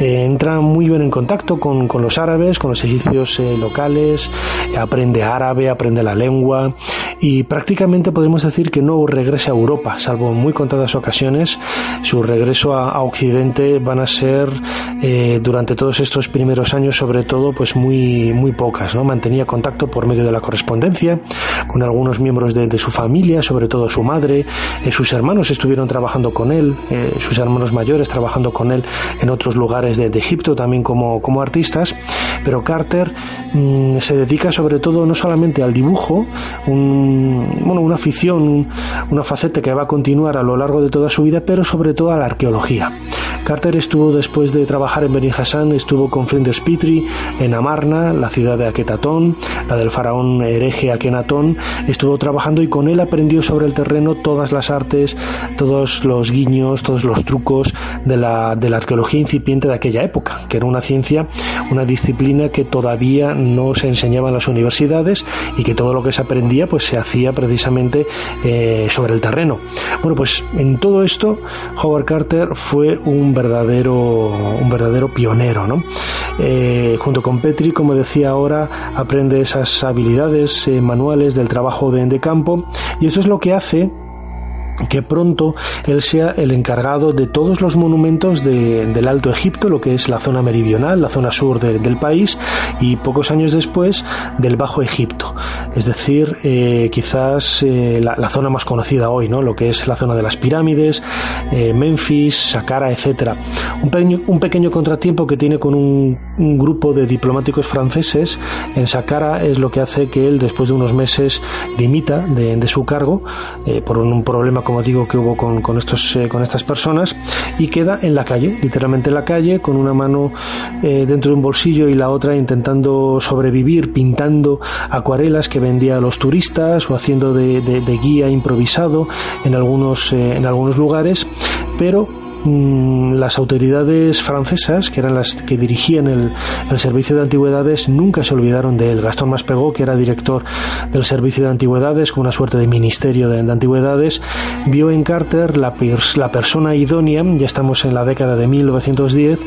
S22: Eh, entra muy bien en contacto con, con los árabes, con los egipcios eh, locales, aprende árabe, aprende la lengua y prácticamente podemos decir que no regresa a Europa, salvo en muy contadas ocasiones. Su regreso a, a Occidente van a ser eh, durante todos estos primeros años, sobre todo, pues muy, muy pocas. ¿no? Mantenía contacto por medio de la correspondencia con algunos miembros de, de su familia, sobre todo su madre, eh, sus hermanos estuvieron trabajando con él, eh, sus hermanos mayores trabajando con él en otros lugares de, Egipto también como, como artistas, pero Carter mm, se dedica sobre todo no solamente al dibujo, bueno, una afición, un- una faceta que va a continuar a lo largo de toda su vida, pero sobre todo a la arqueología. Carter estuvo después de trabajar en Beni Hassan, estuvo con Flinders Petrie en Amarna, la ciudad de Aketatón, la del faraón hereje Akenatón, estuvo trabajando y con él aprendió sobre el terreno todas las artes, todos los guiños, todos los trucos de la, de la arqueología incipiente de aquella época, que era una ciencia, una disciplina que todavía no se enseñaba en las universidades y que todo lo que se aprendía pues se hacía precisamente eh, sobre el terreno. Bueno, pues en todo esto Howard Carter fue un verdadero un verdadero pionero, ¿no? Eh, junto con Petri, como decía ahora, aprende esas habilidades eh, manuales del trabajo de, de campo y eso es lo que hace que pronto él sea el encargado de todos los monumentos de- del Alto Egipto, lo que es la zona meridional, la zona sur de- del país, y pocos años después del Bajo Egipto. Es decir, eh, quizás eh, la, zona más conocida hoy, ¿no? lo que es la zona de las pirámides, eh, Memphis, Saqqara, etcétera. Un pequeño, contratiempo que tiene con un, un grupo de diplomáticos franceses en Saqqara es lo que hace que él, después de unos meses, dimita de, de su cargo eh, por un, problema, como digo, que hubo con, con estos, eh, con estas personas y queda en la calle, literalmente en la calle, con una mano eh, dentro de un bolsillo y la otra intentando sobrevivir, pintando acuarelas que vendía a los turistas o haciendo de, de- de guía improvisado en algunos, en algunos lugares, pero las autoridades francesas, que eran las que dirigían el, el servicio de antigüedades, nunca se olvidaron de él. Gastón Maspegó, que era director del servicio de antigüedades, con una suerte de ministerio de, de antigüedades, vio en Carter la, la persona idónea, ya estamos en la década de 1910,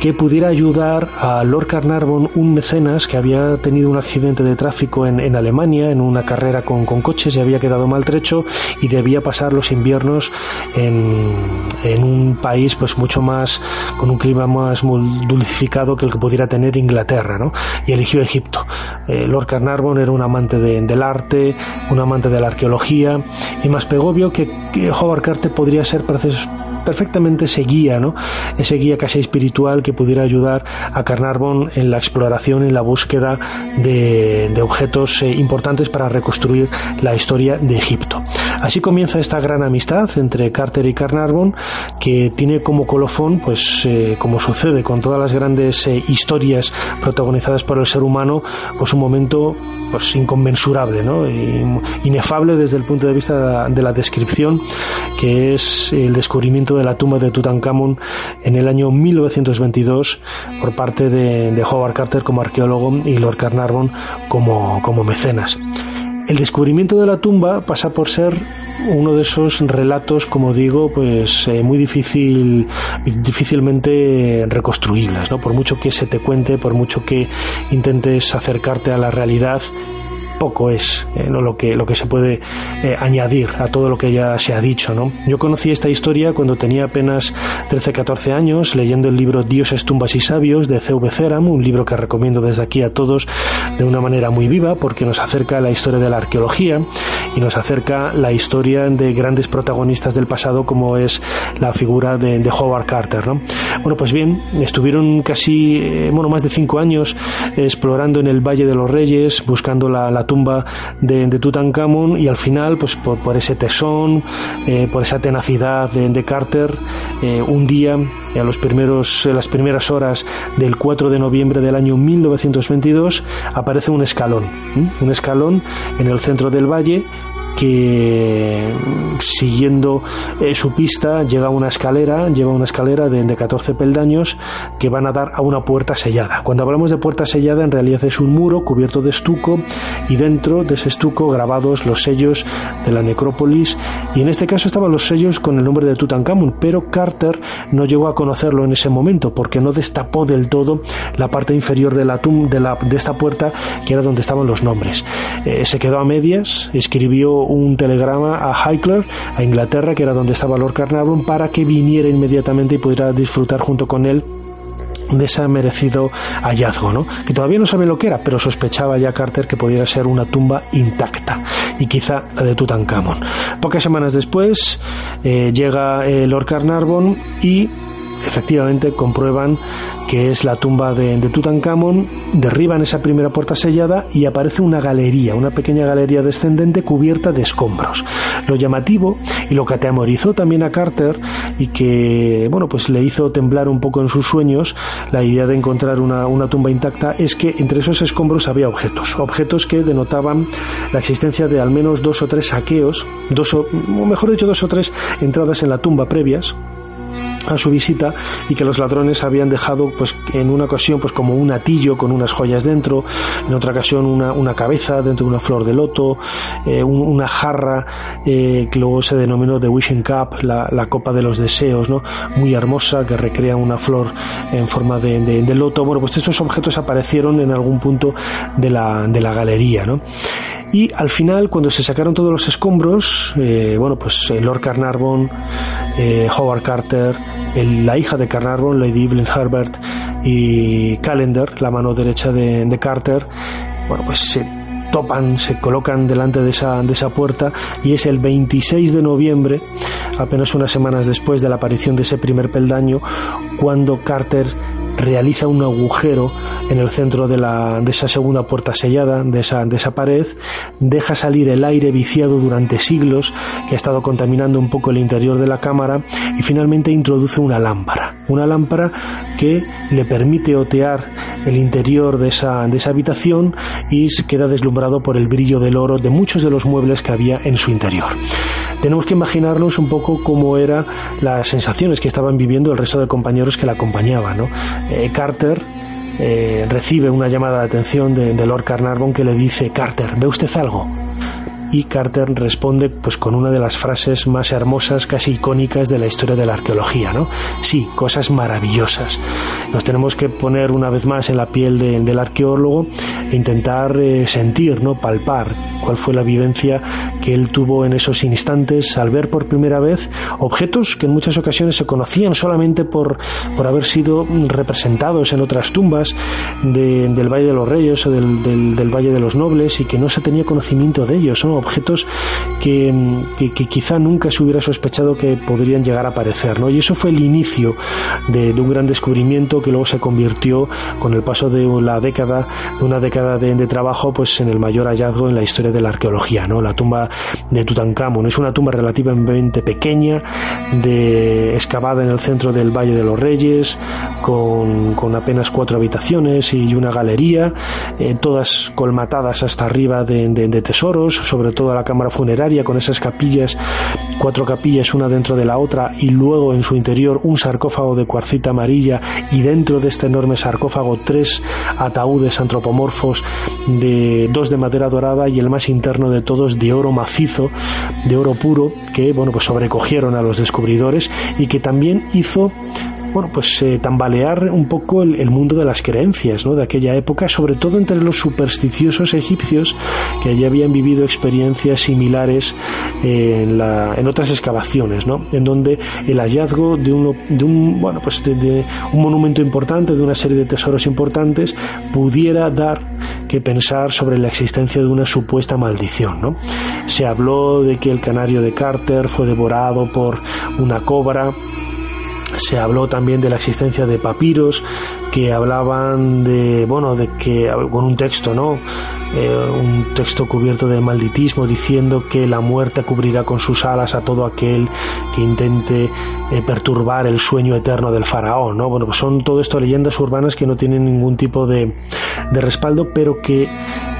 S22: que pudiera ayudar a Lord Carnarvon, un mecenas que había tenido un accidente de tráfico en, en Alemania, en una carrera con, con coches y había quedado maltrecho y debía pasar los inviernos en, en un país pues mucho más con un clima más dulcificado que el que pudiera tener Inglaterra ¿no? y eligió Egipto Eh, Lord Carnarvon era un amante de- del arte un amante de la arqueología y más pegó vio que, que Howard Carter podría ser perfectamente ese guía, ¿no? Ese guía casi espiritual que pudiera ayudar a Carnarvon en la exploración, en la búsqueda de, objetos eh, importantes para reconstruir la historia de Egipto. Así comienza esta gran amistad entre Carter y Carnarvon, que tiene como colofón, pues eh, como sucede con todas las grandes eh, historias protagonizadas por el ser humano, pues un momento pues inconmensurable, ¿no? Inefable desde el punto de vista de la descripción, que es el descubrimiento de la tumba de Tutankamón en el año 1922 por parte de, Howard Carter como arqueólogo y Lord Carnarvon como, como mecenas. El descubrimiento de la tumba pasa por ser uno de esos relatos, como digo, pues eh, muy difícil, difícilmente reconstruibles, ¿no? Por mucho que se te cuente, por mucho que intentes acercarte a la realidad, poco es eh, lo que lo que se puede eh, añadir a todo lo que ya se ha dicho ¿no? yo conocí esta historia cuando tenía apenas 13 14 años leyendo el libro Dioses tumbas y sabios de C.V. Ceram un libro que recomiendo desde aquí a todos de una manera muy viva porque nos acerca a la historia de la arqueología y nos acerca la historia de grandes protagonistas del pasado como es la figura de, Howard Carter ¿no? bueno pues bien estuvieron casi eh, bueno más de cinco años explorando en el Valle de los Reyes buscando la tumba de, de Tutankamón y al final pues por, ese tesón eh, por esa tenacidad de, de Carter eh, un día a los primeros las primeras horas del 4 de noviembre del año 1922 aparece un escalón un escalón en el centro del valle que siguiendo eh, su pista llega a una escalera, lleva una escalera de, de 14 peldaños que van a dar a una puerta sellada. Cuando hablamos de puerta sellada en realidad es un muro cubierto de estuco y dentro de ese estuco grabados los sellos de la necrópolis y en este caso estaban los sellos con el nombre de Tutankamón, pero Carter no llegó a conocerlo en ese momento porque no destapó del todo la parte inferior de la tum de, la, de esta puerta que era donde estaban los nombres. Eh, se quedó a medias, escribió un telegrama a Highclere, a Inglaterra, que era donde estaba Lord Carnarvon, para que viniera inmediatamente y pudiera disfrutar junto con él de ese merecido hallazgo, ¿no? Que todavía no sabe lo que era, pero sospechaba ya Carter que pudiera ser una tumba intacta y quizá la de Tutankamón. Pocas semanas después eh, llega eh, Lord Carnarvon y efectivamente comprueban que es la tumba de, de Tutankamón, derriban esa primera puerta sellada y aparece una galería, una pequeña galería descendente cubierta de escombros. Lo llamativo y lo que atemorizó también a Carter y que, bueno, pues le hizo temblar un poco en sus sueños la idea de encontrar una, una tumba intacta es que entre esos escombros había objetos, objetos que denotaban la existencia de al menos dos o tres saqueos, dos o, o mejor dicho, dos o tres entradas en la tumba previas a su visita y que los ladrones habían dejado pues en una ocasión pues como un atillo con unas joyas dentro en otra ocasión una, una cabeza dentro de una flor de loto eh, un- una jarra eh, que luego se denominó The Wishing Cup la, la copa de los deseos no muy hermosa que recrea una flor en forma de, de- loto. Bueno pues estos objetos aparecieron en algún punto de la, de la galería no y al final, cuando se sacaron todos los escombros, eh, bueno, pues Lord Carnarvon, eh, Howard Carter, la hija de Carnarvon, Lady Evelyn Herbert y Calendar, la mano derecha de, de Carter, bueno, pues se topan, se colocan delante de esa, de esa puerta y es el 26 de noviembre, apenas unas semanas después de la aparición de ese primer peldaño, cuando Carter realiza un agujero en el centro de, la, de esa segunda puerta sellada, de esa, de esa pared, deja salir el aire viciado durante siglos que ha estado contaminando un poco el interior de la cámara y finalmente introduce una lámpara, una lámpara que le permite otear el interior de esa, de esa habitación y queda deslumbrado por el brillo del oro de muchos de los muebles que había en su interior tenemos que imaginarnos un poco cómo eran las sensaciones que estaban viviendo el resto de compañeros que la acompañaban. Eh, Carter eh, recibe una llamada de atención de, de Lord Carnarvon que le dice, Carter, ¿ve usted algo? Y Carter responde pues con una de las frases más hermosas, casi icónicas de la historia de la arqueología, ¿no? Sí, cosas maravillosas. Nos tenemos que poner una vez más en la piel de- del arqueólogo e intentar eh, sentir, ¿no? Palpar cuál fue la vivencia que él tuvo en esos instantes al ver por primera vez objetos que en muchas ocasiones se conocían solamente por, por haber sido representados en otras tumbas de- del Valle de los Reyes o del, del- Valle de los Nobles y que no se tenía conocimiento de ellos. Son objetos que, que- que quizá nunca se hubiera sospechado que podrían llegar a aparecer. ¿no? Y eso fue el inicio de, un gran descubrimiento que luego se convirtió con el paso de la década, de una década de, trabajo, pues en el mayor hallazgo en la historia de la arqueología, ¿no? La tumba de Tutankamón. Es una tumba relativamente pequeña, excavada en el centro del Valle de los Reyes, con, apenas cuatro habitaciones y una galería, eh, todas colmatadas hasta arriba de, de- de tesoros, sobre todo la cámara funeraria con esas capillas, cuatro capillas una dentro de la otra y luego en su interior un sarcófago de cuarcita amarilla y dentro de este enorme sarcófago tres ataúdes antropomorfos de dos de madera dorada y el más interno de todos de oro macizo, de oro puro que bueno pues sobrecogieron a los descubridores y que también hizo bueno, pues eh, tambalear un poco el, mundo de las creencias ¿no? de aquella época, sobre todo entre los supersticiosos egipcios que allí habían vivido experiencias similares eh, en, la- en otras excavaciones, ¿no? en donde el hallazgo de, de un bueno, pues de, de un monumento importante, de una serie de tesoros importantes, pudiera dar que pensar sobre la existencia de una supuesta maldición. ¿no? Se habló de que el canario de Carter fue devorado por una cobra, se habló también de la existencia de papiros que hablaban de bueno de que con un texto no Eh, un texto cubierto de malditismo diciendo que la muerte cubrirá con sus alas a todo aquel que intente eh, perturbar el sueño eterno del faraón no bueno pues son todo esto leyendas urbanas que no tienen ningún tipo de, de respaldo pero que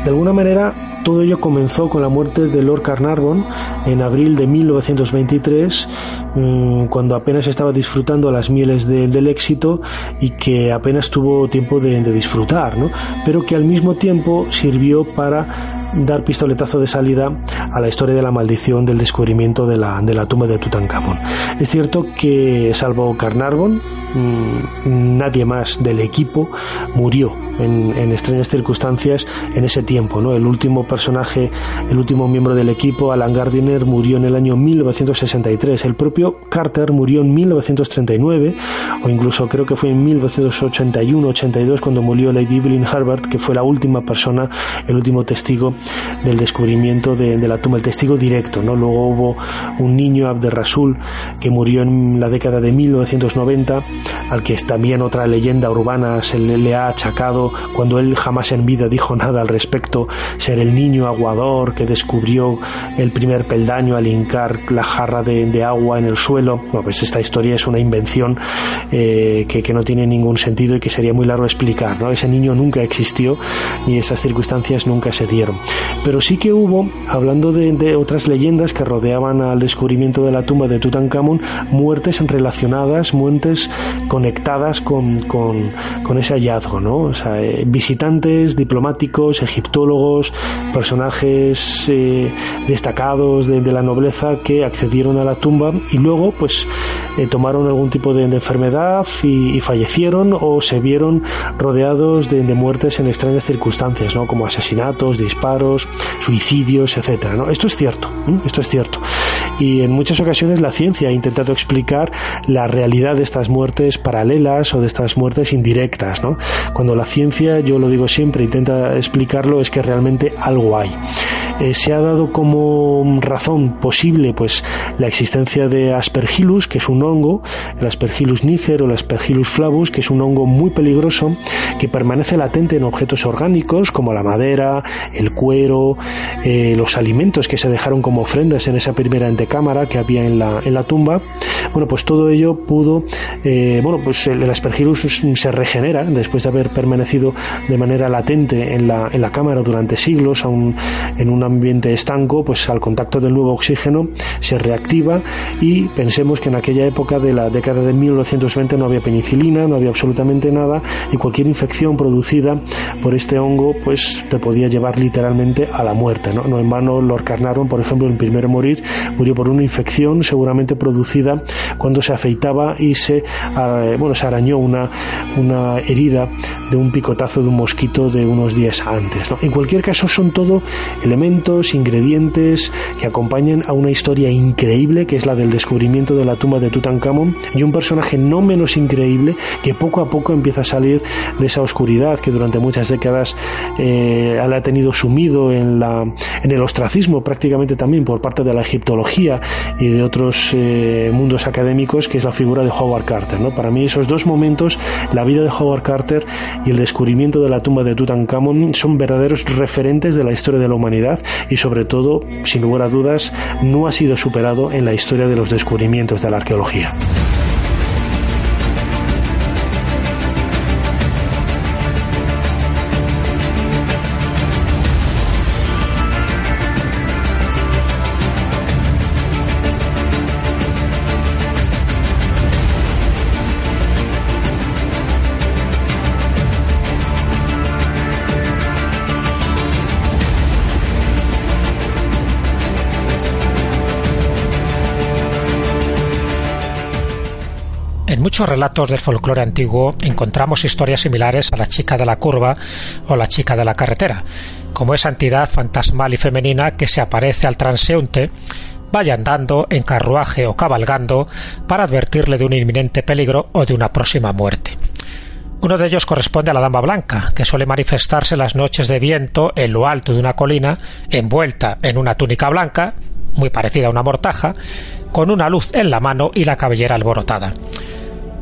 S22: de alguna manera todo ello comenzó con la muerte de Lord Carnarvon en abril de 1923, mm, cuando apenas estaba disfrutando las mieles de- del éxito y que apenas tuvo tiempo de, de disfrutar, ¿no? pero que al mismo tiempo sirvió para dar pistoletazo de salida a la historia de la maldición del descubrimiento de la, de la tumba de Tutankamón. Es cierto que, salvo Carnarvon, mm, nadie más del equipo murió en, extrañas circunstancias en ese tiempo. ¿no? El último personaje, el último miembro del equipo, Alan Gardiner, murió en el año 1963. El propio Carter murió en 1939, o incluso creo que fue en 1981-82 cuando murió Lady Evelyn Herbert, que fue la última persona, el último testigo del descubrimiento de, la tumba, el testigo directo. ¿no? Luego hubo un niño, Abderrasul, que murió en la década de 1990, al que también otra leyenda urbana se le, ha achacado cuando él jamás en vida dijo nada al respecto, ser el niño aguador que descubrió el primer peldaño al hincar la jarra de, agua en el suelo. Bueno, pues esta historia es una invención eh, que, que no tiene ningún sentido y que sería muy largo explicar. ¿no? Ese niño nunca existió y esas circunstancias nunca se dieron. Pero sí que hubo, hablando de, de otras leyendas que rodeaban al descubrimiento de la tumba de Tutankamón, muertes relacionadas, muertes conectadas con, con, con ese hallazgo, ¿no? O sea, eh, visitantes, diplomáticos, egiptólogos, personajes eh, destacados de, de la nobleza que accedieron a la tumba y luego, pues, eh, tomaron algún tipo de, de enfermedad y, fallecieron o se vieron rodeados de, de muertes en extrañas circunstancias, ¿no? Como asesinatos, disparos, suicidios, etcétera, ¿no? Esto es cierto, esto es cierto. Y en muchas ocasiones la ciencia ha intentado explicar la realidad de estas muertes paralelas o de estas muertes indirectas. Cuando la ciencia, yo lo digo siempre, intenta explicarlo, es que realmente algo hay. Eh, se ha dado como razón posible, pues, la existencia de Aspergillus, que es un hongo, el Aspergillus niger o el Aspergillus flavus, que es un hongo muy peligroso que permanece latente en objetos orgánicos como la madera, el cuero, eh, los alimentos que se dejaron como ofrendas en esa primera antecámara que había en la, en la tumba. Bueno, pues todo ello pudo, eh, bueno, pues el, el Aspergillus se regenera después de haber permanecido de manera latente en la, en la cámara durante siglos aun en un ambiente estanco, pues al contacto del nuevo oxígeno se reactiva y pensemos que en aquella época de la década de 1920 no había penicilina, no había absolutamente nada y cualquier infección producida por este hongo pues te podía llevar literalmente a la muerte. No, no en vano Lord Carnarvon, por ejemplo, el primero en morir murió por una infección seguramente producida cuando se afeitaba y se, eh, bueno, se arañó una, una herida de un picotazo de un mosquito de unos días antes. ¿no? En cualquier caso son todo elementos, ingredientes que acompañan a una historia increíble que es la del descubrimiento de la tumba de Tutankamón y un personaje no menos increíble que poco a poco empieza a salir de esa oscuridad que durante muchas décadas eh, ha tenido sumido en, la, en el ostracismo prácticamente también por parte de la egiptología y de otros eh, mundos académicos que es la figura de Howard Carter. ¿no? Para mí esos dos momentos, la vida de Howard Carter y el descubrimiento de la tumba de Tutankamón son verdaderos referentes de la historia de la humanidad y sobre todo, sin lugar a dudas, no ha sido superado en la historia de los descubrimientos de la arqueología.
S23: Muchos relatos del folclore antiguo encontramos historias similares a la chica de la curva o la chica de la carretera, como esa entidad fantasmal y femenina que se aparece al transeúnte, vaya andando en carruaje o cabalgando para advertirle de un inminente peligro o de una próxima muerte. Uno de ellos corresponde a la Dama Blanca, que suele manifestarse las noches de viento en lo alto de una colina, envuelta en una túnica blanca, muy parecida a una mortaja, con una luz en la mano y la cabellera alborotada.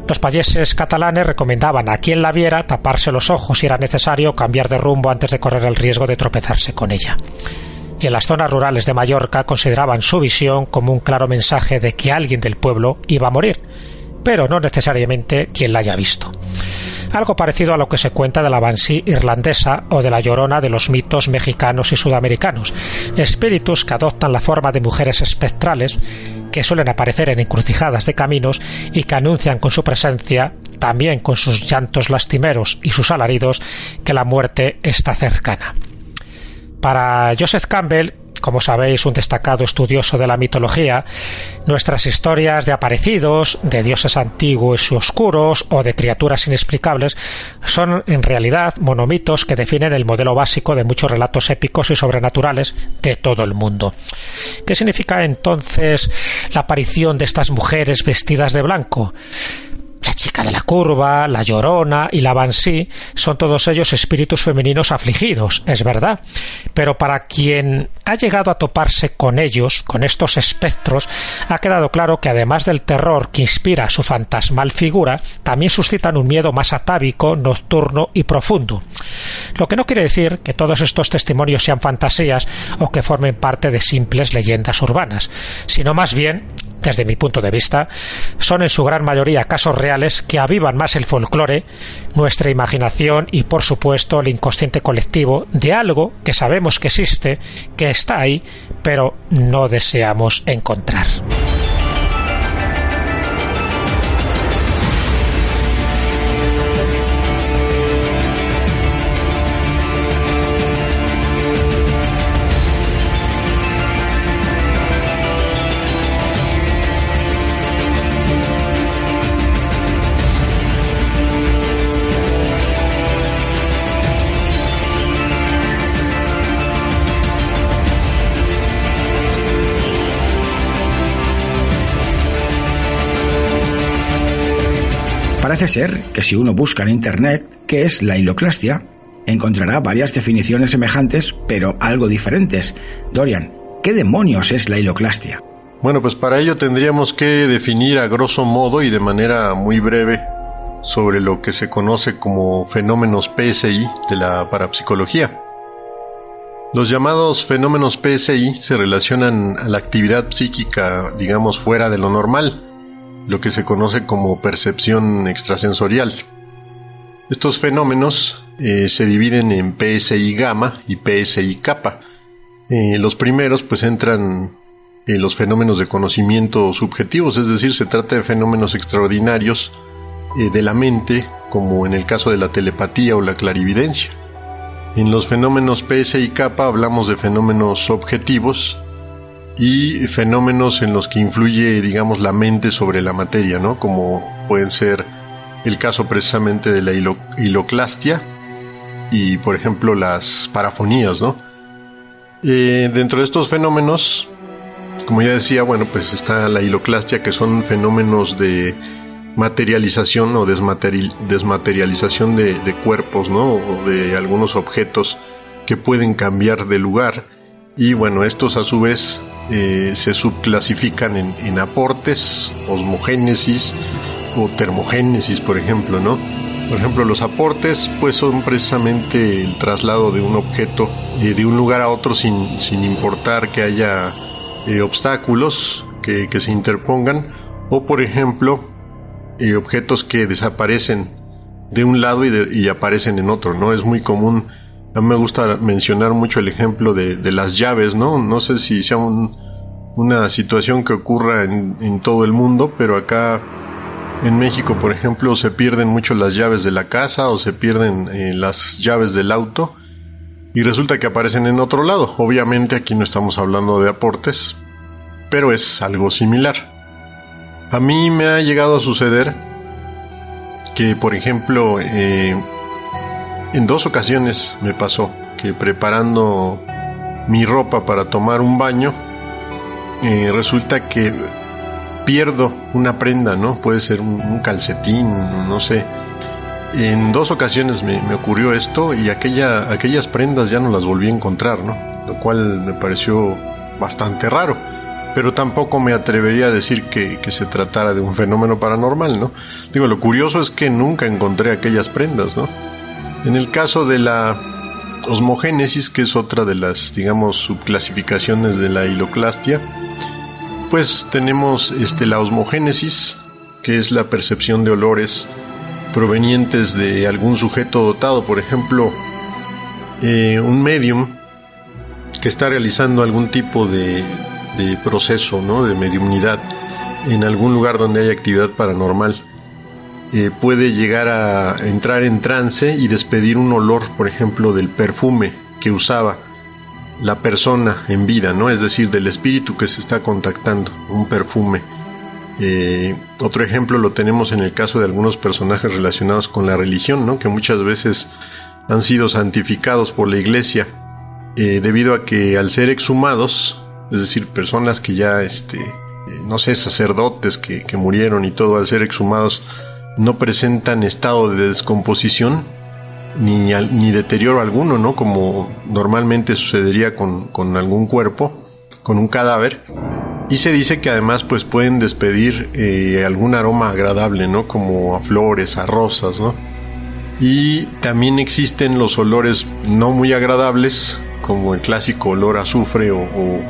S23: Los payeses catalanes recomendaban a quien la viera taparse los ojos si era necesario cambiar de rumbo antes de correr el riesgo de tropezarse con ella. Y en las zonas rurales de Mallorca consideraban su visión como un claro mensaje de que alguien del pueblo iba a morir, pero no necesariamente quien la haya visto. Algo parecido a lo que se cuenta de la Banshee irlandesa o de la Llorona de los mitos mexicanos y sudamericanos, espíritus que adoptan la forma de mujeres espectrales que suelen aparecer en encrucijadas de caminos y que anuncian con su presencia, también con sus llantos lastimeros y sus alaridos, que la muerte está cercana. Para Joseph Campbell, como sabéis, un destacado estudioso de la mitología, nuestras historias de aparecidos, de dioses antiguos y oscuros o de criaturas inexplicables son en realidad monomitos que definen el modelo básico de muchos relatos épicos y sobrenaturales de todo el mundo. ¿Qué significa entonces la aparición de estas mujeres vestidas de blanco? La chica de la curva, la llorona y la Banshee son todos ellos espíritus femeninos afligidos, es verdad. Pero para quien ha llegado a toparse con ellos, con estos espectros, ha quedado claro que además del terror que inspira su fantasmal figura, también suscitan un miedo más atávico, nocturno y profundo. Lo que no quiere decir que todos estos testimonios sean fantasías o que formen parte de simples leyendas urbanas, sino más bien desde mi punto de vista, son en su gran mayoría casos reales que avivan más el folclore, nuestra imaginación y, por supuesto, el inconsciente colectivo de algo que sabemos que existe, que está ahí, pero no deseamos encontrar.
S1: Parece ser que si uno busca en Internet qué es la hiloclastia, encontrará varias definiciones semejantes, pero algo diferentes. Dorian, ¿qué demonios es la hiloclastia?
S24: Bueno, pues para ello tendríamos que definir a grosso modo y de manera muy breve sobre lo que se conoce como fenómenos PSI de la parapsicología. Los llamados fenómenos PSI se relacionan a la actividad psíquica, digamos, fuera de lo normal, lo que se conoce como percepción extrasensorial. Estos fenómenos eh, se dividen en PSI gamma y PSI kappa. Eh, los primeros pues entran en los fenómenos de conocimiento subjetivos, es decir, se trata de fenómenos extraordinarios eh, de la mente, como en el caso de la telepatía o la clarividencia. En los fenómenos PSI kappa hablamos de fenómenos objetivos y fenómenos en los que influye, digamos, la mente sobre la materia, ¿no? Como pueden ser el caso precisamente de la hilo hiloclastia y, por ejemplo, las parafonías, ¿no? Eh, dentro de estos fenómenos, como ya decía, bueno, pues está la hiloclastia, que son fenómenos de materialización o desmateri desmaterialización de, de cuerpos, ¿no? O de algunos objetos que pueden cambiar de lugar y bueno, estos a su vez eh, se subclasifican en, en, aportes, osmogénesis o termogénesis, por ejemplo, ¿no? Por ejemplo, los aportes pues son precisamente el traslado de un objeto eh, de un lugar a otro sin, sin importar que haya eh, obstáculos que, que, se interpongan o por ejemplo objetos que desaparecen de un lado y, de, y aparecen en otro, ¿no? Es muy común a mí me gusta mencionar mucho el ejemplo de, las llaves, ¿no? No sé si sea un, una situación que ocurra en, en, todo el mundo, pero acá en México, por ejemplo, se pierden mucho las llaves de la casa o se pierden eh, las llaves del auto y resulta que aparecen en otro lado. Obviamente aquí no estamos hablando de aportes, pero es algo similar. A mí me ha llegado a suceder que, por ejemplo, eh, en dos ocasiones me pasó que preparando mi ropa para tomar un baño, eh, resulta que pierdo una prenda, ¿no? Puede ser un, calcetín, no sé. En dos ocasiones me, me, ocurrió esto y aquella, aquellas prendas ya no las volví a encontrar, ¿no? Lo cual me pareció bastante raro. Pero tampoco me atrevería a decir que, que se tratara de un fenómeno paranormal, ¿no? Digo, lo curioso es que nunca encontré aquellas prendas, ¿no? En el caso de la osmogénesis, que es otra de las, digamos, subclasificaciones de la hiloclastia, pues tenemos este, la osmogénesis, que es la percepción de olores provenientes de algún sujeto dotado, por ejemplo, eh, un medium que está realizando algún tipo de, proceso ¿no? de mediumnidad en algún lugar donde hay actividad paranormal eh, puede llegar a entrar en trance y despedir un olor, por ejemplo, del perfume que usaba. la persona en vida, ¿no? Es decir, del espíritu que se está contactando, un perfume. Eh, otro ejemplo lo tenemos en el caso de algunos personajes relacionados con la religión, ¿no? Que muchas veces han sido santificados por la iglesia eh, debido a que al ser exhumados, es decir, personas que ya, este, eh, no sé, sacerdotes que, que murieron y todo, al ser exhumados, no presentan estado de descomposición ni, ni deterioro alguno, ¿no? Como normalmente sucedería con, con algún cuerpo, con un cadáver. Y se dice que además pues pueden despedir eh, algún aroma agradable, ¿no? Como a flores, a rosas, ¿no? Y también existen los olores no muy agradables, como el clásico olor a azufre o, o-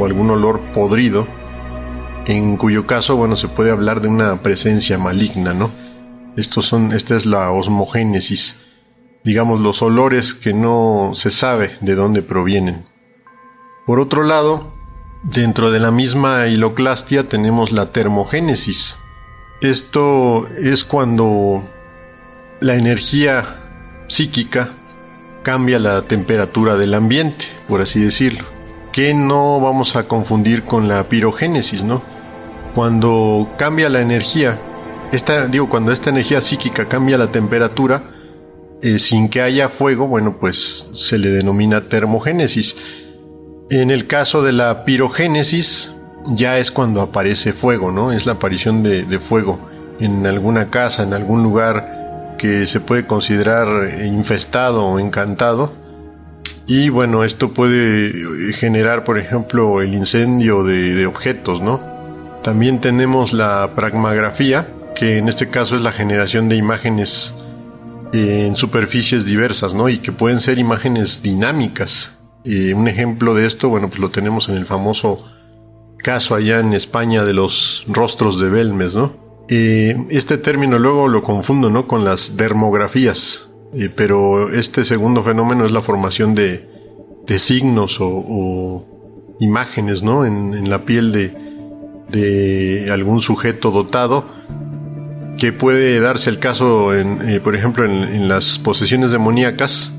S24: o algún olor podrido, en cuyo caso, bueno, se puede hablar de una presencia maligna, ¿no? Estos son, esta es la osmogénesis, digamos, los olores que no se sabe de dónde provienen. Por otro lado, dentro de la misma hiloclastia tenemos la termogénesis. Esto es cuando la energía psíquica cambia la temperatura del ambiente, por así decirlo, que no vamos a confundir con la pirogénesis, ¿no? Cuando cambia la energía, esta, digo, cuando esta energía psíquica cambia la temperatura, eh, sin que haya fuego, bueno, pues se le denomina termogénesis. En el caso de la pirogénesis, ya es cuando aparece fuego, ¿no? Es la aparición de, fuego en alguna casa, en algún lugar que se puede considerar eh, infestado o encantado. Y bueno, esto puede eh, generar, por ejemplo, el incendio de, de objetos, ¿no? También tenemos la pragmagrafía, que en este caso es la generación de imágenes en superficies diversas, ¿no? Y que pueden ser imágenes dinámicas. Eh, un ejemplo de esto, bueno, pues lo tenemos en el famoso caso allá en España de los rostros de Belmes, ¿no? Este término luego lo confundo, ¿no? Con las dermografías, pero este segundo fenómeno es la formación de, de signos o, o imágenes, ¿no? En, en la piel de, de algún sujeto dotado que puede darse el caso, en, eh, por ejemplo, en, las posesiones demoníacas,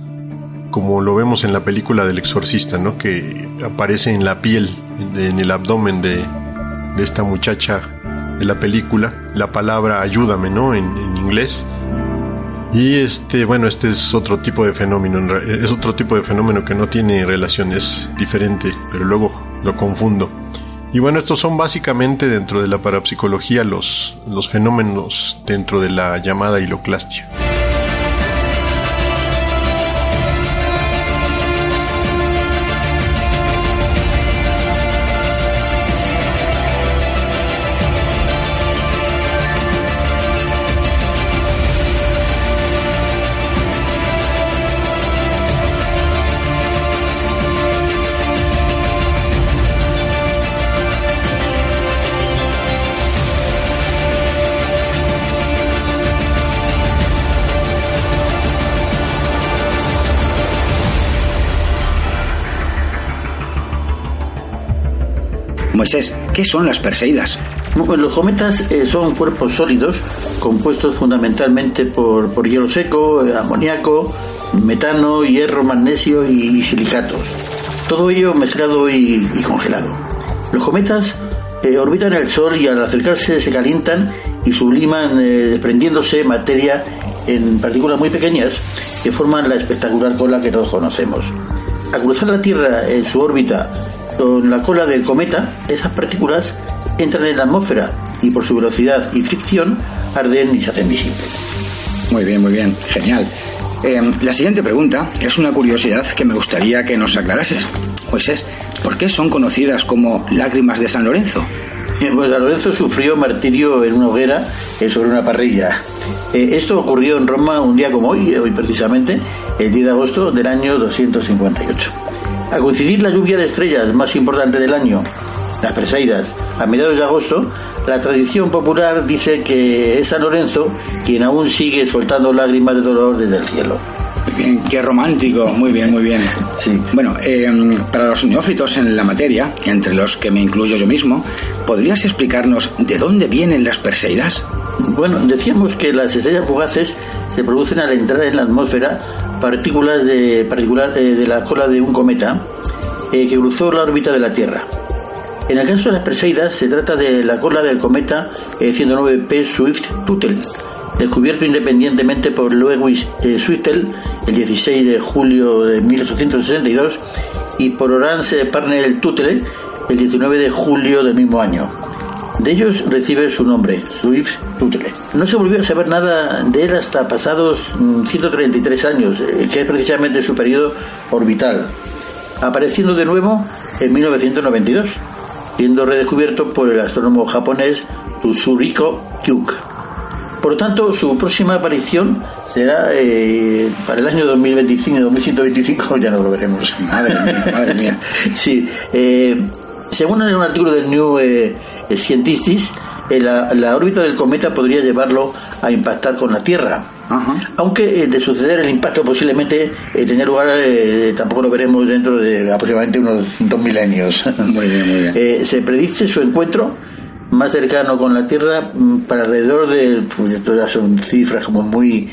S24: como lo vemos en la película del exorcista, ¿no? que aparece en la piel, en, el abdomen de, de esta muchacha de la película, la palabra ayúdame, ¿no? En, en inglés. Y este, bueno, este es otro tipo de fenómeno, es otro tipo de fenómeno que no tiene relación, es diferente, pero luego lo confundo. Y bueno, estos son básicamente dentro de la parapsicología los, los fenómenos dentro de la llamada hiloclastia.
S25: Moisés, ¿qué son las Perseidas?
S26: Los cometas eh, son cuerpos sólidos compuestos fundamentalmente por, por hielo seco, eh, amoníaco, metano, hierro, magnesio y, silicatos. Todo ello mezclado y, y congelado. Los cometas eh, orbitan el Sol y al acercarse se calientan y subliman eh, desprendiéndose materia en partículas muy pequeñas que forman la espectacular cola que todos conocemos. Al cruzar la Tierra en su órbita con la cola del cometa, esas partículas entran en la atmósfera y por su velocidad y fricción arden y se hacen visibles.
S25: Muy bien, muy bien, genial. Eh, la siguiente pregunta es una curiosidad que me gustaría que nos aclarases. Moisés, ¿por qué son conocidas como lágrimas de San Lorenzo?
S26: Eh, Pues San Lorenzo sufrió martirio en una hoguera eh, sobre una parrilla. Eh, esto ocurrió en Roma un día como hoy, hoy precisamente, el 10 de agosto del año 258. A coincidir la lluvia de estrellas más importante del año, las Perseidas, a mediados de agosto, la tradición popular dice que es San Lorenzo quien aún sigue soltando lágrimas de dolor desde el cielo.
S25: Bien, qué romántico, muy bien, muy bien.
S26: Sí.
S25: Bueno, eh, para los neófitos en la materia, entre los que me incluyo yo mismo, ¿podrías explicarnos de dónde vienen las Perseidas?
S26: Bueno, decíamos que las estrellas fugaces se producen al entrar en la atmósfera partículas de, particular, eh, de la cola de un cometa eh, que cruzó la órbita de la Tierra. En el caso de las Perseidas se trata de la cola del cometa eh, 109P Swift-Tuttle, descubierto independientemente por Lewis eh, Swiftel el 16 de julio de 1862 y por Orance Parnell-Tuttle el 19 de julio del mismo año. De ellos recibe su nombre, Swift Tuttle. No se volvió a saber nada de él hasta pasados mm, 133 años, eh, que es precisamente su periodo orbital, apareciendo de nuevo en 1992, siendo redescubierto por el astrónomo japonés Tsuriko Kyuk. Por lo tanto, su próxima aparición será eh, para el año 2025-2125, ya no lo veremos.
S25: Madre mía, madre mía.
S26: sí, eh, según un artículo del New eh, Scientist, eh, la, la órbita del cometa podría llevarlo a impactar con la Tierra. Aunque eh, de suceder el impacto posiblemente eh, tener lugar, eh, tampoco lo veremos dentro de aproximadamente unos dos milenios.
S25: Muy bien, muy bien.
S26: Eh, se predice su encuentro más cercano con la Tierra mm, para alrededor de, pues, todas son cifras como muy,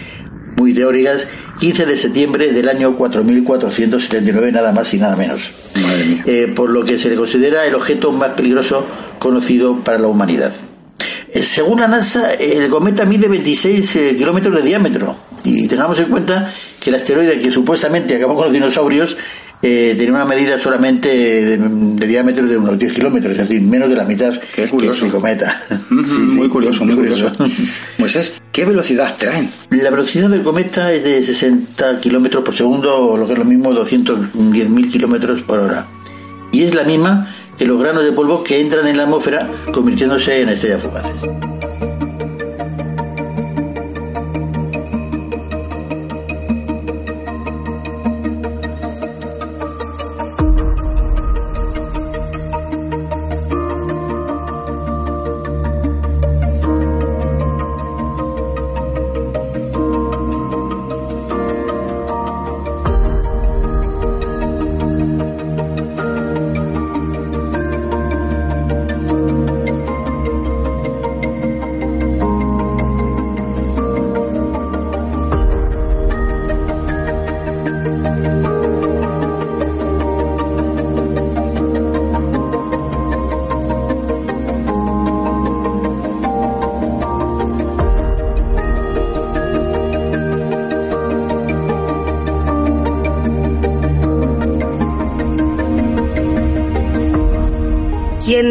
S26: muy teóricas, 15 de septiembre del año 4479, nada más y nada menos. Eh, por lo que se le considera el objeto más peligroso conocido para la humanidad. Eh, Según la NASA, el cometa mide 26 eh, kilómetros de diámetro. Y tengamos en cuenta que el asteroide que supuestamente acabó con los dinosaurios eh, tenía una medida solamente de, de diámetro de unos 10 kilómetros, es decir, menos de la mitad que
S25: curioso.
S26: el cometa.
S25: muy curioso, muy curioso. Moisés, ¿qué velocidad traen?
S26: La velocidad del cometa es de 60 kilómetros por segundo, o lo que es lo mismo, 210.000 kilómetros por hora. Y es la misma que los granos de polvo que entran en la atmósfera convirtiéndose en estrellas fugaces.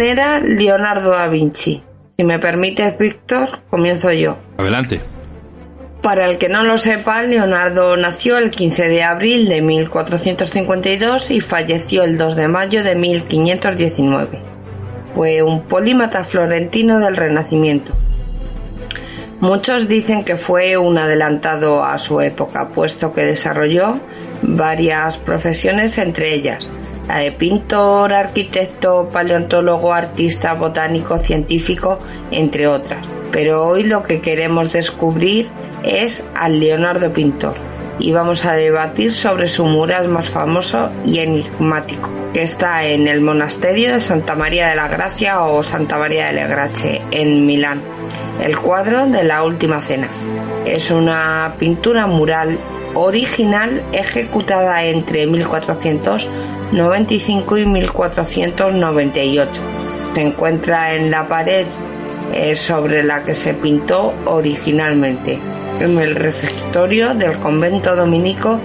S2: Era Leonardo da Vinci? Si me permites, Víctor, comienzo yo.
S27: Adelante.
S2: Para el que no lo sepa, Leonardo nació el 15 de abril de 1452 y falleció el 2 de mayo de 1519. Fue un polímata florentino del Renacimiento. Muchos dicen que fue un adelantado a su época, puesto que desarrolló varias profesiones, entre ellas la de pintor, arquitecto, paleontólogo, artista, botánico, científico, entre otras. Pero hoy lo que queremos descubrir es al Leonardo pintor y vamos a debatir sobre su mural más famoso y enigmático, que está en el monasterio de Santa María de la Gracia o Santa María de Grazie en Milán. El cuadro de la Última Cena. Es una pintura mural original ejecutada entre 1495 y 1498. Se encuentra en la pared eh, sobre la que se pintó originalmente, en el refectorio del convento dominico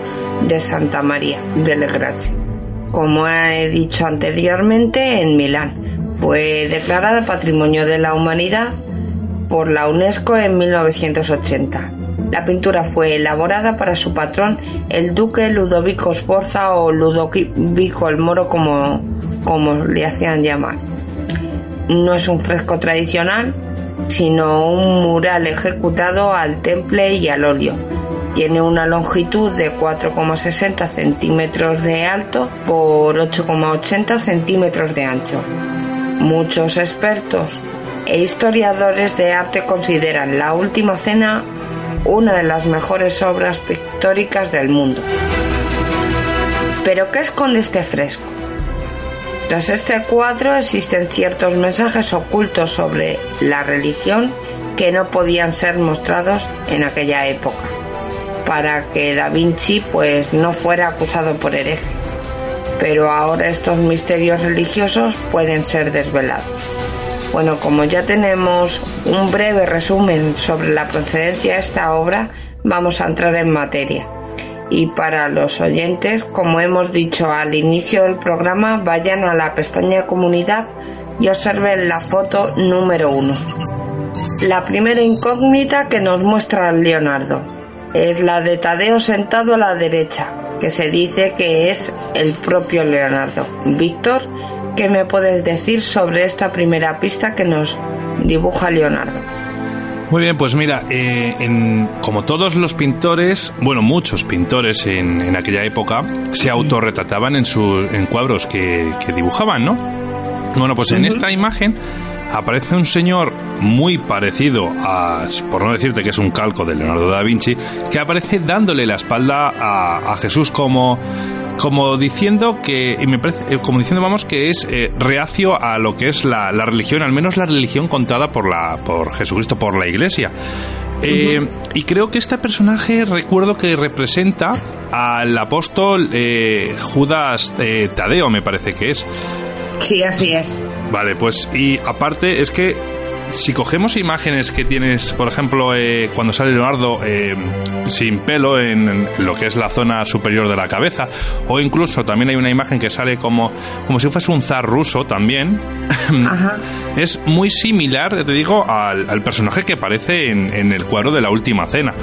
S2: de Santa María del Grazie. Como he dicho anteriormente, en Milán. Fue declarada Patrimonio de la Humanidad por la UNESCO en 1980. La pintura fue elaborada para su patrón, el duque Ludovico Sforza o Ludovico el Moro, como, como le hacían llamar. No es un fresco tradicional, sino un mural ejecutado al temple y al óleo. Tiene una longitud de 4,60 centímetros de alto por 8,80 centímetros de ancho. Muchos expertos e historiadores de arte consideran La Última Cena una de las mejores obras pictóricas del mundo. Pero ¿qué esconde este fresco? Tras este cuadro existen ciertos mensajes ocultos sobre la religión que no podían ser mostrados en aquella época, para que Da Vinci pues no fuera acusado por hereje. pero ahora estos misterios religiosos pueden ser desvelados. Bueno, como ya tenemos un breve resumen sobre la procedencia de esta obra, vamos a entrar en materia. Y para los oyentes, como hemos dicho al inicio del programa, vayan a la pestaña Comunidad y observen la foto número uno. La primera incógnita que nos muestra Leonardo es la de Tadeo sentado a la derecha, que se dice que es el propio Leonardo. Víctor, ¿qué me puedes decir sobre esta primera pista que nos dibuja Leonardo?
S27: Muy bien, pues mira, eh, en- como todos los pintores, bueno, muchos pintores en, en aquella época se autorretrataban en sus en cuadros que, que dibujaban, ¿no? Bueno, pues en esta imagen aparece un señor muy parecido a, por no decirte que es un calco de Leonardo da Vinci, que aparece dándole la espalda a, a Jesús como como diciendo que y me parece, eh, como diciendo vamos que es eh, reacio a lo que es la, la religión al menos la religión contada por la por Jesucristo por la Iglesia. Eh, y creo que este personaje recuerdo que representa al apóstol eh, Judas Tadeo me parece que es.
S2: Sí, así es.
S27: Vale, pues y aparte es que si cogemos imágenes que tienes, por ejemplo, eh, cuando sale Leonardo eh, sin pelo en, en lo que es la zona superior de la cabeza, o incluso también hay una imagen que sale como, como si fuese un zar ruso también, es muy similar, te digo, al, al personaje que aparece en, en el cuadro de la última cena.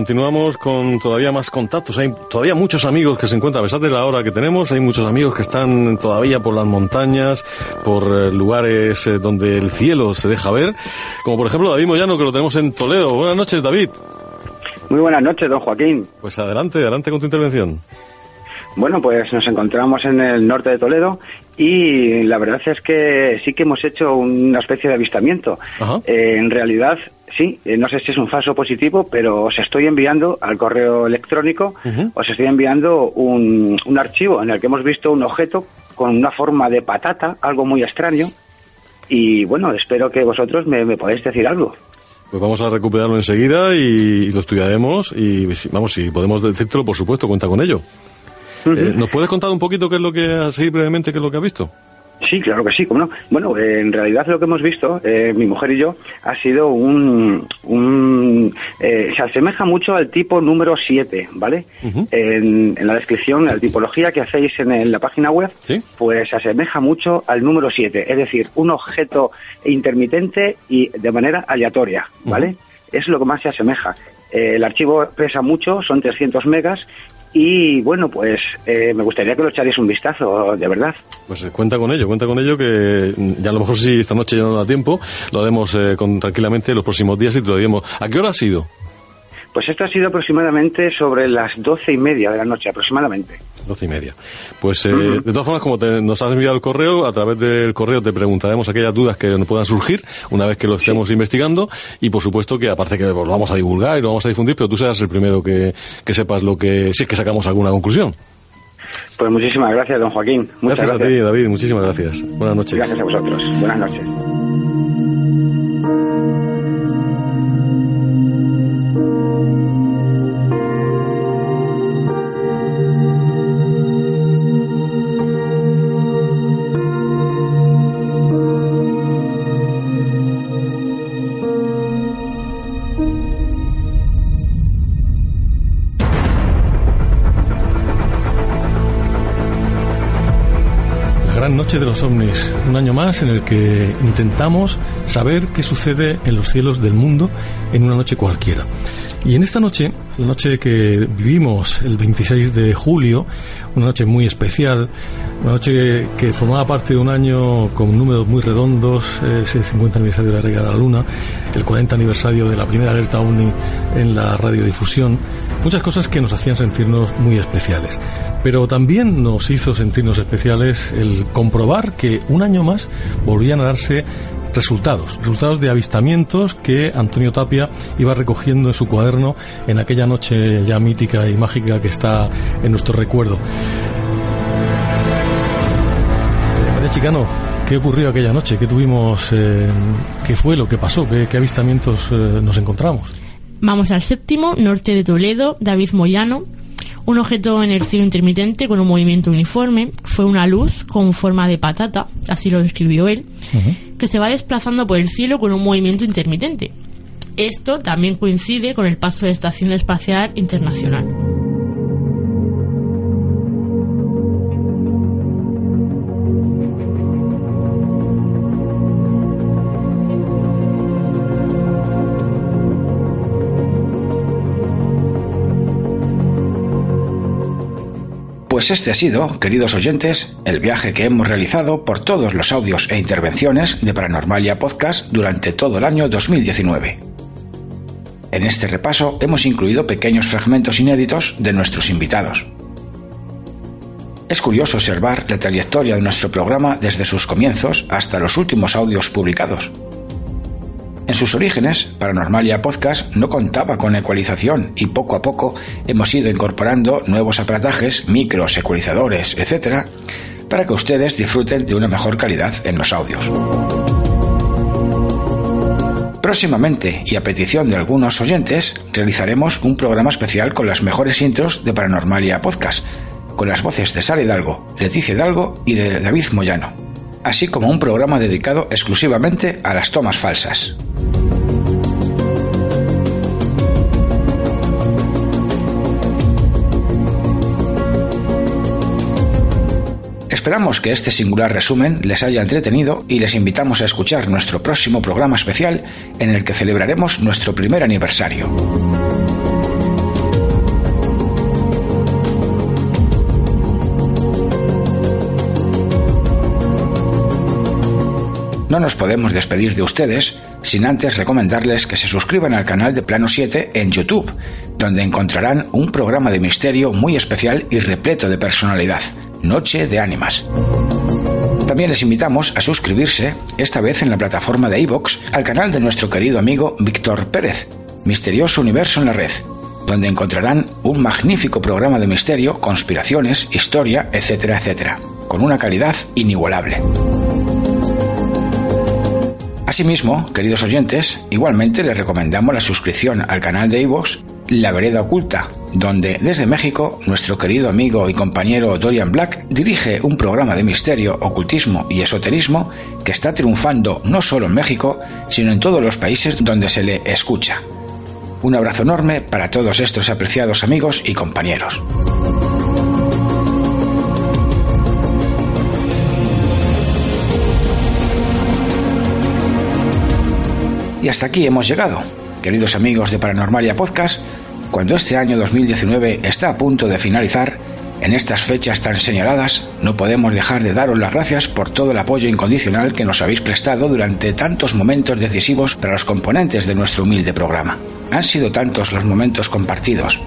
S28: Continuamos, con todavía más contactos. Hay todavía muchos amigos que se encuentran, a pesar de la hora que tenemos, hay muchos amigos que están todavía por las montañas, por eh, lugares eh, donde el cielo se deja ver, como por ejemplo David Moyano, que lo tenemos en Toledo. Buenas noches, David.
S29: Muy buenas noches, don Joaquín.
S28: Pues adelante, adelante con tu intervención.
S29: Bueno, pues nos encontramos en el norte de Toledo y la verdad es que sí que hemos hecho una especie de avistamiento. Eh, en realidad, sí, eh, no sé si es un falso positivo, pero os estoy enviando al correo electrónico, os estoy enviando un, un archivo en el que hemos visto un objeto con una forma de patata, algo muy extraño. Y bueno, espero que vosotros me, me podáis decir algo.
S28: Pues vamos a recuperarlo enseguida y, lo estudiaremos y vamos, si podemos decírtelo, por supuesto, cuenta con ello. Eh, ¿Nos puedes contar un poquito qué es lo que, así brevemente, qué es lo que has visto?
S29: Sí, claro que sí, cómo no. Bueno, eh, en realidad lo que hemos visto, eh, mi mujer y yo, ha sido un... un eh, se asemeja mucho al tipo número 7, ¿vale? en, en la descripción, la tipología que hacéis en, el- la página web, pues se asemeja mucho al número 7, es decir, un objeto intermitente y de manera aleatoria, ¿vale? Es lo que más se asemeja. Eh, el archivo pesa mucho, son 300 megas, y bueno, pues eh, me gustaría que lo echarais un vistazo, de verdad.
S28: Pues eh, cuenta con ello, cuenta con ello que mm, ya a lo mejor si esta noche ya no da tiempo, lo haremos eh, con, tranquilamente los próximos días y te lo diremos. ¿A qué hora ha sido?
S29: Pues esto ha sido aproximadamente sobre las doce y media de la noche, aproximadamente.
S30: Doce y media. Pues eh, de todas formas, como te- nos has enviado el correo, a través del correo te preguntaremos aquellas dudas que nos puedan surgir una vez que lo estemos investigando y por supuesto que aparte que lo vamos a divulgar y lo vamos a difundir, pero tú serás el primero que, que sepas lo que, si es que sacamos alguna conclusión.
S29: Pues muchísimas gracias, don Joaquín. Muchas
S30: Gracias,
S29: gracias.
S30: a ti, David, muchísimas gracias. Buenas noches.
S29: Gracias a vosotros. Buenas noches.
S28: Noche de los ovnis, un año más en el que intentamos saber qué sucede en los cielos del mundo en una noche cualquiera. Y en esta noche, la noche que vivimos el 26 de julio, una noche muy especial, una noche que formaba parte de un año con números muy redondos, ese 50 aniversario de la Rega de la Luna, el 40 aniversario de la primera alerta OVNI en la radiodifusión, muchas cosas que nos hacían sentirnos muy especiales. Pero también nos hizo sentirnos especiales el comprobar que un año más volvían a darse resultados, resultados de avistamientos que Antonio Tapia iba recogiendo en su cuaderno en aquella noche ya mítica y mágica que está en nuestro recuerdo. María Chicano, ¿qué ocurrió aquella noche? ¿Qué tuvimos? eh, ¿Qué fue lo que pasó? ¿Qué, qué avistamientos eh, nos encontramos?
S31: Vamos al séptimo, norte de Toledo, David Moyano. Un objeto en el cielo intermitente con un movimiento uniforme. Fue una luz con forma de patata, así lo describió él, que se va desplazando por el cielo con un movimiento intermitente. Esto también coincide con el paso de la Estación Espacial Internacional.
S1: Pues este ha sido, queridos oyentes, el viaje que hemos realizado por todos los audios e intervenciones de Paranormalia Podcast durante todo el año 2019. En este repaso hemos incluido pequeños fragmentos inéditos de nuestros invitados. Es curioso observar la trayectoria de nuestro programa desde sus comienzos hasta los últimos audios publicados. En sus orígenes, Paranormalia Podcast no contaba con ecualización y poco a poco hemos ido incorporando nuevos aparatajes, micros, ecualizadores, etc., para que ustedes disfruten de una mejor calidad en los audios. Próximamente, y a petición de algunos oyentes, realizaremos un programa especial con las mejores intros de Paranormalia Podcast, con las voces de Sara Hidalgo, Leticia Hidalgo y de David Moyano, así como un programa dedicado exclusivamente a las tomas falsas. Esperamos que este singular resumen les haya entretenido y les invitamos a escuchar nuestro próximo programa especial en el que celebraremos nuestro primer aniversario. No nos podemos despedir de ustedes sin antes recomendarles que se suscriban al canal de Plano 7 en YouTube, donde encontrarán un programa de misterio muy especial y repleto de personalidad, Noche de Ánimas. También les invitamos a suscribirse, esta vez en la plataforma de iVoox, al canal de nuestro querido amigo Víctor Pérez, Misterioso Universo en la Red, donde encontrarán un magnífico programa de misterio, conspiraciones, historia, etcétera, etcétera, con una calidad inigualable. Asimismo, queridos oyentes, igualmente les recomendamos la suscripción al canal de iVoox La Vereda Oculta, donde desde México nuestro querido amigo y compañero Dorian Black dirige un programa de misterio, ocultismo y esoterismo que está triunfando no solo en México, sino en todos los países donde se le escucha. Un abrazo enorme para todos estos apreciados amigos y compañeros. Y hasta aquí hemos llegado, queridos amigos de Paranormalia Podcast, cuando este año 2019 está a punto de finalizar En estas fechas tan señaladas, no podemos dejar de daros las gracias por todo el apoyo incondicional que nos habéis prestado durante tantos momentos decisivos para los componentes de nuestro humilde programa. Han sido tantos los momentos compartidos,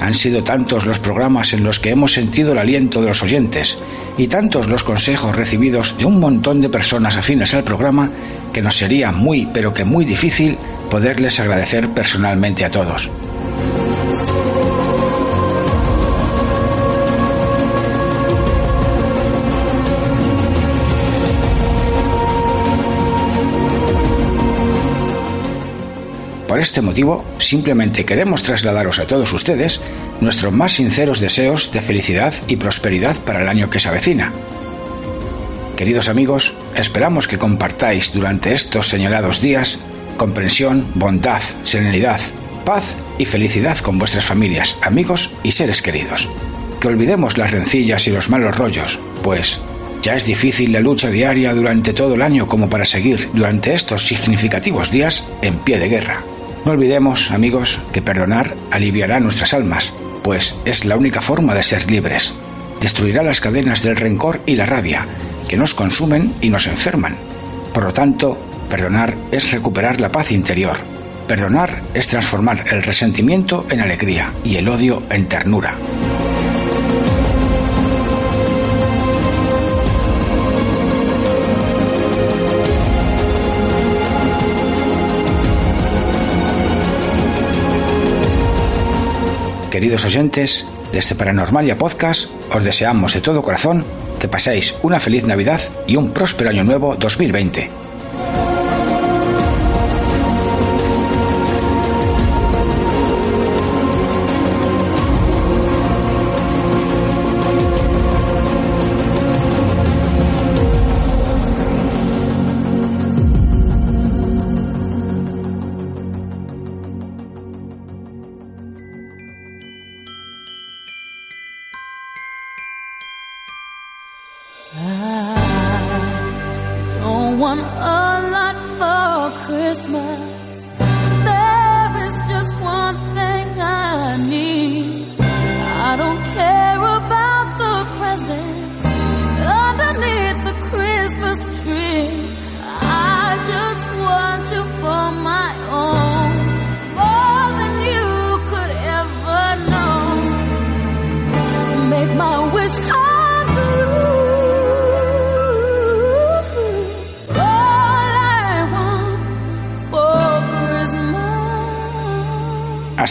S1: han sido tantos los programas en los que hemos sentido el aliento de los oyentes y tantos los consejos recibidos de un montón de personas afines al programa que nos sería muy pero que muy difícil poderles agradecer personalmente a todos. Este motivo, simplemente queremos trasladaros a todos ustedes nuestros más sinceros deseos de felicidad y prosperidad para el año que se avecina. Queridos amigos, esperamos que compartáis durante estos señalados días comprensión, bondad, serenidad, paz y felicidad con vuestras familias, amigos y seres queridos. Que olvidemos las rencillas y los malos rollos, pues ya es difícil la lucha diaria durante todo el año como para seguir durante estos significativos días en pie de guerra. No olvidemos, amigos, que perdonar aliviará nuestras almas, pues es la única forma de ser libres. Destruirá las cadenas del rencor y la rabia, que nos consumen y nos enferman. Por lo tanto, perdonar es recuperar la paz interior. Perdonar es transformar el resentimiento en alegría y el odio en ternura. Queridos oyentes, desde Paranormalia Podcast os deseamos de todo corazón que paséis una feliz Navidad y un próspero año nuevo 2020.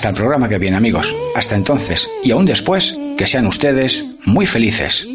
S1: Hasta el programa que viene amigos. Hasta entonces y aún después, que sean ustedes muy felices.